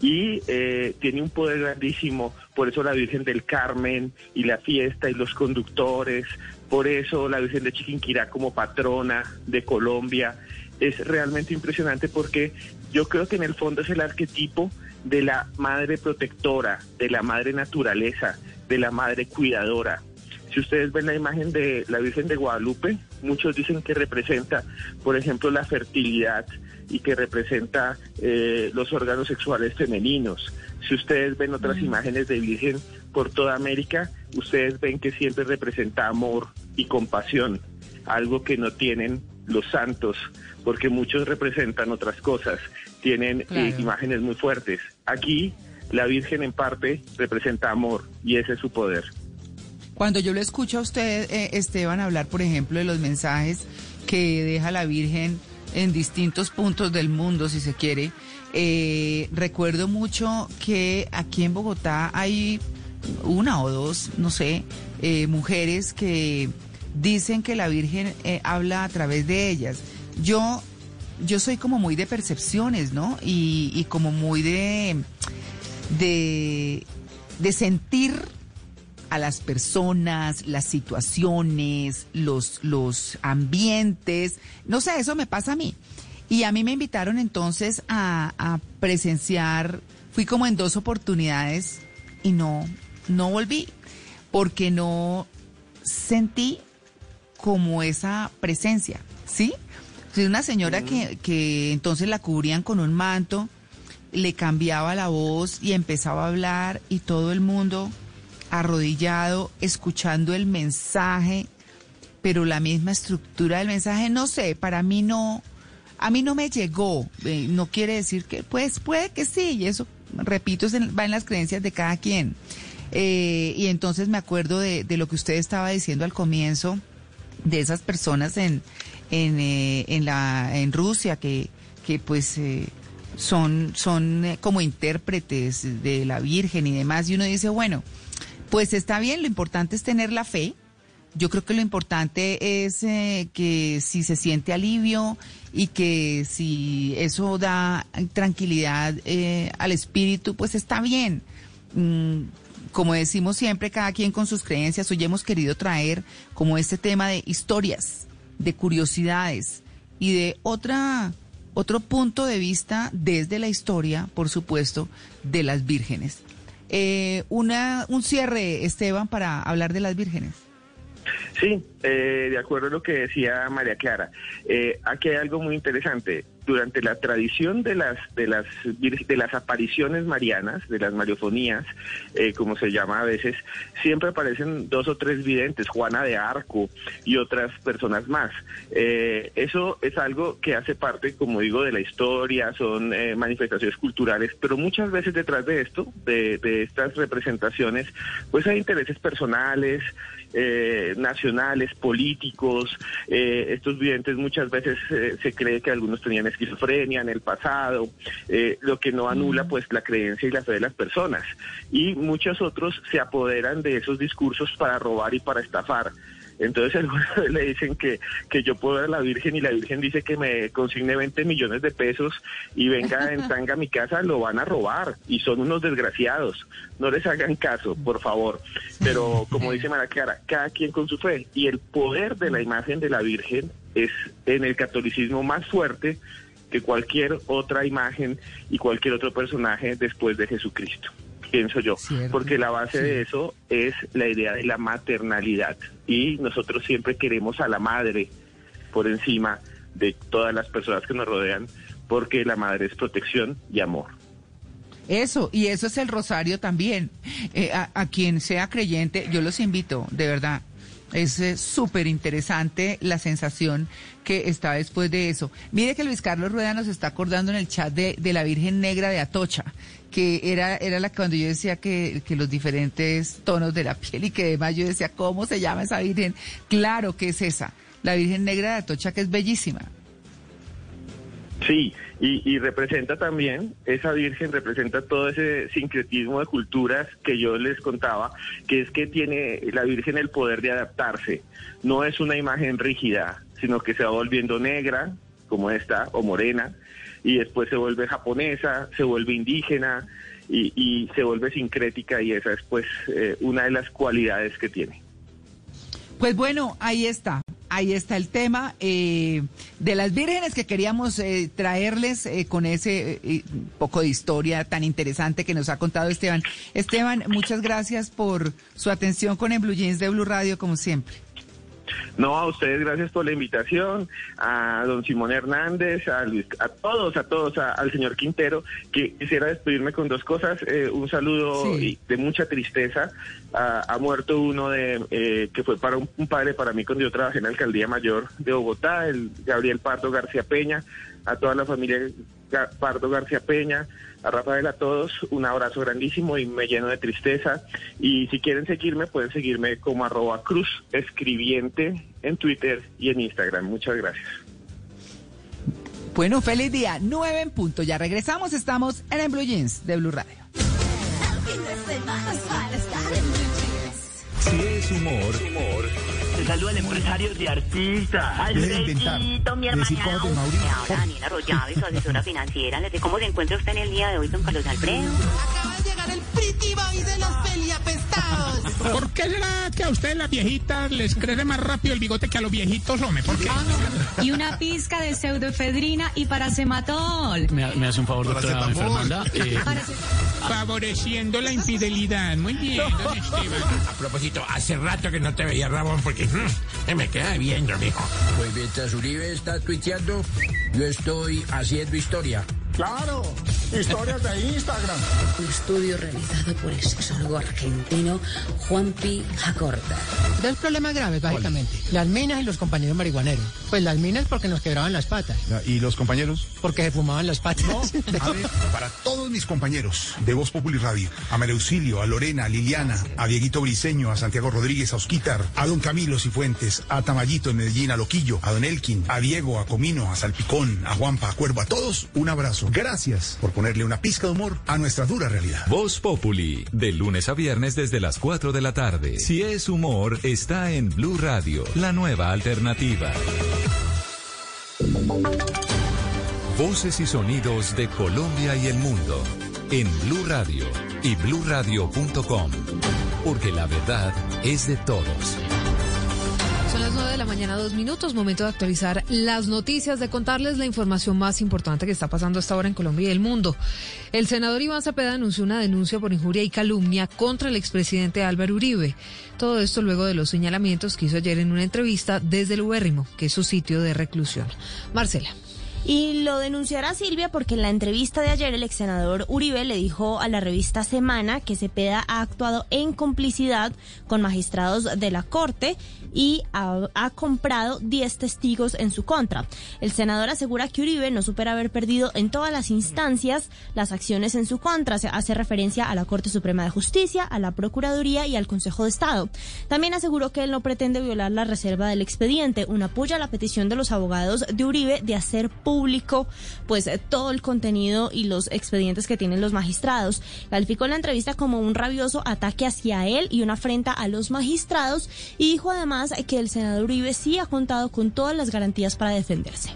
Y eh, tiene un poder grandísimo, por eso la Virgen del Carmen y la fiesta y los conductores, por eso la Virgen de Chiquinquirá como patrona de Colombia. Es realmente impresionante porque yo creo que en el fondo es el arquetipo de la madre protectora, de la madre naturaleza, de la madre cuidadora. Si ustedes ven la imagen de la Virgen de Guadalupe, muchos dicen que representa, por ejemplo, la fertilidad y que representa eh, los órganos sexuales femeninos. Si ustedes ven otras imágenes de Virgen por toda América, ustedes ven que siempre representa amor y compasión, algo que no tienen los santos, porque muchos representan otras cosas, tienen eh, imágenes muy fuertes. Aquí la Virgen en parte representa amor y ese es su poder. Cuando yo lo escucho a usted, eh, Esteban, hablar, por ejemplo, de los mensajes que deja la Virgen en distintos puntos del mundo, si se quiere, eh, recuerdo mucho que aquí en Bogotá hay una o dos, no sé, eh, mujeres que dicen que la Virgen eh, habla a través de ellas. Yo, yo soy como muy de percepciones, ¿no? Y, y como muy de, de, sentir a las personas, las situaciones, los, los ambientes. No sé, eso me pasa a mí. Y a mí me invitaron entonces a, a presenciar, fui como en dos oportunidades y no, no volví, porque no sentí como esa presencia, ¿sí? Sí, Una señora que, que entonces la cubrían con un manto, le cambiaba la voz y empezaba a hablar y todo el mundo arrodillado, escuchando el mensaje, pero la misma estructura del mensaje, no sé, para mí no, a mí no me llegó. Eh, no quiere decir que, pues puede que sí, y eso, repito, va en las creencias de cada quien. Eh, y entonces me acuerdo de, de lo que usted estaba diciendo al comienzo, de esas personas en, en, eh, en, la, en Rusia que, que pues eh, son, son eh, como intérpretes de la Virgen y demás. Y uno dice, bueno, pues está bien, lo importante es tener la fe. Yo creo que lo importante es eh, que si se siente alivio y que si eso da tranquilidad eh, al espíritu, pues está bien. Mm, como decimos siempre, cada quien con sus creencias, hoy hemos querido traer como este tema de historias, de curiosidades y de otra, otro punto de vista desde la historia, por supuesto, de las vírgenes. Eh, una, un cierre, Esteban, para hablar de las vírgenes. Sí, eh, de acuerdo a lo que decía María Clara. Eh, aquí hay algo muy interesante. Durante la tradición de las de las de las apariciones marianas, de las mariofonías, eh, como se llama a veces, siempre aparecen dos o tres videntes, Juana de Arco y otras personas más. Eh, eso es algo que hace parte, como digo, de la historia, son eh, manifestaciones culturales, pero muchas veces detrás de esto, de estas representaciones, pues hay intereses personales, eh, nacionales, políticos. eh, estos videntes muchas veces eh, se cree que algunos tenían esquizofrenia en el pasado, eh, lo que no anula pues la creencia y la fe de las personas. Y muchos otros se apoderan de esos discursos para robar y para estafar. Entonces algunos le dicen que, que yo puedo ver a la Virgen y la Virgen dice que me consigne 20 millones de pesos y venga en tanga a mi casa, lo van a robar y son unos desgraciados. No les hagan caso, por favor. Pero como dice Mara Clara, cada quien con su fe. Y el poder de la imagen de la Virgen es en el catolicismo más fuerte que cualquier otra imagen y cualquier otro personaje después de Jesucristo pienso yo, porque la base de eso es la idea de la maternalidad y nosotros siempre queremos a la madre por encima de todas las personas que nos rodean, porque la madre es protección y amor. Eso, y eso es el rosario también. Eh, a, a quien sea creyente, yo los invito, de verdad. Es eh, súper interesante la sensación que está después de eso. Mire que Luis Carlos Rueda nos está acordando en el chat de, de la Virgen Negra de Atocha, que era, era la que cuando yo decía que, que los diferentes tonos de la piel y que demás yo decía, ¿cómo se llama esa Virgen? Claro que es esa, la Virgen Negra de Atocha, que es bellísima. Sí, y, y representa también, esa Virgen representa todo ese sincretismo de culturas que yo les contaba, que es que tiene la Virgen el poder de adaptarse. No es una imagen rígida, sino que se va volviendo negra, como esta, o morena, y después se vuelve japonesa, se vuelve indígena y, se vuelve sincrética, y esa es pues eh, una de las cualidades que tiene. Pues bueno, ahí está. Ahí está el tema eh, de las vírgenes que queríamos eh, traerles eh, con ese eh, poco de historia tan interesante que nos ha contado Esteban. Esteban, muchas gracias por su atención con el Blue Jeans de Blue Radio, como siempre. No, a ustedes gracias por la invitación, a don Simón Hernández, a, Luis, a todos, a todos, a- al señor Quintero, que quisiera despedirme con dos cosas. Eh, un saludo de mucha tristeza. Ha muerto uno de eh, que fue para un, un padre para mí cuando yo trabajé en la alcaldía mayor de Bogotá, el Gabriel Pardo García Peña, a toda la familia Pardo García Peña, a Rafael, a todos, un abrazo grandísimo y me lleno de tristeza. Y si quieren seguirme, pueden seguirme como arroba cruz escribiente en Twitter y en Instagram. Muchas gracias. Bueno, feliz día. Nueve en punto. Ya regresamos. Estamos en el Blue Jeans de Blue Radio. Si es humor, humor. Saluda el empresario de de inventar. Alfredito, mi hermana. Ahora, Daniela Arroyave, su asesora financiera. Le digo, ¿Cómo se encuentra usted en el día de hoy, don Carlos Alfredo? Pretty Boy de los peliapestados. ¿Por qué será que a ustedes las viejitas les crece más rápido el bigote que a los viejitos, hombre? ¿Por qué? Y una pizca de pseudoefedrina y paracematol. Me, me hace un favor, doctora Fernanda. Favoreciendo la infidelidad. Muy bien, don Esteban. A propósito, hace rato que no te veía, Ramón, porque mm, me queda viendo, mijo. Pues mientras Uribe está tuiteando, yo estoy haciendo historia. Claro, historias de Instagram. Un estudio realizado por el sexólogo argentino Juan P. Jacorta. Dos problemas graves, básicamente. Las minas y los compañeros marihuaneros. Pues las minas porque nos quebraban las patas. ¿Y los compañeros? Porque se fumaban las patas. A ver, para todos mis compañeros de Voz Populi Radio, a María Auxilio, a Lorena, a Liliana, a Dieguito Briseño, a Santiago Rodríguez, a Osquitar, a Don Camilo Cifuentes, a Tamayito en Medellín, a Loquillo, a Don Elkin, a Diego, a Comino, a Salpicón, a Juanpa, a Cuervo, a todos, un abrazo. Gracias por ponerle una pizca de humor a nuestra dura realidad. Voz Populi, de lunes a viernes desde las 4 de la tarde. Si es humor, está en Blue Radio, la nueva alternativa. Voces y sonidos de Colombia y el mundo en Blue Radio y bluradio.com, porque la verdad es de todos. Son las 9 de la mañana, dos minutos, momento de actualizar las noticias, de contarles la información más importante que está pasando hasta ahora en Colombia y el mundo. El senador Iván Cepeda anunció una denuncia por injuria y calumnia contra el expresidente Álvaro Uribe. Todo esto luego de los señalamientos que hizo ayer en una entrevista desde el Ubérrimo, que es su sitio de reclusión. Marcela. Y lo denunciará Silvia porque en la entrevista de ayer el ex senador Uribe le dijo a la revista Semana que Cepeda ha actuado en complicidad con magistrados de la Corte y ha, comprado 10 testigos en su contra. El senador asegura que Uribe no supera haber perdido en todas las instancias las acciones en su contra. Se hace referencia a la Corte Suprema de Justicia, a la Procuraduría y al Consejo de Estado. También aseguró que él no pretende violar la reserva del expediente, un apoyo a la petición de los abogados de Uribe de hacer público pues eh, todo el contenido y los expedientes que tienen los magistrados. Calificó la entrevista como un rabioso ataque hacia él y una afrenta a los magistrados y dijo además que el senador Uribe sí ha contado con todas las garantías para defenderse.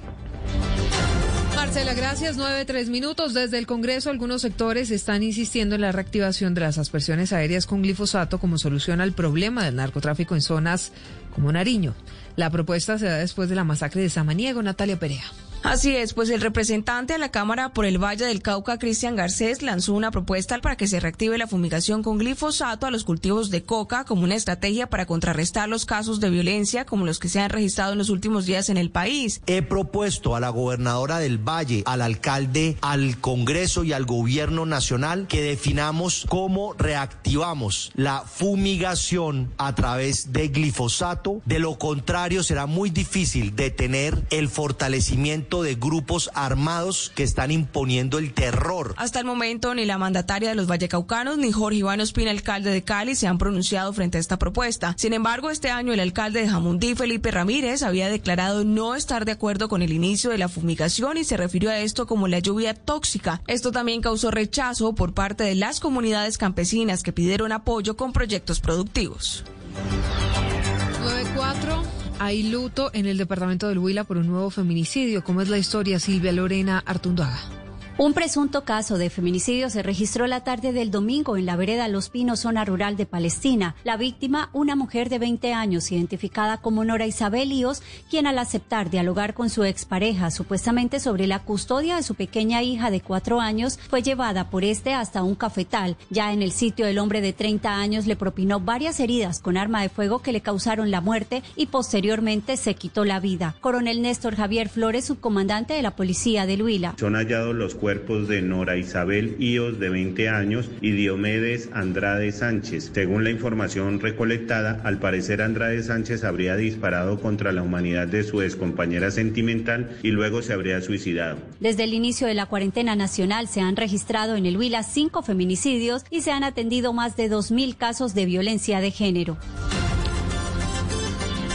Marcela, gracias. Nueve, tres minutos. Desde el Congreso, algunos sectores están insistiendo en la reactivación de las aspersiones aéreas con glifosato como solución al problema del narcotráfico en zonas como Nariño. La propuesta se da después de la masacre de Samaniego, Natalia Perea. Así es, pues el representante de la Cámara por el Valle del Cauca, Cristian Garcés, lanzó una propuesta para que se reactive la fumigación con glifosato a los cultivos de coca como una estrategia para contrarrestar los casos de violencia como los que se han registrado en los últimos días en el país. He propuesto a la gobernadora del Valle, al alcalde, al Congreso y al gobierno nacional que definamos cómo reactivamos la fumigación a través de glifosato. De lo contrario, será muy difícil detener el fortalecimiento de grupos armados que están imponiendo el terror. Hasta el momento, ni la mandataria de los vallecaucanos ni Jorge Iván Ospina, alcalde de Cali, se han pronunciado frente a esta propuesta. Sin embargo, este año el alcalde de Jamundí, Felipe Ramírez, había declarado no estar de acuerdo con el inicio de la fumigación y se refirió a esto como la lluvia tóxica. Esto también causó rechazo por parte de las comunidades campesinas que pidieron apoyo con proyectos productivos. 9-4. Hay luto en el departamento del Huila por un nuevo feminicidio. ¿Cómo es la historia, Silvia Lorena Artunduaga? Un presunto caso de feminicidio se registró la tarde del domingo en la vereda Los Pinos, zona rural de Palestina. La víctima, una mujer de 20 años, identificada como Nora Isabel Líos, quien al aceptar dialogar con su expareja supuestamente sobre la custodia de su pequeña hija de cuatro años, fue llevada por este hasta un cafetal. Ya en el sitio, el hombre de 30 años le propinó varias heridas con arma de fuego que le causaron la muerte y posteriormente se quitó la vida. Coronel Néstor Javier Flores, subcomandante de la policía de Huila. Son hallados los cuerpos de Nora Isabel Íos, de 20 años, y Diomedes Andrade Sánchez. Según la información recolectada, al parecer Andrade Sánchez habría disparado contra la humanidad de su excompañera sentimental y luego se habría suicidado. Desde el inicio de la cuarentena nacional se han registrado en el Huila cinco feminicidios y se han atendido más de 2.000 casos de violencia de género.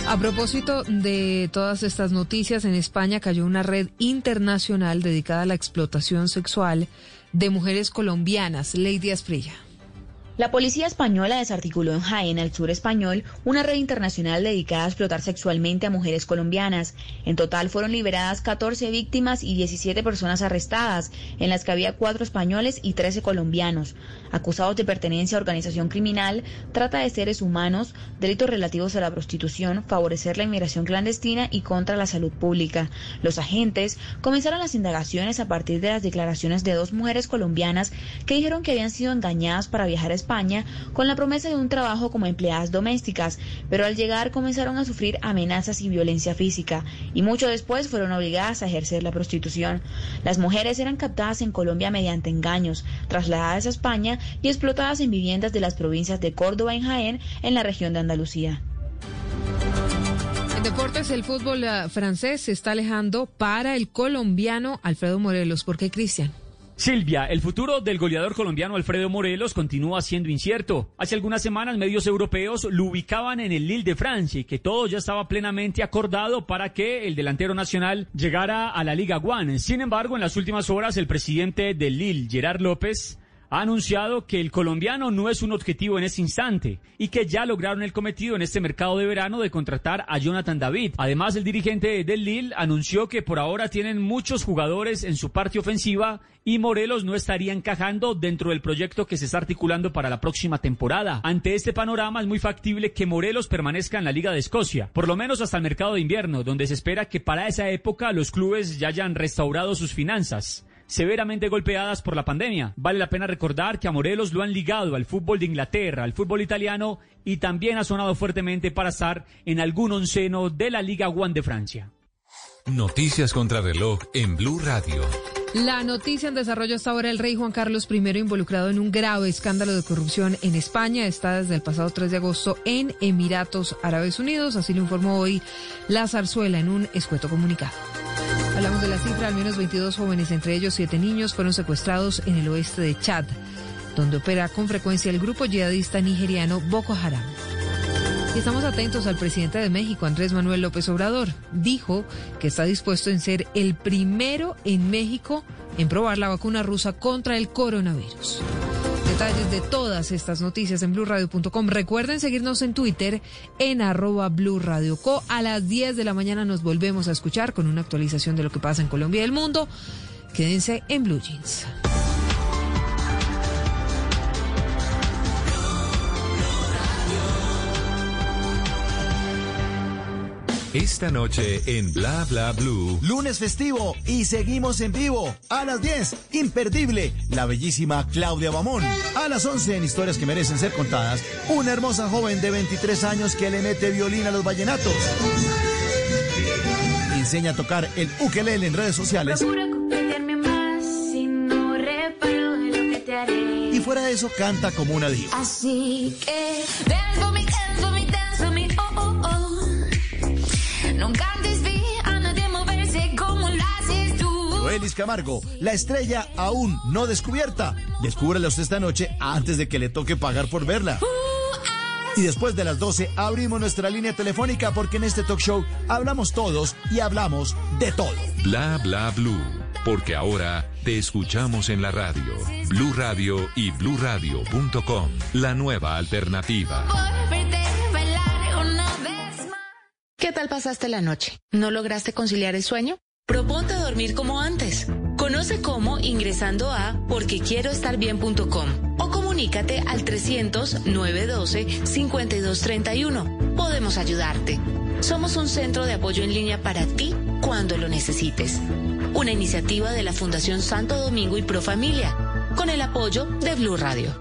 A propósito de todas estas noticias, en España cayó una red internacional dedicada a la explotación sexual de mujeres colombianas. Lady Asprilla. La policía española desarticuló en Jaén, al sur español, una red internacional dedicada a explotar sexualmente a mujeres colombianas. En total fueron liberadas 14 víctimas y 17 personas arrestadas, en las que había cuatro españoles y 13 colombianos, acusados de pertenencia a organización criminal, trata de seres humanos, delitos relativos a la prostitución, favorecer la inmigración clandestina y contra la salud pública. Los agentes comenzaron las indagaciones a partir de las declaraciones de dos mujeres colombianas que dijeron que habían sido engañadas para viajar a España con la promesa de un trabajo como empleadas domésticas, pero al llegar comenzaron a sufrir amenazas y violencia física y mucho después fueron obligadas a ejercer la prostitución. Las mujeres eran captadas en Colombia mediante engaños, trasladadas a España y explotadas en viviendas de las provincias de Córdoba y Jaén en la región de Andalucía. En deportes, el fútbol eh, francés se está alejando para el colombiano Alfredo Morelos. ¿Por qué, Cristian? Silvia, el futuro del goleador colombiano Alfredo Morelos continúa siendo incierto. Hace algunas semanas medios europeos lo ubicaban en el Lille de Francia y que todo ya estaba plenamente acordado para que el delantero nacional llegara a la Liga One. Sin embargo, en las últimas horas el presidente del Lille, Gerard López, ha anunciado que el colombiano no es un objetivo en ese instante y que ya lograron el cometido en este mercado de verano de contratar a Jonathan David. Además, el dirigente del Lille anunció que por ahora tienen muchos jugadores en su parte ofensiva y Morelos no estaría encajando dentro del proyecto que se está articulando para la próxima temporada. Ante este panorama es muy factible que Morelos permanezca en la Liga de Escocia, por lo menos hasta el mercado de invierno, donde se espera que para esa época los clubes ya hayan restaurado sus finanzas severamente golpeadas por la pandemia. Vale la pena recordar que a Morelos lo han ligado al fútbol de Inglaterra, al fútbol italiano y también ha sonado fuertemente para estar en algún onceno de la Liga One de Francia. Noticias contra reloj en Blue Radio. La noticia en desarrollo hasta ahora, el rey Juan Carlos I involucrado en un grave escándalo de corrupción en España, está desde el pasado 3 de agosto en Emiratos Árabes Unidos, así lo informó hoy la zarzuela en un escueto comunicado. Hablamos de la cifra, al menos 22 jóvenes, entre ellos 7 niños, fueron secuestrados en el oeste de Chad, donde opera con frecuencia el grupo yihadista nigeriano Boko Haram. Y estamos atentos al presidente de México, Andrés Manuel López Obrador. Dijo que está dispuesto en ser el primero en México en probar la vacuna rusa contra el coronavirus. Detalles de todas estas noticias en blurradio.com. Recuerden seguirnos en Twitter en arroba blurradioco. A las 10 de la mañana nos volvemos a escuchar con una actualización de lo que pasa en Colombia y el mundo. Quédense en Blue Jeans. Esta noche en Bla Bla Blue. Lunes festivo y seguimos en vivo. A las 10, imperdible, la bellísima Claudia Bamón. A las 11, en historias que merecen ser contadas, una hermosa joven de 23 años que le mete violín a los vallenatos. Enseña a tocar el ukelele en redes sociales. Y fuera de eso, canta como una diva. Así que Joelis Camargo, la estrella aún no descubierta. Descúbrela usted esta noche antes de que le toque pagar por verla. Y después de las 12 abrimos nuestra línea telefónica porque en este talk show hablamos todos y hablamos de todo. Bla Bla Blue. Porque ahora te escuchamos en la radio. Blue Radio y bluradio.com. La nueva alternativa. ¿Qué tal pasaste la noche? ¿No lograste conciliar el sueño? Proponte dormir como antes. Conoce cómo ingresando a porquequieroestarbien.com o comunícate al 300-912-5231. Podemos ayudarte. Somos un centro de apoyo en línea para ti cuando lo necesites. Una iniciativa de la Fundación Santo Domingo y Profamilia, con el apoyo de Blue Radio.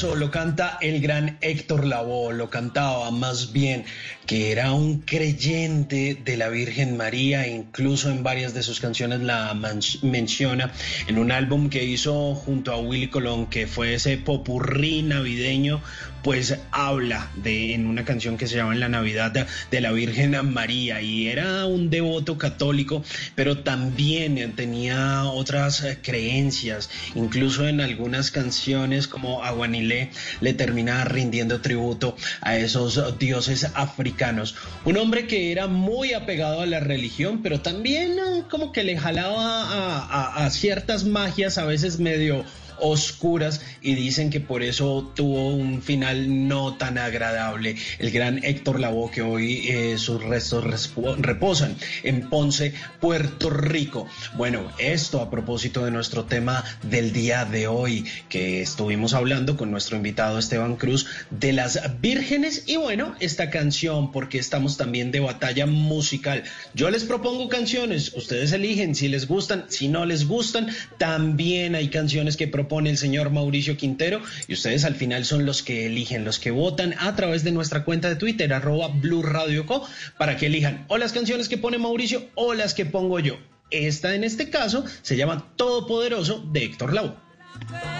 Lo canta el gran Héctor Lavoe, lo cantaba más bien que era un creyente de la Virgen María, incluso en varias de sus canciones la menciona en un álbum que hizo junto a Willy Colón, que fue ese popurrí navideño, pues habla de en una canción que se llama En la Navidad de, la Virgen María y era un devoto católico, pero también tenía otras creencias, incluso en algunas canciones como Aguanilé le termina rindiendo tributo a esos dioses africanos. Un hombre que era muy apegado a la religión, pero también como que le jalaba a ciertas magias a veces medio oscuras y dicen que por eso tuvo un final no tan agradable el gran Héctor Lavoe que hoy eh, sus restos reposan en Ponce, Puerto Rico. Bueno, esto a propósito de nuestro tema del día de hoy que estuvimos hablando con nuestro invitado Esteban Cruz de las vírgenes y bueno, esta canción porque estamos también de batalla musical. Yo les propongo canciones, ustedes eligen si les gustan, si no les gustan, también hay canciones que propone el señor Mauricio Quintero y ustedes al final son los que eligen, los que votan a través de nuestra cuenta de Twitter, arroba Blue Radio Co, para que elijan o las canciones que pone Mauricio o las que pongo yo. Esta en este caso se llama Todopoderoso de Héctor Lavoe.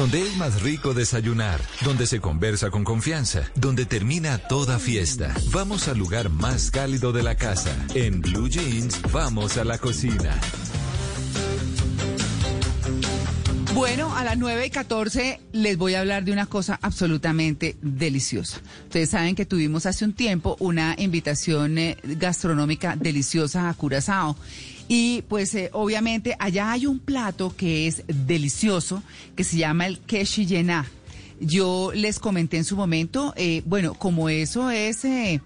Donde es más rico desayunar, donde se conversa con confianza, donde termina toda fiesta. Vamos al lugar más cálido de la casa. En Blue Jeans, vamos a la cocina. Bueno, a las 9 y 14 les voy a hablar de una cosa absolutamente deliciosa. Ustedes saben que tuvimos hace un tiempo una invitación eh, gastronómica deliciosa a Curazao. Y pues eh, obviamente allá hay un plato que es delicioso, que se llama el keshi yená. Yo les comenté en su momento, eh, bueno, como eso es, eh,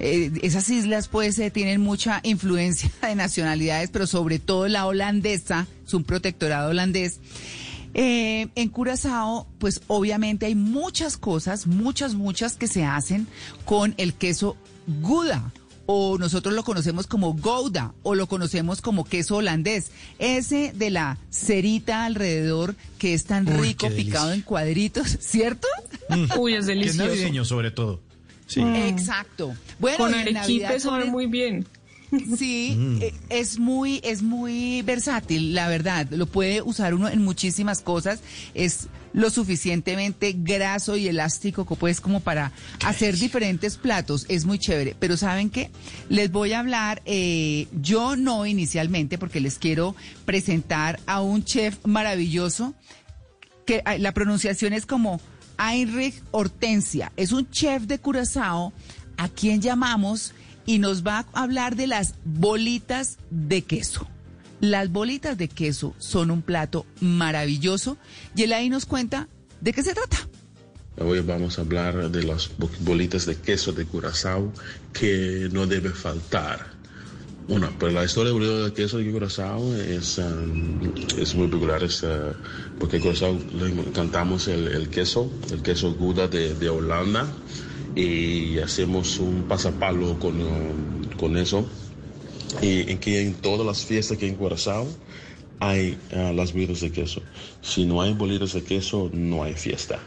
eh, esas islas pues eh, tienen mucha influencia de nacionalidades, pero sobre todo la holandesa, es un protectorado holandés. En Curazao, pues obviamente hay muchas cosas, muchas, muchas que se hacen con el queso Gouda o nosotros lo conocemos como Gouda o lo conocemos como queso holandés. Ese de la cerita alrededor que es tan Uy, rico picado en cuadritos, ¿cierto? Uy, es Que es delicioso. navideño sobre todo. Sí. Exacto. Bueno, Con arequipe sabe muy bien. Sí, Mm. eh, es muy, es muy versátil, la verdad. Lo puede usar uno en muchísimas cosas. Es lo suficientemente graso y elástico que pues como para hacer diferentes platos. Es muy chévere. Pero ¿saben qué? Les voy a hablar, eh, yo no inicialmente, porque les quiero presentar a un chef maravilloso que ah, la pronunciación es como Heinrich Hortensia. Es un chef de Curazao a quien llamamos y nos va a hablar de las bolitas de queso. Las bolitas de queso son un plato maravilloso y él ahí nos cuenta de qué se trata. Hoy vamos a hablar de las bo- bolitas de queso de Curazao que no debe faltar. Bueno, pero la historia de bolitas de queso de Curazao es, um, es muy peculiar, es, uh, porque Curazao le encantamos el, el queso, el queso Gouda de, Holanda, y hacemos un pasapalo con, con eso. Y en que en todas las fiestas que en Curazao hay uh, las bolitas de queso. Si no hay bolitas de queso, no hay fiesta.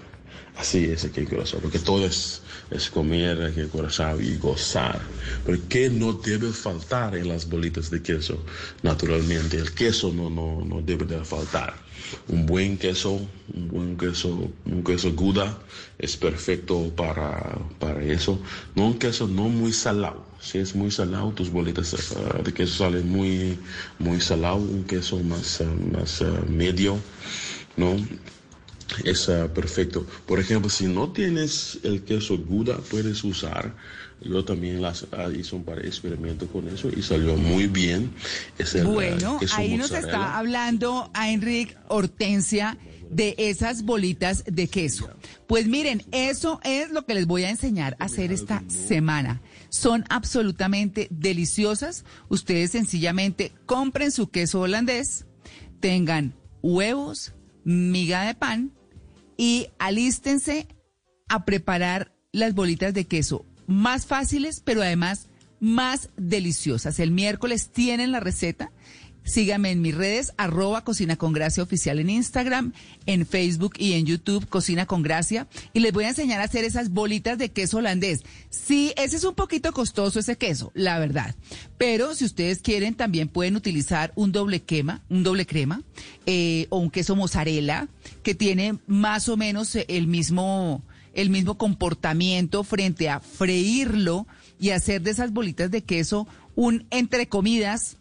Así es aquí en Curazao, porque todo es, es comer aquí en Curazao y gozar. Pero ¿qué no debe faltar en las bolitas de queso? Naturalmente, el queso no, no, no debe de faltar. Un buen queso, un buen queso, un queso Gouda es perfecto para, para eso. No un queso no muy salado. Si es muy salado, tus bolitas eh, de queso salen muy, muy salado. Un queso más, eh, más eh, medio, ¿no? es ah, perfecto. Por ejemplo, si no tienes el queso Gouda, puedes usar. Yo también las, ah, hice un par de experimentos con eso y salió muy bien. Es el, ah, Bueno, ahí nos está hablando Heinrich Hortensia de esas bolitas de queso. Pues miren, eso es lo que les voy a enseñar a hacer esta semana. Son absolutamente deliciosas. Ustedes sencillamente compren su queso holandés, tengan huevos, miga de pan y alístense a preparar las bolitas de queso más fáciles, pero además más deliciosas. El miércoles tienen la receta. Síganme en mis redes, arroba Cocina con Gracia Oficial en Instagram, en Facebook y en YouTube, Cocina con Gracia. Y les voy a enseñar a hacer esas bolitas de queso holandés. Sí, ese es un poquito costoso ese queso, la verdad. Pero si ustedes quieren, también pueden utilizar un doble quema, un doble crema, eh, o un queso mozzarella, que tiene más o menos el mismo, el mismo comportamiento frente a freírlo y hacer de esas bolitas de queso un entre comidas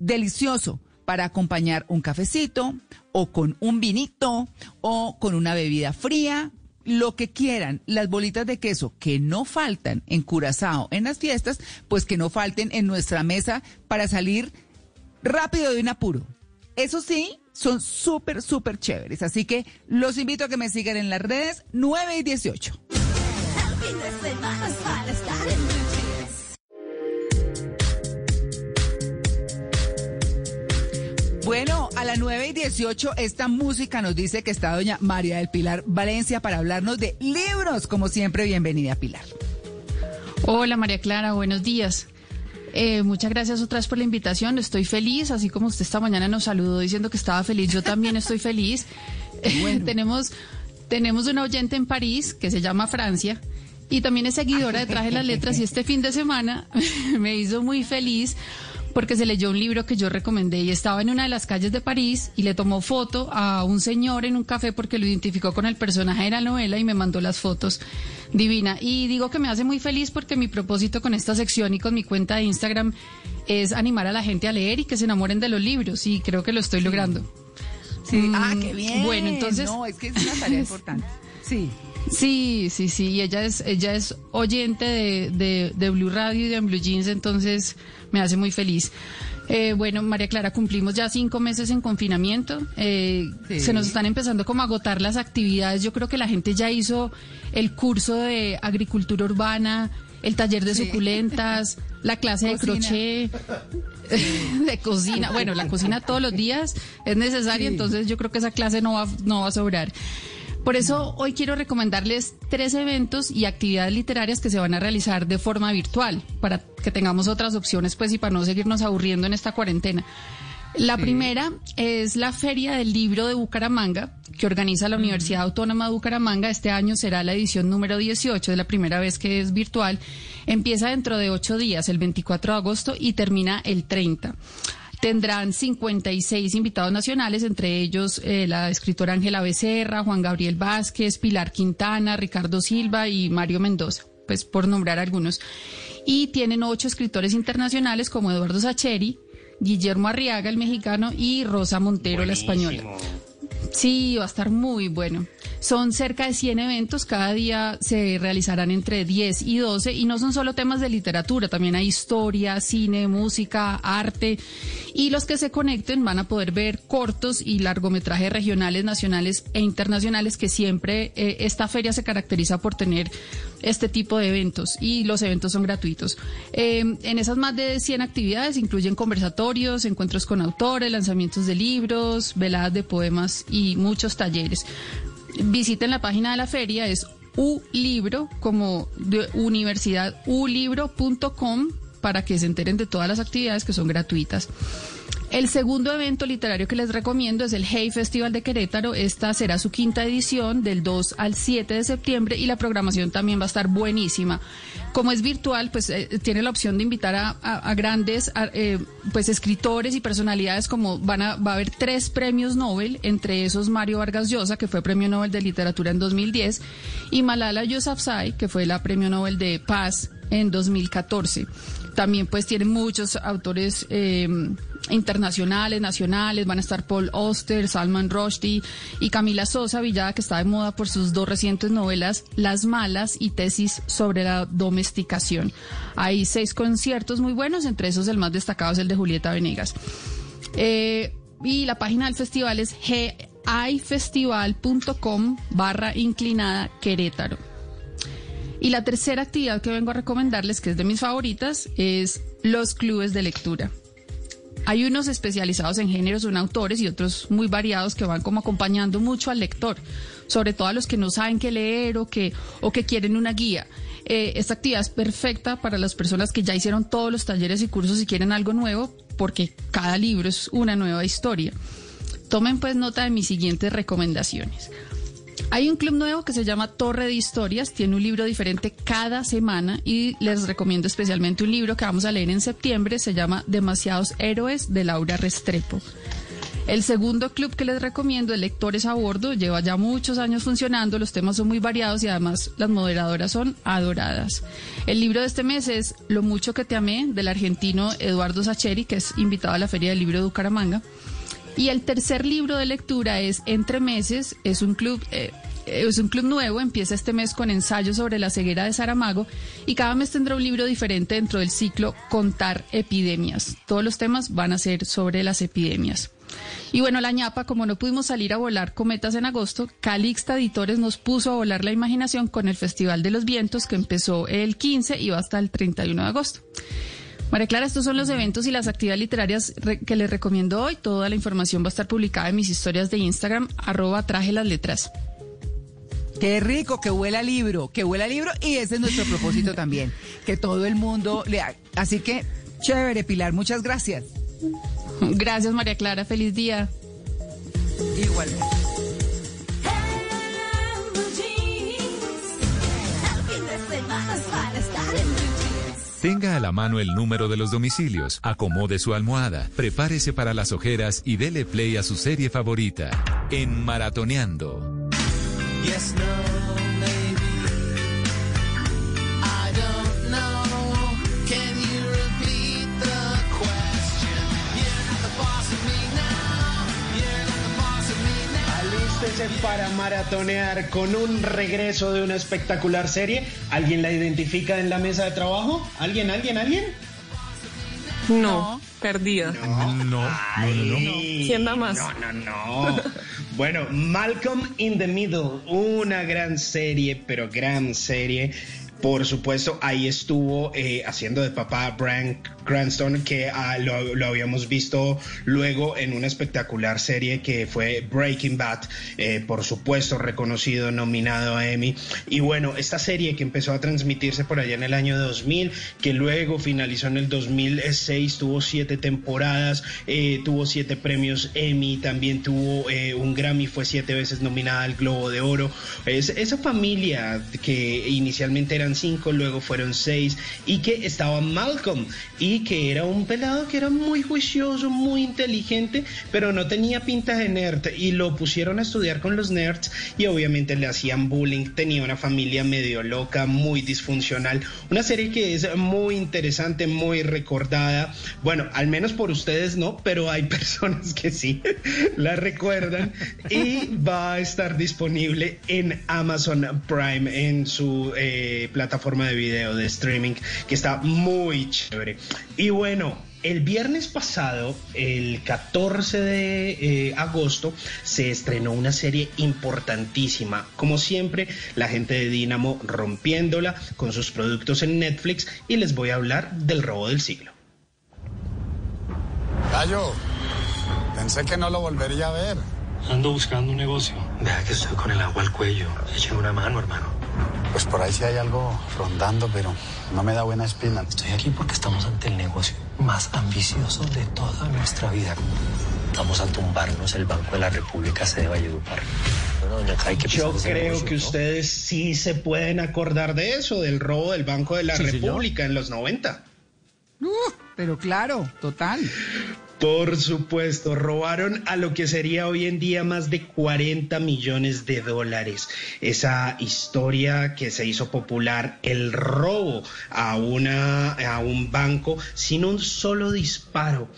delicioso para acompañar un cafecito o con un vinito o con una bebida fría, lo que quieran. Las bolitas de queso que no faltan en Curazao en las fiestas, pues que no falten en nuestra mesa para salir rápido de un apuro. Eso sí, son súper, súper chéveres. Así que los invito a que me sigan en las redes 9 y 18. Bueno, a las 9 y 18 esta música nos dice que está doña María del Pilar Valencia para hablarnos de libros. Como siempre, bienvenida Pilar. Hola María Clara, buenos días. Eh, muchas gracias otra vez por la invitación. Estoy feliz, así como usted esta mañana nos saludó diciendo que estaba feliz, yo también estoy feliz. tenemos, tenemos una oyente en París que se llama Francia y también es seguidora de Traje las Letras y este fin de semana me hizo muy feliz porque se leyó un libro que yo recomendé y estaba en una de las calles de París y le tomó foto a un señor en un café porque lo identificó con el personaje de la novela y me mandó las fotos. Divina. Y digo que me hace muy feliz porque mi propósito con esta sección y con mi cuenta de Instagram es animar a la gente a leer y que se enamoren de los libros y creo que lo estoy logrando. Sí. ah, qué bien. Bueno, entonces... No, es que es una tarea importante. Sí. Sí, sí, sí, y ella es, ella es oyente de, de, de Blue Radio y de Blue Jeans, entonces me hace muy feliz. Eh, bueno, María Clara, cumplimos ya cinco meses en confinamiento. Eh, Se nos están empezando como a agotar las actividades. Yo creo que la gente ya hizo el curso de agricultura urbana, el taller de suculentas, la clase de crochet, de cocina. Bueno, la cocina todos los días es necesaria, entonces yo creo que esa clase no va, no va a sobrar. Por eso hoy quiero recomendarles tres eventos y actividades literarias que se van a realizar de forma virtual para que tengamos otras opciones pues y para no seguirnos aburriendo en esta cuarentena. La primera es la Feria del Libro de Bucaramanga, que organiza la Universidad Autónoma de Bucaramanga. Este año será la edición número 18, es la primera vez que es virtual. Empieza dentro de ocho días, el 24 de agosto, y termina el 30 tendrán 56 invitados nacionales, entre ellos eh, la escritora Ángela Becerra, Juan Gabriel Vázquez, Pilar Quintana, Ricardo Silva y Mario Mendoza, pues por nombrar algunos. Y tienen ocho escritores internacionales como Eduardo Sacheri, Guillermo Arriaga, el mexicano, y Rosa Montero, la española. Sí, va a estar muy bueno. Son cerca de 100 eventos, cada día se realizarán entre 10 y 12 y no son solo temas de literatura, también hay historia, cine, música, arte y los que se conecten van a poder ver cortos y largometrajes regionales, nacionales e internacionales que siempre eh, esta feria se caracteriza por tener este tipo de eventos y los eventos son gratuitos. Eh, en esas más de 100 actividades incluyen conversatorios, encuentros con autores, lanzamientos de libros, veladas de poemas y muchos talleres visiten la página de la feria, es ulibro, como de universidad, ulibro.com para que se enteren de todas las actividades que son gratuitas. El segundo evento literario que les recomiendo es el Hey Festival de Querétaro. Esta será su quinta edición del 2 al 7 de septiembre y la programación también va a estar buenísima. Como es virtual, pues eh, tiene la opción de invitar a, grandes eh, pues escritores y personalidades como van a, va a haber tres premios Nobel, entre esos Mario Vargas Llosa, que fue premio Nobel de Literatura en 2010, y Malala Yousafzai, que fue la premio Nobel de Paz en 2014. También pues tienen muchos autores eh, internacionales, nacionales, van a estar Paul Auster, Salman Rushdie y Camila Sosa Villada, que está de moda por sus dos recientes novelas, Las Malas y Tesis sobre la domesticación. Hay seis conciertos muy buenos, entre esos el más destacado es el de Julieta Venegas. Eh, y la página del festival es gifestival.com barra inclinada Querétaro. Y la tercera actividad que vengo a recomendarles, que es de mis favoritas, es los clubes de lectura. Hay unos especializados en géneros, son autores y otros muy variados que van como acompañando mucho al lector, sobre todo a los que no saben qué leer o que, o que quieren una guía. Eh, esta actividad es perfecta para las personas que ya hicieron todos los talleres y cursos y quieren algo nuevo, porque cada libro es una nueva historia. Tomen pues nota de mis siguientes recomendaciones. Hay un club nuevo que se llama Torre de Historias, tiene un libro diferente cada semana y les recomiendo especialmente un libro que vamos a leer en septiembre, se llama Demasiados Héroes de Laura Restrepo. El segundo club que les recomiendo es Lectores a Bordo, lleva ya muchos años funcionando, los temas son muy variados y además las moderadoras son adoradas. El libro de este mes es Lo mucho que te amé del argentino Eduardo Sacheri, que es invitado a la Feria del Libro de Bucaramanga. Y el tercer libro de lectura es Entre Meses, es un club... eh, es un club nuevo, empieza este mes con ensayos sobre la ceguera de Saramago y cada mes tendrá un libro diferente dentro del ciclo Contar Epidemias. Todos los temas van a ser sobre las epidemias. Y bueno, la ñapa, como no pudimos salir a volar cometas en agosto, Calixta Editores nos puso a volar la imaginación con el Festival de los Vientos que empezó el 15 y va hasta el 31 de agosto. María Clara, estos son los eventos y las actividades literarias que les recomiendo hoy. Toda la información va a estar publicada en mis historias de Instagram, arroba traje las letras. Qué rico, que huela libro, que huela libro y ese es nuestro propósito también, que todo el mundo lea. Así que, chévere, Pilar, muchas gracias. Gracias, María Clara. Feliz día. Igualmente. Tenga a la mano el número de los domicilios, acomode su almohada, prepárese para las ojeras y dele play a su serie favorita. En Maratoneando. para maratonear con un regreso de una espectacular serie. ¿Alguien la identifica en la mesa de trabajo? ¿Alguien, alguien, alguien? No, perdida. No, no, no, no, ¿Quién da más? No, no, no. bueno, Malcolm in the Middle, una gran serie, pero gran serie por supuesto, ahí estuvo eh, haciendo de papá Brian Cranston, que ah, lo, lo habíamos visto luego en una espectacular serie que fue Breaking Bad, eh, por supuesto, reconocido, nominado a Emmy. Y bueno, esta serie que empezó a transmitirse por allá en el año 2000, que luego finalizó en el 2006, tuvo siete temporadas, eh, tuvo siete premios Emmy, también tuvo un Grammy, fue siete veces nominada al Globo de Oro. Es, esa familia que inicialmente eran cinco, luego fueron seis, y que estaba Malcolm, y que era un pelado que era muy juicioso, muy inteligente, pero no tenía pinta de nerd, y lo pusieron a estudiar con los nerds, y obviamente le hacían bullying, tenía una familia medio loca, muy disfuncional, una serie que es muy interesante, muy recordada, bueno, al menos por ustedes no, pero hay personas que sí la recuerdan, y va a estar disponible en Amazon Prime, en su eh, plataforma de video de streaming, que está muy chévere. Y bueno, el viernes pasado, el 14 de eh, agosto, se estrenó una serie importantísima. Como siempre, la gente de Dynamo rompiéndola con sus productos en Netflix y les voy a hablar del robo del siglo. Gallo, pensé que no lo volvería a ver. Ando buscando un negocio. Vea que estoy con el agua al cuello. Echen una mano, hermano. Pues por ahí sí hay algo rondando, pero no me da buena espina. Estoy aquí porque estamos ante el negocio más ambicioso de toda nuestra vida. Vamos a tumbarnos el Banco de la República se de Valledupar. Bueno, doña Kai, ¿qué Yo creo negocio, que no? ustedes sí se pueden acordar de eso, del robo del Banco de la Sí, señor. República en los 90. Uh, pero claro, total. Por supuesto, robaron a lo que sería hoy en día más de 40 millones de dólares. Esa historia que se hizo popular, el robo a, una, a un banco sin un solo disparo.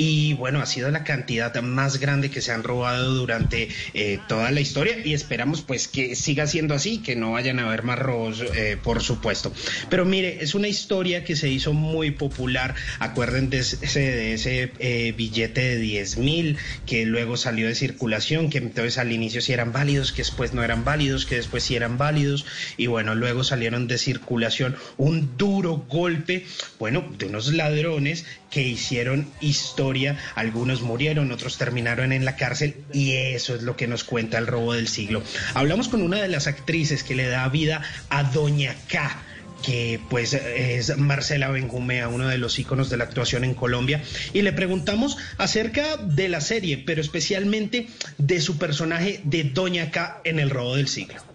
Y bueno, ha sido la cantidad más grande que se han robado durante eh, toda la historia y esperamos pues que siga siendo así, que no vayan a haber más robos, eh, por supuesto. Pero mire, es una historia que se hizo muy popular. Acuerden de ese, de eh, billete de 10 mil que luego salió de circulación, que entonces al inicio sí eran válidos, que después no eran válidos, que después sí eran válidos. Y bueno, luego salieron de circulación un duro golpe, bueno, de unos ladrones que hicieron historia. Algunos murieron, otros terminaron en la cárcel y eso es lo que nos cuenta el robo del siglo. Hablamos con una de las actrices que le da vida a Doña K que pues es Marcela Benjumea, uno de los íconos de la actuación en Colombia, y le preguntamos acerca de la serie, pero especialmente de su personaje de Doña K en el robo del siglo.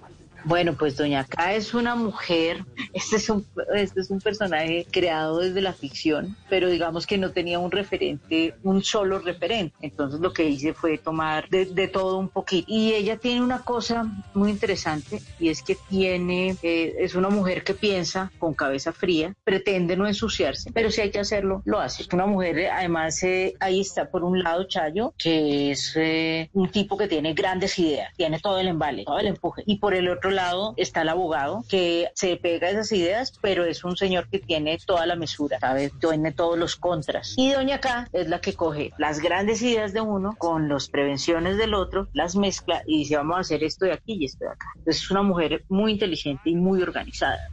Bueno, pues Doña K es una mujer, este es un, este es un personaje creado desde la ficción, pero digamos que no tenía un referente, un solo referente. Entonces lo que hice fue tomar de, todo un poquito. Y ella tiene una cosa muy interesante y es que tiene, eh, es una mujer que piensa con cabeza fría, pretende no ensuciarse, pero si hay que hacerlo, lo hace. Una mujer, además, eh, ahí está por un lado Chayo, que es eh, un tipo que tiene grandes ideas, tiene todo el embale, todo el empuje. Y por el otro lado está el abogado que se pega esas ideas, pero es un señor que tiene toda la mesura, ¿sabes? Tiene todos los contras. Y Doña K es la que coge las grandes ideas de uno con las prevenciones del otro, las mezcla y dice, vamos a hacer esto de aquí y esto de acá. Entonces es una mujer muy inteligente y muy organizada.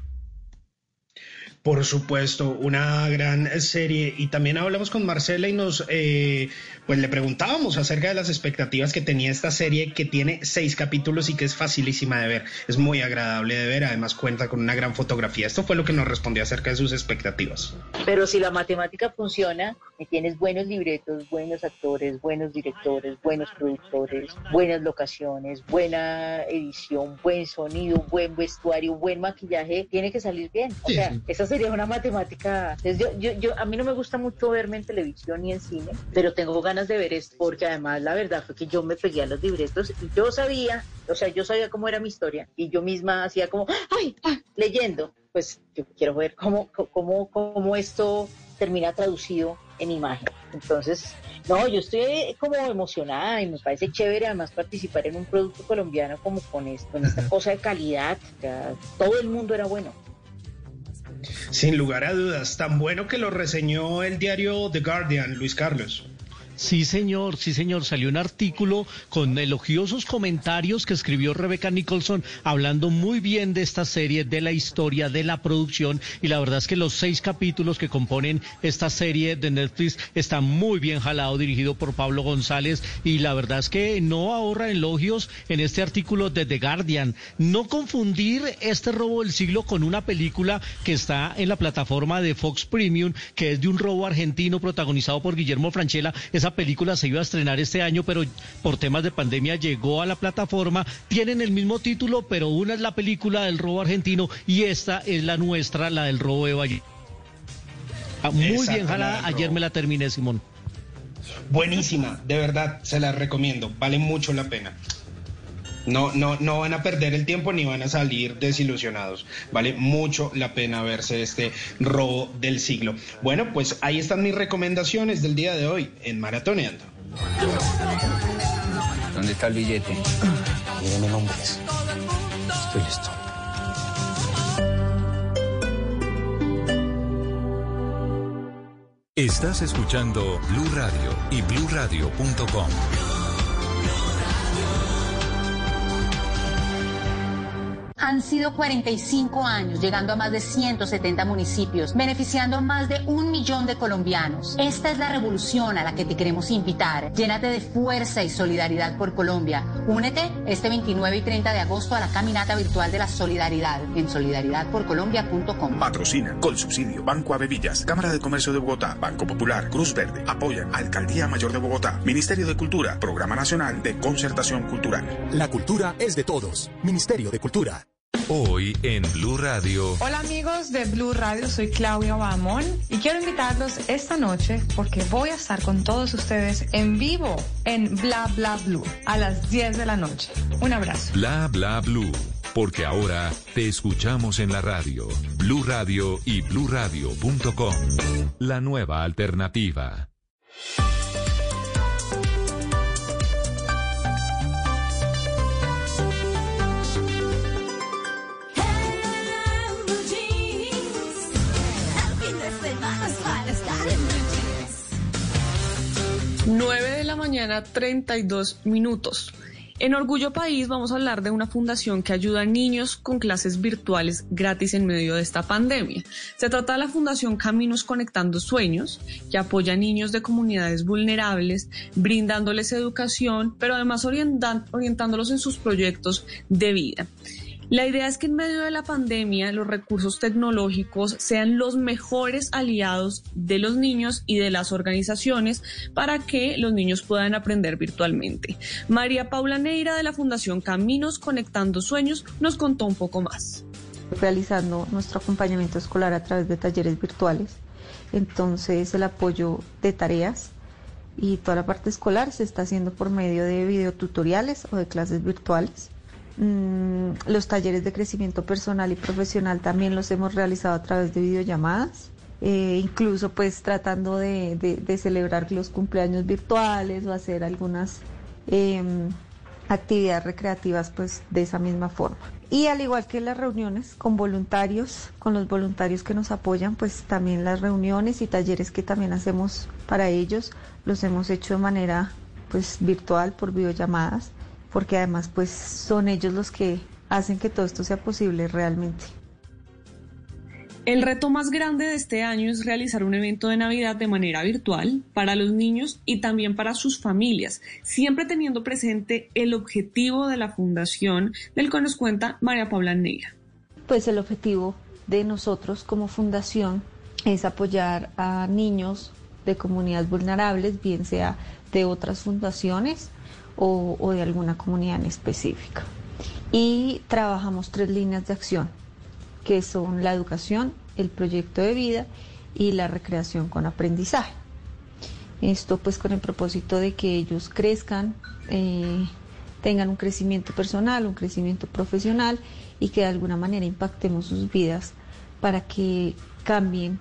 Por supuesto, una gran serie. Y también hablamos con Marcela y nos, eh, pues le preguntábamos acerca de las expectativas que tenía esta serie, que tiene seis capítulos y que es facilísima de ver. Es muy agradable de ver, además cuenta con una gran fotografía. Esto fue lo que nos respondió acerca de sus expectativas. Pero si la matemática funciona, y tienes buenos libretos, buenos actores, buenos directores, buenos productores, buenas locaciones, buena edición, buen sonido, buen vestuario, buen maquillaje, tiene que salir bien. O Sí, sea, sí. esa sería una matemática. Entonces, yo, yo, yo- a mí no me gusta mucho verme en televisión ni en cine, pero tengo ganas de ver esto porque además la verdad fue que yo me pegué a los libretos y yo sabía, o sea, yo sabía cómo era mi historia y yo misma hacía como, ay, ah", leyendo. Pues yo quiero ver cómo, cómo, cómo esto termina traducido en imagen. Entonces, no, yo estoy como emocionada y me parece chévere además participar en un producto colombiano como con esto, con esta cosa de calidad. O sea, todo el mundo era bueno. Sin lugar a dudas, tan bueno que lo reseñó el diario The Guardian, Luis Carlos. Sí, señor, sí, señor. Salió un artículo con elogiosos comentarios que escribió Rebecca Nicholson hablando muy bien de esta serie, de la historia, de la producción. Y la verdad es que los seis capítulos que componen esta serie de Netflix están muy bien jalado, dirigido por Pablo González. Y la verdad es que no ahorra elogios en este artículo de The Guardian. No confundir este robo del siglo con una película que está en la plataforma de Fox Premium, que es de un robo argentino protagonizado por Guillermo Franchella. Película se iba a estrenar este año, pero por temas de pandemia llegó a la plataforma. Tienen el mismo título, pero una es la película del robo argentino y esta es la nuestra, la del robo de Valle. Ah, Muy bien la jalada. Ayer me la terminé, Simón. Buenísima, de verdad, se la recomiendo, vale mucho la pena. No, no, no van a perder el tiempo ni van a salir desilusionados. Vale mucho la pena verse este robo del siglo. Bueno, pues ahí están mis recomendaciones del día de hoy en Maratoneando. ¿Dónde está el billete? Mírenme nombres. Estoy listo. Estás escuchando Blue Radio y bluradio.com. Han sido 45 años, llegando a más de 170 municipios, beneficiando a más de un millón de colombianos. Esta es la revolución a la que te queremos invitar. Llénate de fuerza y solidaridad por Colombia. Únete este 29 y 30 de agosto a la caminata virtual de la solidaridad en solidaridadporcolombia.com. Patrocina con subsidio Banco Avevillas, Cámara de Comercio de Bogotá, Banco Popular, Cruz Verde. Apoyan Alcaldía Mayor de Bogotá, Ministerio de Cultura, Programa Nacional de Concertación Cultural. La cultura es de todos. Ministerio de Cultura. Hoy en Blue Radio. Hola amigos de Blue Radio, soy Claudia Bamón y quiero invitarlos esta noche porque voy a estar con todos ustedes en vivo en Bla Bla Blue a las 10 de la noche. Un abrazo. Bla bla blue. Porque ahora te escuchamos en la radio. Blue Radio y bluradio.com. La nueva alternativa. 9 de la mañana, 32 minutos. En Orgullo País vamos a hablar de una fundación que ayuda a niños con clases virtuales gratis en medio de esta pandemia. Se trata de la Fundación Caminos Conectando Sueños, que apoya a niños de comunidades vulnerables, brindándoles educación, pero además orientándolos en sus proyectos de vida. La idea es que en medio de la pandemia los recursos tecnológicos sean los mejores aliados de los niños y de las organizaciones para que los niños puedan aprender virtualmente. María Paula Neira de la Fundación Caminos Conectando Sueños nos contó un poco más. realizando nuestro acompañamiento escolar a través de talleres virtuales. Entonces el apoyo de tareas y toda la parte escolar se está haciendo por medio de videotutoriales o de clases virtuales. Mm, los talleres de crecimiento personal y profesional también los hemos realizado a través de videollamadas. eh, incluso pues tratando de, celebrar los cumpleaños virtuales o hacer algunas em, actividades recreativas pues de esa misma forma. Y al igual que las reuniones con voluntarios, con los voluntarios que nos apoyan, pues también las reuniones y talleres que también hacemos para ellos los hemos hecho de manera pues virtual por videollamadas, porque además pues son ellos los que hacen que todo esto sea posible realmente. El reto más grande de este año es realizar un evento de Navidad de manera virtual para los niños y también para sus familias, siempre teniendo presente el objetivo de la fundación del que nos cuenta María Paula Neira. Pues el objetivo de nosotros como fundación es apoyar a niños de comunidades vulnerables, bien sea de otras fundaciones o, de alguna comunidad en específica. Y trabajamos tres líneas de acción, que son la educación, el proyecto de vida y la recreación con aprendizaje. Esto pues con el propósito de que ellos crezcan, eh, tengan un crecimiento personal, un crecimiento profesional y que de alguna manera impactemos sus vidas para que cambien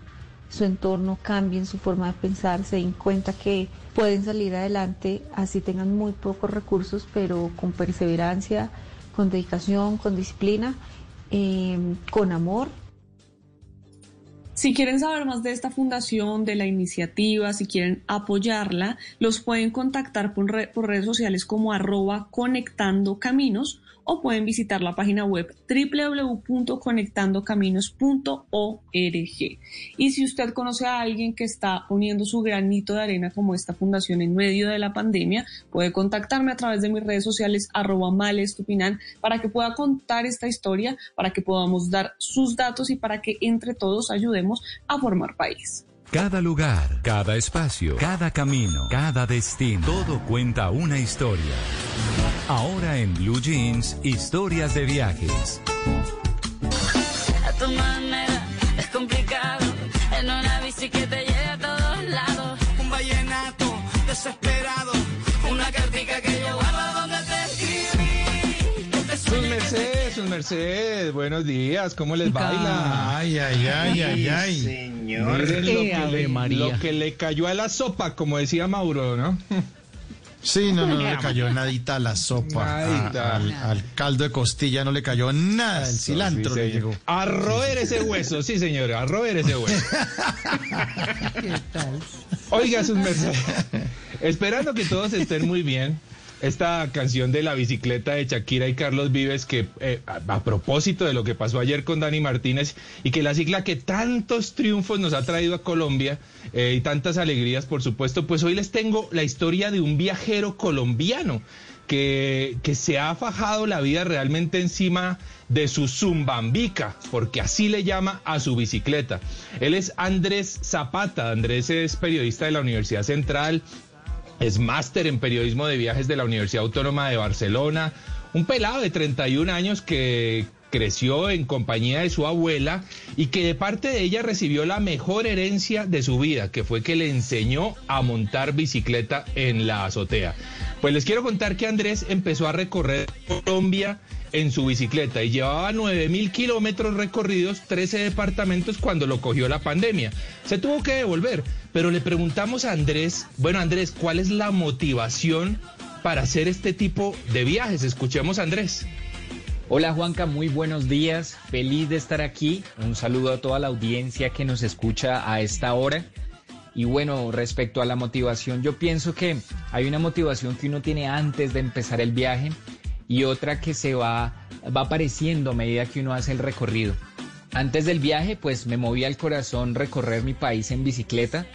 su entorno, cambien su forma de pensar, se den cuenta que pueden salir adelante, así tengan muy pocos recursos, pero con perseverancia, con dedicación, con disciplina, eh, con amor. Si quieren saber más de esta fundación, de la iniciativa, si quieren apoyarla, los pueden contactar por, re- por redes sociales como arroba conectando caminos o pueden visitar la página web www.conectandocaminos.org. Y si usted conoce a alguien que está poniendo su granito de arena como esta fundación en medio de la pandemia, puede contactarme a través de mis redes sociales arroba malestupinan para que pueda contar esta historia, para que podamos dar sus datos y para que entre todos ayudemos a formar país. Cada lugar, cada espacio, cada camino, cada destino, todo cuenta una historia. Ahora en Blue Jeans, historias de viajes. A tu manera es complicado. En una bici que te lleve a todos lados. Un vallenato desesperado. Una cartica que yo guardo donde te escribí. Que te Sus mercedes, sus mercedes, buenos días, ¿cómo les baila? Ay, ay, ay, ay, ay. Señor. Miren lo, que le, María. lo que le cayó a la sopa, como decía Mauro, ¿no? Sí, no, no, no le cayó nadita a la sopa. a- al, al caldo de costilla no le cayó nada. El cilantro Sí, le señor. llegó. A roer ese hueso, sí, señora, a roer ese hueso. Oiga, sus mercedes. Esperando que todos estén muy bien. Esta canción de la bicicleta de Shakira y Carlos Vives, que eh, a, propósito de lo que pasó ayer con Dani Martínez y que la sigla que tantos triunfos nos ha traído a Colombia eh, y tantas alegrías, por supuesto, pues hoy les tengo la historia de un viajero colombiano que, que se ha fajado la vida realmente encima de su zumbambica, porque así le llama a su bicicleta. Él es Andrés Zapata. Andrés es periodista de la Universidad Central, es máster en periodismo de viajes de la Universidad Autónoma de Barcelona, un pelado de 31 años que creció en compañía de su abuela y que de parte de ella recibió la mejor herencia de su vida, que fue que le enseñó a montar bicicleta en la azotea. Pues les quiero contar que Andrés empezó a recorrer Colombia en su bicicleta y llevaba 9 mil kilómetros recorridos, 13 departamentos cuando lo cogió la pandemia. Se tuvo que devolver, pero le preguntamos a Andrés, bueno Andrés, ¿cuál es la motivación para hacer este tipo de viajes? Escuchemos a Andrés. Hola Juanca, muy buenos días. Feliz de estar aquí. Un saludo a toda la audiencia que nos escucha a esta hora. Y bueno, respecto a la motivación, yo pienso que hay una motivación que uno tiene antes de empezar el viaje y otra que se va, va apareciendo a medida que uno hace el recorrido. Antes del viaje, pues me movía el corazón recorrer mi país en bicicleta,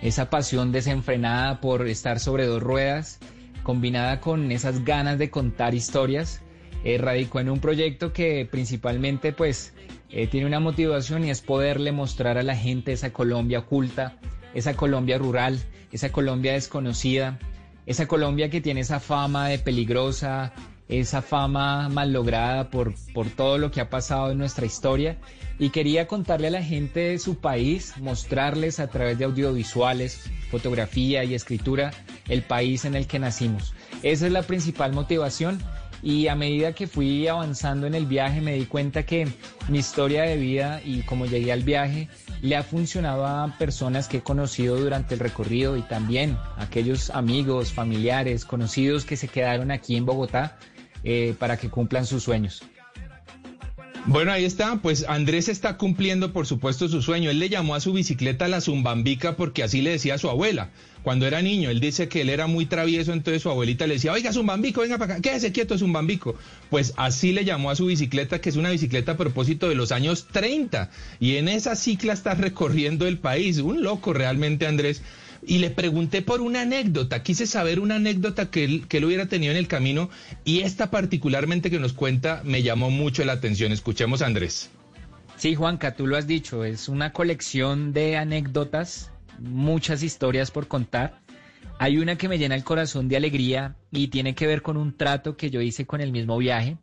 esa pasión desenfrenada por estar sobre dos ruedas, combinada con esas ganas de contar historias, eh, radicó en un proyecto que principalmente pues eh, tiene una motivación y es poderle mostrar a la gente esa Colombia oculta, esa Colombia rural, esa Colombia desconocida, esa Colombia que tiene esa fama de peligrosa, esa fama mal lograda por, por todo lo que ha pasado en nuestra historia y quería contarle a la gente de su país, mostrarles a través de audiovisuales, fotografía y escritura el país en el que nacimos. Esa es la principal motivación y a medida que fui avanzando en el viaje me di cuenta que mi historia de vida y como llegué al viaje le ha funcionado a personas que he conocido durante el recorrido y también a aquellos amigos, familiares, conocidos que se quedaron aquí en Bogotá eh, para que cumplan sus sueños. Bueno, ahí está, pues Andrés está cumpliendo por supuesto su sueño. Él le llamó a su bicicleta la zumbambica porque así le decía a su abuela. Cuando era niño, él dice que él era muy travieso, entonces su abuelita le decía, oiga, zumbambico, venga para acá, quédese quieto, zumbambico. Pues así le llamó a su bicicleta, que es una bicicleta a propósito de los años 30. Y en esa cicla está recorriendo el país. Un loco realmente, Andrés y le pregunté por una anécdota, quise saber una anécdota que él, que hubiera tenido en el camino y esta particularmente que nos cuenta me llamó mucho la atención. Escuchemos Andrés. Sí, Juanca, tú lo has dicho, es una colección de anécdotas, muchas historias por contar. Hay una que me llena el corazón de alegría y tiene que ver con un trato que yo hice con el mismo viaje.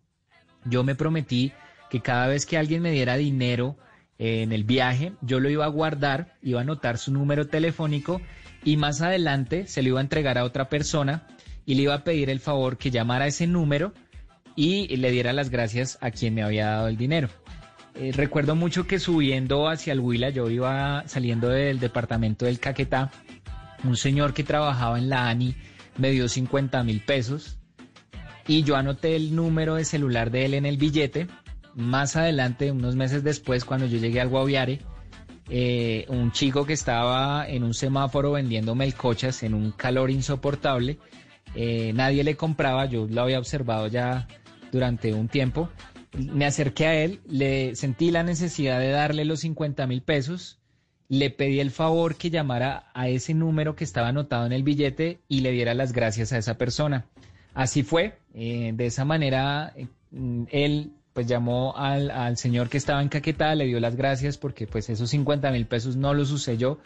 Yo me prometí que cada vez que alguien me diera dinero eh, en el viaje, yo lo iba a guardar, iba a anotar su número telefónico y más adelante se lo iba a entregar a otra persona y le iba a pedir el favor que llamara ese número y le diera las gracias a quien me había dado el dinero. Eh, recuerdo mucho que subiendo hacia el Huila, yo iba saliendo del departamento del Caquetá, un señor que trabajaba en la ANI me dio 50 mil pesos y yo anoté el número de celular de él en el billete. Más adelante, unos meses después, cuando yo llegué al Guaviare, eh, un chico que estaba en un semáforo vendiendo melcochas en un calor insoportable. Eh, nadie le compraba, yo lo había observado ya durante un tiempo. Me acerqué a él, le sentí la necesidad de darle los 50 mil pesos, le pedí el favor que llamara a ese número que estaba anotado en el billete y le diera las gracias a esa persona. Así fue, eh, de esa manera él pues llamó al, señor que estaba en Caquetá, le dio las gracias porque pues esos 50 mil pesos no los usé yo,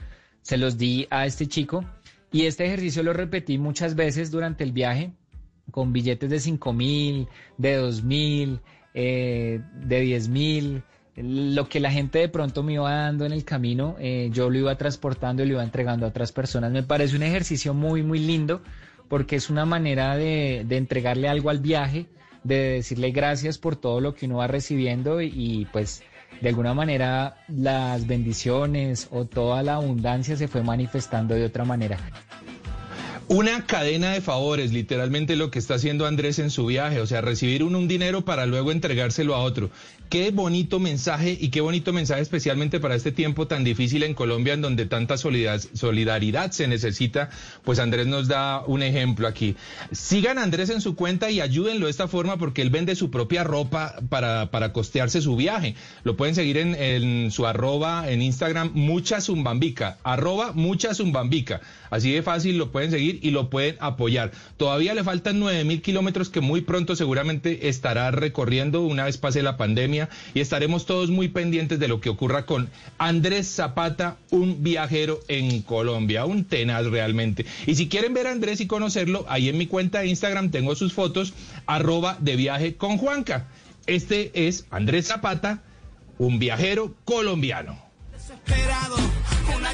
se los di a este chico y este ejercicio lo repetí muchas veces durante el viaje con billetes de 5 mil, de 2 mil, eh, de 10 mil, lo que la gente de pronto me iba dando en el camino, eh, yo lo iba transportando y lo iba entregando a otras personas. Me parece un ejercicio muy, muy lindo porque es una manera de, de entregarle algo al viaje de decirle gracias por todo lo que uno va recibiendo y, pues de alguna manera las bendiciones o toda la abundancia se fue manifestando de otra manera. Una cadena de favores, literalmente lo que está haciendo Andrés en su viaje, o sea, recibir un, un, dinero para luego entregárselo a otro. Qué bonito mensaje y qué bonito mensaje especialmente para este tiempo tan difícil en Colombia en donde tanta solidaridad se necesita, pues Andrés nos da un ejemplo aquí. Sigan a Andrés en su cuenta y ayúdenlo de esta forma porque él vende su propia ropa para, para costearse su viaje. Lo pueden seguir en, en su arroba en Instagram, mucha zumbambica, arroba mucha zumbambica. Así de fácil lo pueden seguir y lo pueden apoyar. Todavía le faltan nueve mil kilómetros que muy pronto seguramente estará recorriendo una vez pase la pandemia y estaremos todos muy pendientes de lo que ocurra con Andrés Zapata, un viajero en Colombia, un tenaz realmente. Y si quieren ver a Andrés y conocerlo, ahí en mi cuenta de Instagram tengo sus fotos, arroba de viaje con Juanca. Este es Andrés Zapata, un viajero colombiano. Desesperado, una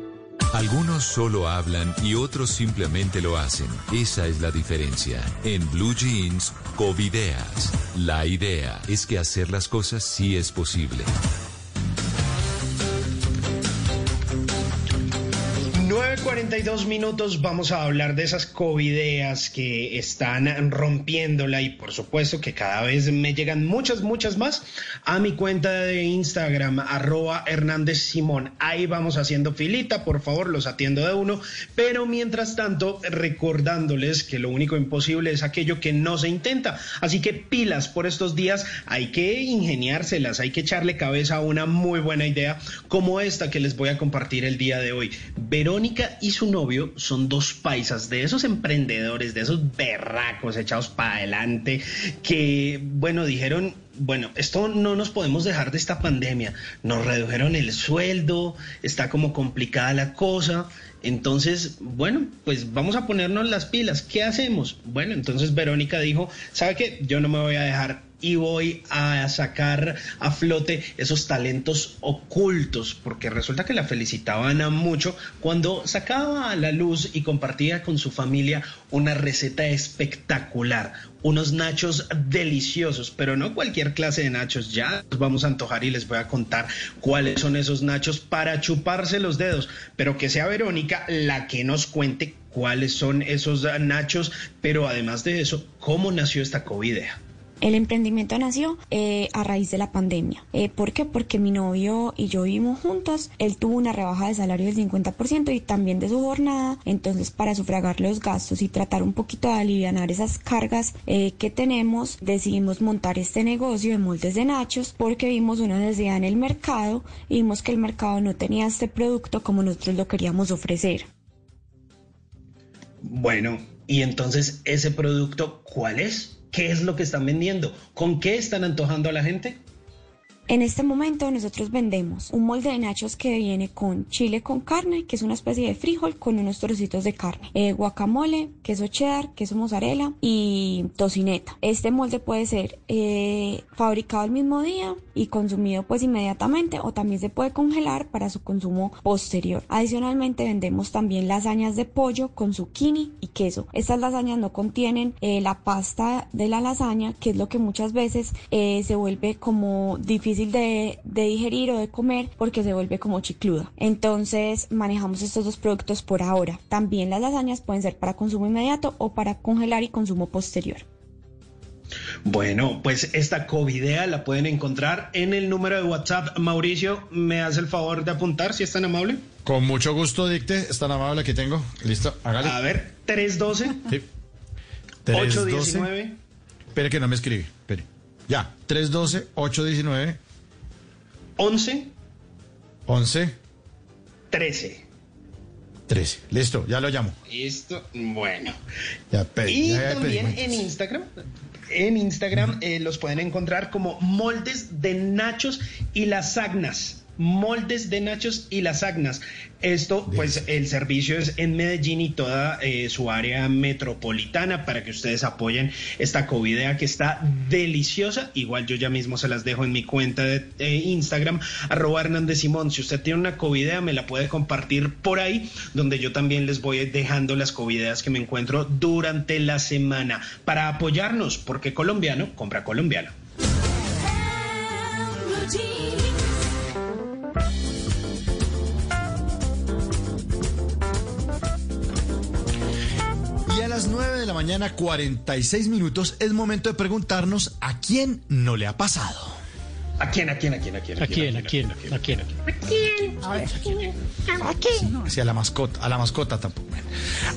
Algunos solo hablan y otros simplemente lo hacen. Esa es la diferencia. En Blue Jeans, Covideas. La idea es que hacer las cosas sí es posible. 9.42 minutos vamos a hablar de esas covideas que están rompiéndola y por supuesto que cada vez me llegan muchas, muchas más a mi cuenta de Instagram, arroba Hernández Simón. Ahí vamos haciendo filita, por favor, los atiendo de uno, pero mientras tanto recordándoles que lo único imposible es aquello que no se intenta. Así que pilas por estos días, hay que ingeniárselas, hay que echarle cabeza a una muy buena idea como esta que les voy a compartir el día de hoy. Verónica y su novio son dos paisas, de esos emprendedores, de esos berracos echados para adelante, que, bueno, dijeron, bueno, esto no nos podemos dejar de esta pandemia. Nos redujeron el sueldo, está como complicada la cosa. Entonces, bueno, pues vamos a ponernos las pilas. ¿Qué hacemos? Bueno, entonces Verónica dijo, ¿sabe qué? Yo no me voy a dejar y voy a sacar a flote esos talentos ocultos, porque resulta que la felicitaban mucho cuando sacaba a la luz y compartía con su familia una receta espectacular, unos nachos deliciosos, pero no cualquier clase de nachos, ya vamos a antojar y les voy a contar cuáles son esos nachos para chuparse los dedos, pero que sea Verónica la que nos cuente cuáles son esos nachos, pero además de eso, cómo nació esta covidea. El emprendimiento nació eh, a raíz de la pandemia. Eh, ¿Por qué? Porque mi novio y yo vivimos juntos. Él tuvo una rebaja de salario del 50% y también de su jornada. Entonces, para sufragar los gastos y tratar un poquito de aliviar esas cargas eh, que tenemos, decidimos montar este negocio de moldes de nachos porque vimos una necesidad en el mercado y vimos que el mercado no tenía este producto como nosotros lo queríamos ofrecer. Bueno, y entonces, ¿ese producto cuál es? ¿Qué es lo que están vendiendo? ¿Con qué están antojando a la gente? En este momento nosotros vendemos un molde de nachos que viene con chile con carne, que es una especie de frijol con unos trocitos de carne, eh, guacamole, queso cheddar, queso mozzarella y tocineta. Este molde puede ser eh, fabricado el mismo día y consumido pues inmediatamente o también se puede congelar para su consumo posterior. Adicionalmente vendemos también lasañas de pollo con zucchini y queso. Estas lasañas no contienen eh, la pasta de la lasaña, que es lo que muchas veces se vuelve como difícil de, digerir o de comer porque se vuelve como chicluda. Entonces manejamos estos dos productos por ahora. También las lasañas pueden ser para consumo inmediato o para congelar y consumo posterior. Bueno, pues esta covidea la pueden encontrar en el número de WhatsApp. Mauricio, ¿me hace el favor de apuntar si es tan amable? Con mucho gusto, dicte. Es tan amable que tengo. Listo, hágale. A ver, 312. Sí. 819. Espere que no me escribe. Espere. Ya, 312-819. 11. 11. 13. 13. Listo, ya lo llamo. Listo, bueno. Ya, pedí, y ya también en Instagram, en Instagram eh, los pueden encontrar como moldes de nachos y las sagnas moldes de nachos y las agnas. Esto, pues el servicio es en Medellín y toda eh, su área metropolitana para que ustedes apoyen esta covidea que está deliciosa. Igual yo ya mismo se las dejo en mi cuenta de Instagram, arroba Hernández Simón. Si usted tiene una covidea, me la puede compartir por ahí, donde yo también les voy dejando las covideas que me encuentro durante la semana para apoyarnos, porque colombiano compra colombiano. Y a las 9 de la mañana, 46 minutos, es momento de preguntarnos a quién no le ha pasado. ¿A quién, a quién, a quién, a quién? ¿A quién, a quién, a quién? ¿A quién? A ver, ¿a quién? A la mascota, a la mascota tampoco.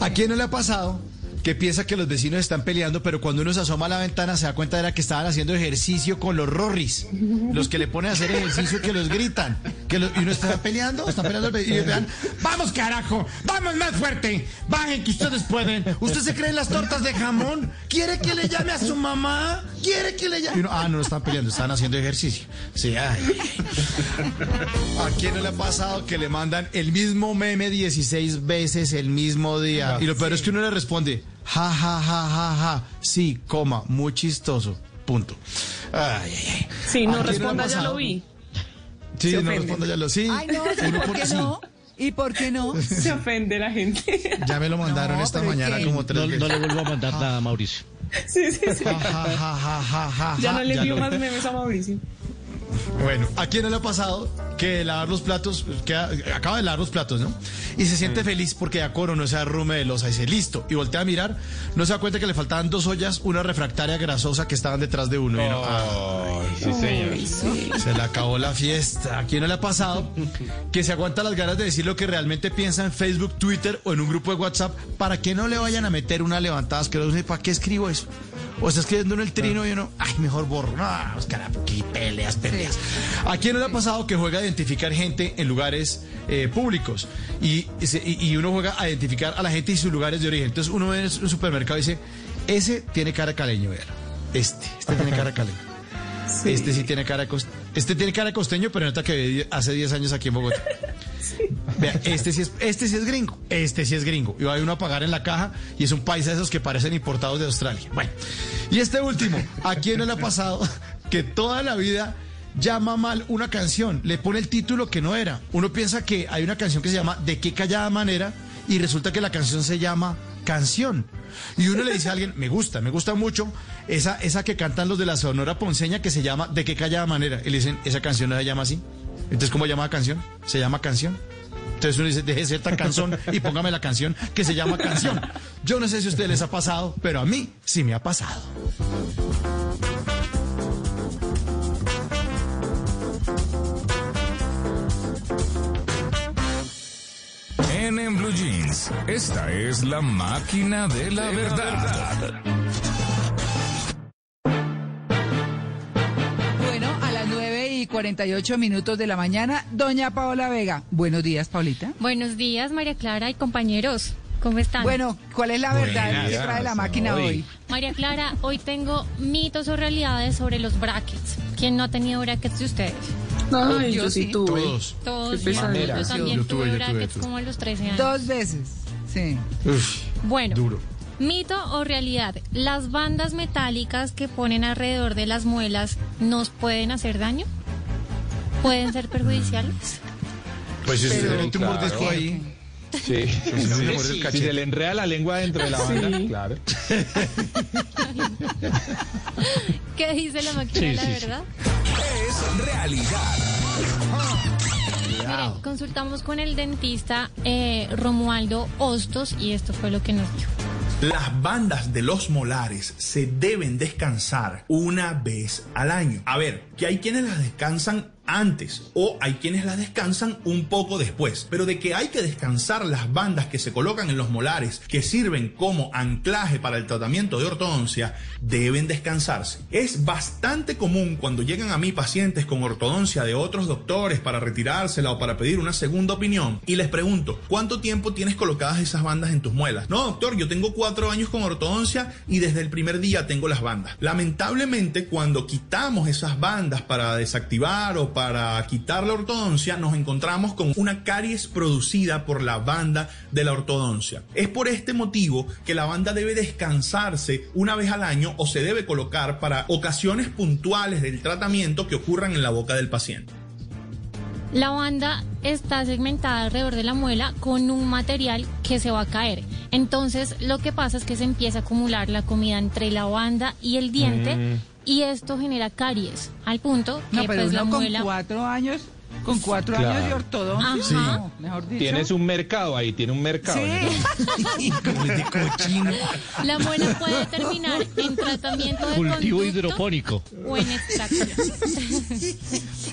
¿A quién no le ha pasado que piensa que los vecinos están peleando, pero cuando uno se asoma a la ventana se da cuenta de que estaban haciendo ejercicio con los rorris, los que le ponen a hacer ejercicio que los gritan, que y uno está peleando, están peleando y vean, vamos carajo, vamos más fuerte, bajen que ustedes pueden, usted se cree en las tortas de jamón, quiere que le llame a su mamá, quiere que le llame, ah, no, no están peleando, están haciendo ejercicio, sí, ay. ¿A quién no le ha pasado que le mandan el mismo meme 16 veces el mismo día? Y lo peor es que uno le responde, Ja, ja, ja, ja, ja. Sí, coma, muy chistoso. Punto. Ay, ay, ay. Sí, no ¿A quién le ha responda, ya lo vi. Sí, Se no ofende. responda, ya lo sí. Ay, no, Uno ¿por qué sí. no? ¿Y por qué no? Se ofende la gente. Ya me lo mandaron No, esta es mañana que- como tres No, veces. no le vuelvo a mandar nada, Mauricio. Sí, sí, sí. Ja, ja, ja, ja, ja, ja, Ya no le envío más memes a Mauricio. Bueno, ¿a quién no le ha pasado que lavar los platos, que acaba de lavar los platos, ¿no? Y se siente feliz porque ya coronó ese arrume de losa y dice, listo, y voltea a mirar, no se da cuenta que le faltaban dos ollas, una refractaria grasosa que estaban detrás de uno. y uno, Ay, sí, señor. Ay, sí. Se le acabó la fiesta. ¿A quién no le ha pasado que se aguanta las ganas de decir lo que realmente piensa en Facebook, Twitter o en un grupo de WhatsApp para que no le vayan a meter una levantada asquerosa? ¿Y ¿Para qué escribo eso? O está escribiendo en el trino y uno, ay, mejor borro. No, cara, qué peleas, peleas. ¿A quién no le ha pasado que juega a identificar gente en lugares eh, públicos? Y, y uno juega a identificar a la gente y sus lugares de origen. Entonces uno ve en un supermercado y dice, ese tiene cara caleño, vea. Este, este tiene cara caleño. Este sí tiene cara costeño. Este tiene cara costeño, pero nota que hace 10 años aquí en Bogotá. Vea, este sí, es, este sí es gringo. Este sí es gringo. Y va uno a pagar en la caja y es un país de esos que parecen importados de Australia. Bueno, y este último, ¿a quién no le ha pasado que toda la vida llama mal una canción? Le pone el título que no era. Uno piensa que hay una canción que se llama ¿De qué callada manera? Y resulta que la canción se llama Canción. Y uno le dice a alguien, me gusta, me gusta mucho esa, esa que cantan los de la Sonora Ponceña que se llama ¿De qué callada manera? Y le dicen, esa canción no se llama así. Entonces, ¿cómo llama canción? Se llama canción. Entonces uno dice, deje de ser tan cansón y póngame la canción que se llama canción. Yo no sé si a ustedes les ha pasado, pero a mí sí me ha pasado. En, en Blue Jeans, esta es la máquina de la verdad. Y 48 minutos de la mañana, doña Paola Vega. Buenos días, Paulita. Buenos días, María Clara y compañeros. ¿Cómo están? Bueno, ¿cuál es la verdad que trae la máquina hoy. hoy? María Clara, hoy tengo mitos o realidades sobre los brackets. ¿Quién no ha tenido brackets de ustedes? Ay, yo yo sí tuve. Todos. Todos. Qué pesadilla. Yo también Yo tuve, tuve yo tuve, brackets tuve. como a los 13 años. Dos veces. Sí. Uf, Bueno, duro. mito o realidad. ¿Las bandas metálicas que ponen alrededor de las muelas nos pueden hacer daño? ¿Pueden ser perjudiciales? Pues si usted mete un Claro. mordisco ahí, Sí. no me muerde el Si se le enreda la lengua dentro de la banda, Sí. claro. ¿Qué dice la máquina Sí, la sí, sí. verdad? Es realidad. Miren, consultamos con el dentista eh, Romualdo Hostos y esto fue lo que nos dijo. Las bandas de los molares se deben descansar una vez al año. A ver, que hay quienes las descansan antes o hay quienes las descansan un poco después. Pero de que hay que descansar las bandas que se colocan en los molares, que sirven como anclaje para el tratamiento de ortodoncia, deben descansarse. Es bastante común cuando llegan a mí pacientes con ortodoncia de otros doctores para retirársela o para pedir una segunda opinión y les pregunto, ¿cuánto tiempo tienes colocadas esas bandas en tus muelas? No, doctor, yo tengo cuatro años con ortodoncia y desde el primer día tengo las bandas. Lamentablemente, cuando quitamos esas bandas para desactivar o para quitar la ortodoncia, nos encontramos con una caries producida por la banda de la ortodoncia. Es por este motivo que la banda debe descansarse una vez al año o se debe colocar para ocasiones puntuales del tratamiento que ocurran en la boca del paciente. La banda está segmentada alrededor de la muela con un material que se va a caer. Entonces, lo que pasa es que se empieza a acumular la comida entre la banda y el diente Mm. Y esto genera caries, al punto que No, pero pues la con muela cuatro años, con cuatro Claro. años de ortodoncia, Ajá. no, mejor dicho. Tienes un mercado ahí, tiene un mercado. Sí. la muela puede terminar en tratamiento de Cultivo conducto hidropónico. o en extracción.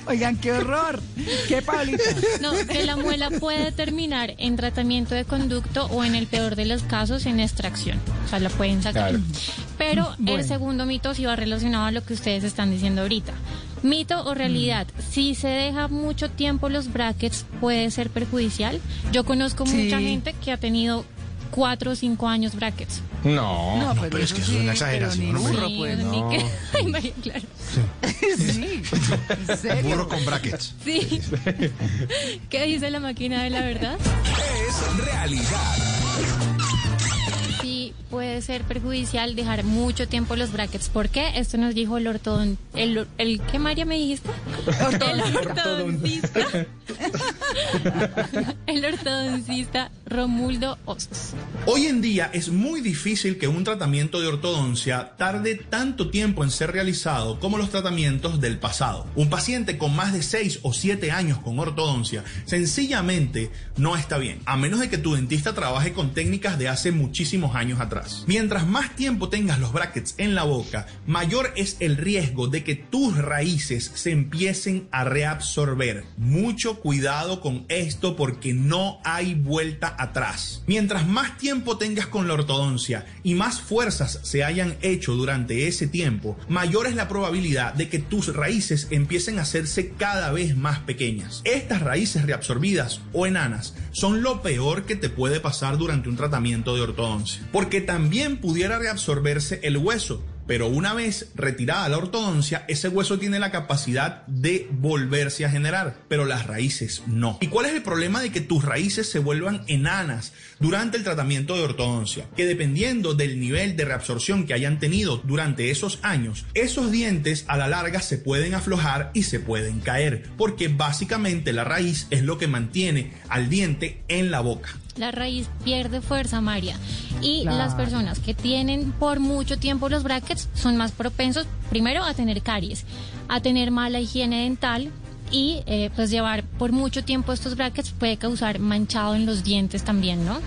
Oigan, qué horror. ¿Qué, Paulita? No, que la muela puede terminar en tratamiento de conducto o en el peor de los casos en extracción. O sea, la pueden sacar. Claro. Pero Bueno. el segundo mito sí va relacionado a lo que ustedes están diciendo ahorita. Mito o realidad, si se deja mucho tiempo los brackets puede ser perjudicial. Yo conozco Sí. mucha gente que ha tenido cuatro o cinco años brackets. No. No, pero, pero es que eso es una exageración, ni hombre. burro, Sí, pues. no. que- Ay, María Clara. Sí, en serio. Burro con brackets. Sí. ¿Qué dice la máquina de la verdad? Es realidad. Puede ser perjudicial dejar mucho tiempo los brackets. ¿Por qué? Esto nos dijo el ortodon... ¿El, el qué, María, me dijiste? el ortodoncista. el ortodoncista Romuldo Ostos. Hoy en día es muy difícil que un tratamiento de ortodoncia tarde tanto tiempo en ser realizado como los tratamientos del pasado. Un paciente con más de 6 o 7 años con ortodoncia sencillamente no está bien, a menos de que tu dentista trabaje con técnicas de hace muchísimos años Mientras más tiempo tengas los brackets en la boca, mayor es el riesgo de que tus raíces se empiecen a reabsorber. Mucho cuidado con esto porque no hay vuelta atrás. Mientras más tiempo tengas con la ortodoncia y más fuerzas se hayan hecho durante ese tiempo, mayor es la probabilidad de que tus raíces empiecen a hacerse cada vez más pequeñas. Estas raíces reabsorbidas o enanas son lo peor que te puede pasar durante un tratamiento de ortodoncia, también pudiera reabsorberse el hueso, pero una vez retirada la ortodoncia, ese hueso tiene la capacidad de volverse a generar, pero las raíces no. ¿Y cuál es el problema de que tus raíces se vuelvan enanas durante el tratamiento de ortodoncia? Que dependiendo del nivel de reabsorción que hayan tenido durante esos años, esos dientes a la larga se pueden aflojar y se pueden caer, porque básicamente la raíz es lo que mantiene al diente en la boca la raíz pierde fuerza, María. Y las personas que tienen por mucho tiempo los brackets son más propensos, primero, a tener caries, a tener mala higiene dental. Y eh, pues llevar por mucho tiempo estos brackets puede causar manchado en los dientes también, ¿no?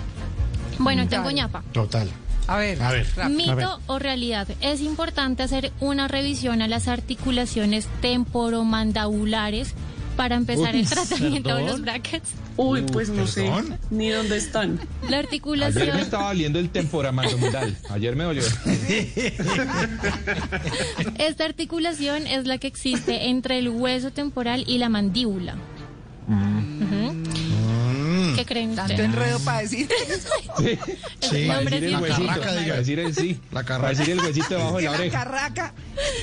Bueno, tengo ñapa. Total. A ver, a ver. Mito o realidad. Es importante hacer una revisión a las articulaciones temporomandibulares para empezar el tratamiento de los brackets. Uy, pues no sé ni dónde están. La articulación. Ayer me estaba valiendo el temporamandibular. Ayer me dolió. Esta articulación es la que existe entre el hueso temporal y la mandíbula. ¿Qué creen ustedes? Tanto enredo para decir. Sí. El nombre decir sí. el huesito, carraca, para diga. decir el sí. La Para carraca. decir el huesito debajo de la la oreja. carraca.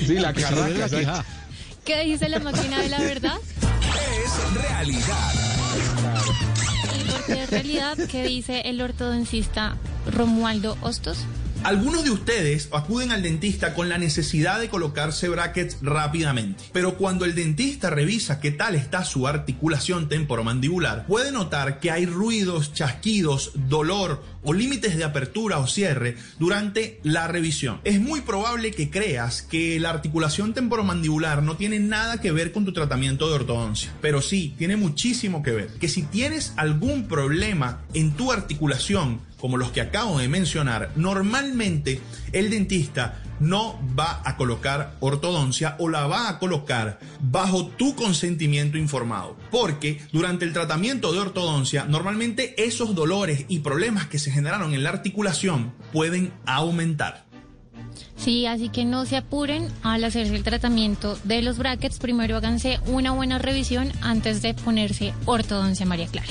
Sí, la carraca. la. ¿Qué dice la máquina de la verdad? Es realidad. ¿Y por qué es realidad? ¿Qué dice el ortodoncista Romualdo Hostos? Algunos de ustedes acuden al dentista con la necesidad de colocarse brackets rápidamente, pero cuando el dentista revisa qué tal está su articulación temporomandibular, puede notar que hay ruidos, chasquidos, dolor o límites de apertura o cierre durante la revisión. Es muy probable que creas que la articulación temporomandibular no tiene nada que ver con tu tratamiento de ortodoncia, pero sí, tiene muchísimo que ver. Que si tienes algún problema en tu articulación, como los que acabo de mencionar, normalmente el dentista no va a colocar ortodoncia o la va a colocar bajo tu consentimiento informado. Porque durante el tratamiento de ortodoncia, normalmente esos dolores y problemas que se generaron en la articulación pueden aumentar. Sí, así que no se apuren al hacerse el tratamiento de los brackets. Primero háganse una buena revisión antes de ponerse ortodoncia, María Clara.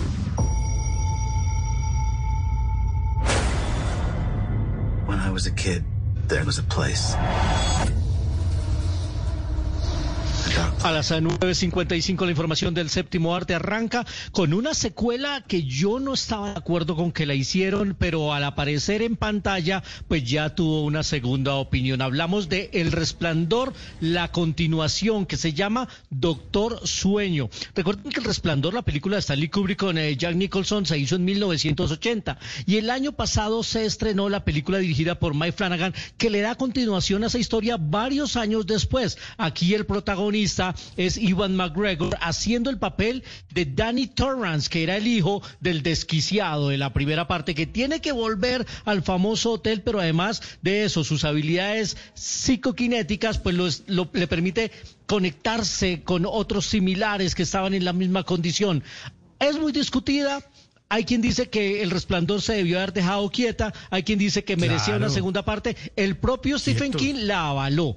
Was a kid, there was a place. A las 9.55 la información del séptimo arte arranca con una secuela que yo no estaba de acuerdo con que la hicieron, pero al aparecer en pantalla, pues ya tuvo una segunda opinión. Hablamos de El Resplandor, la continuación que se llama Doctor Sueño. Recuerden que El Resplandor, la película de Stanley Kubrick con eh, Jack Nicholson, se hizo en 1980 y el año pasado se estrenó la película dirigida por Mike Flanagan que le da continuación a esa historia varios años después. Aquí el protagonista es Ivan McGregor haciendo el papel de Danny Torrance, que era el hijo del desquiciado de la primera parte, que tiene que volver al famoso hotel, pero además de eso, sus habilidades psicoquinéticas, pues lo le permite conectarse con otros similares que estaban en la misma condición. Es muy discutida, hay quien dice que El Resplandor se debió haber dejado quieta, hay quien dice que merecía Claro. una segunda parte. El propio Stephen. King la avaló.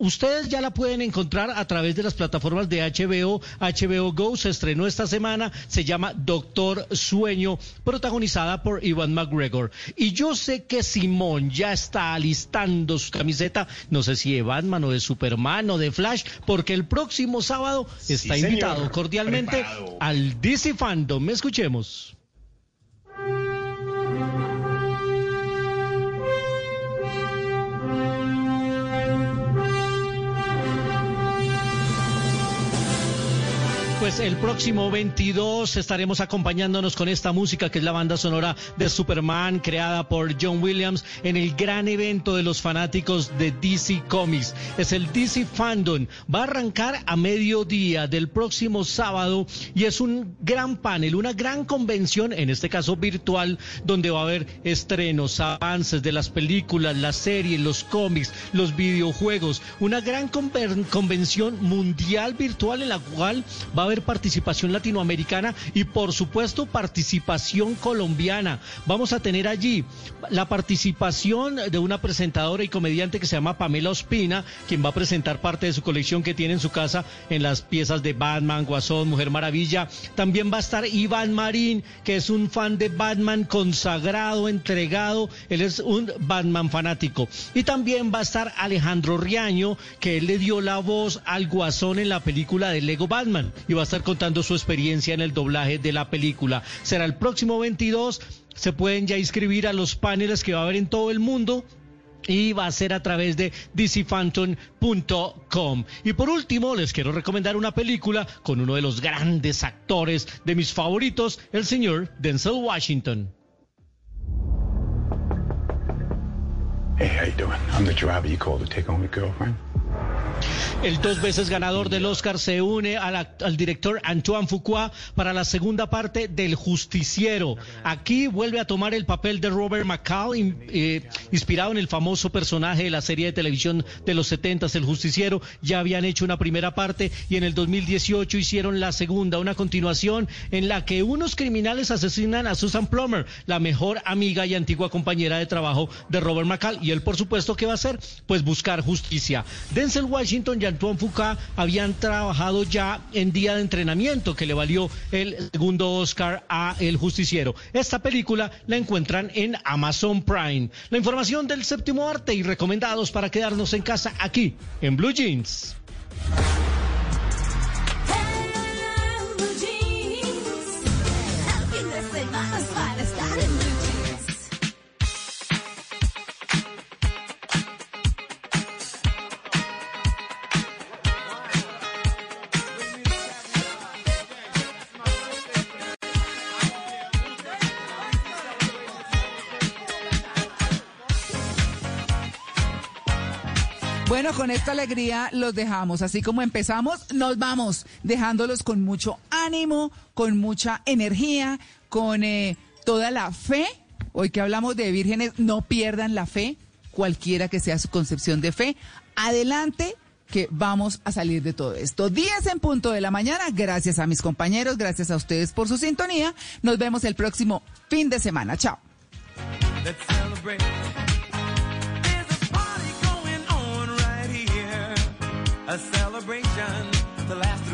Ustedes ya la pueden encontrar a través de las plataformas de HBO. HBO Go se estrenó esta semana, se llama Doctor Sueño, protagonizada por Ivan McGregor. Y yo sé que Simón ya está alistando su camiseta, no sé si de Batman o de Superman o de Flash, porque el próximo sábado está señor. invitado cordialmente Preparado. al DC Fandom. Escuchemos. Pues el próximo 22 estaremos acompañándonos con esta música que es la banda sonora de Superman creada por John Williams en el gran evento de los fanáticos de DC Comics. Es el DC Fandom. Va a arrancar a mediodía del próximo sábado y es un gran panel, una gran convención, en este caso virtual, donde va a haber estrenos, avances de las películas, las series, los cómics, los videojuegos. Una gran convención mundial virtual en la cual va a participación latinoamericana y por supuesto participación colombiana. Vamos a tener allí la participación de una presentadora y comediante que se llama Pamela Ospina, quien va a presentar parte de su colección que tiene en su casa en las piezas de Batman, Guasón, Mujer Maravilla. También va a estar Iván Marín, que es un fan de Batman consagrado, entregado. Él es un Batman fanático. Y también va a estar Alejandro Riaño, que él le dio la voz al Guasón en la película de Lego Batman. A estar contando su experiencia en el doblaje de la película. Será el próximo 22. Se pueden ya inscribir a los paneles que va a haber en todo el mundo y va a ser a través de dcphantom.com. Y por último, les quiero recomendar una película con uno de los grandes actores de mis favoritos, el señor Denzel Washington. Hey, how you doing? I'm the driver you called to take home your girlfriend. El dos veces ganador del Oscar se une al, director Antoine Fuqua para la segunda parte del Justiciero. Aquí vuelve a tomar el papel de Robert McCall, eh, inspirado en el famoso personaje de la serie de televisión de los 70, El Justiciero. Ya habían hecho una primera parte y en el 2018 hicieron la segunda, una continuación en la que unos criminales asesinan a Susan Plummer, la mejor amiga y antigua compañera de trabajo de Robert McCall. Y él, por supuesto, ¿qué va a hacer? Pues buscar justicia. Denzel Washington y Antoine Fuqua habían trabajado ya en día de entrenamiento que le valió el segundo Oscar a El Justiciero. Esta película la encuentran en Amazon Prime. La información del séptimo arte y recomendados para quedarnos en casa aquí en Blue Jeans. Con esta alegría los dejamos. Así como empezamos, nos vamos, dejándolos con mucho ánimo, con mucha energía, con eh, toda la fe. Hoy que hablamos de vírgenes, no pierdan la fe, cualquiera que sea su concepción de fe. Adelante, que vamos a salir de todo esto. 10 en punto de la mañana. Gracias a mis compañeros, gracias a ustedes por su sintonía. Nos vemos el próximo fin de semana. Chao. A celebration to last throughout the years.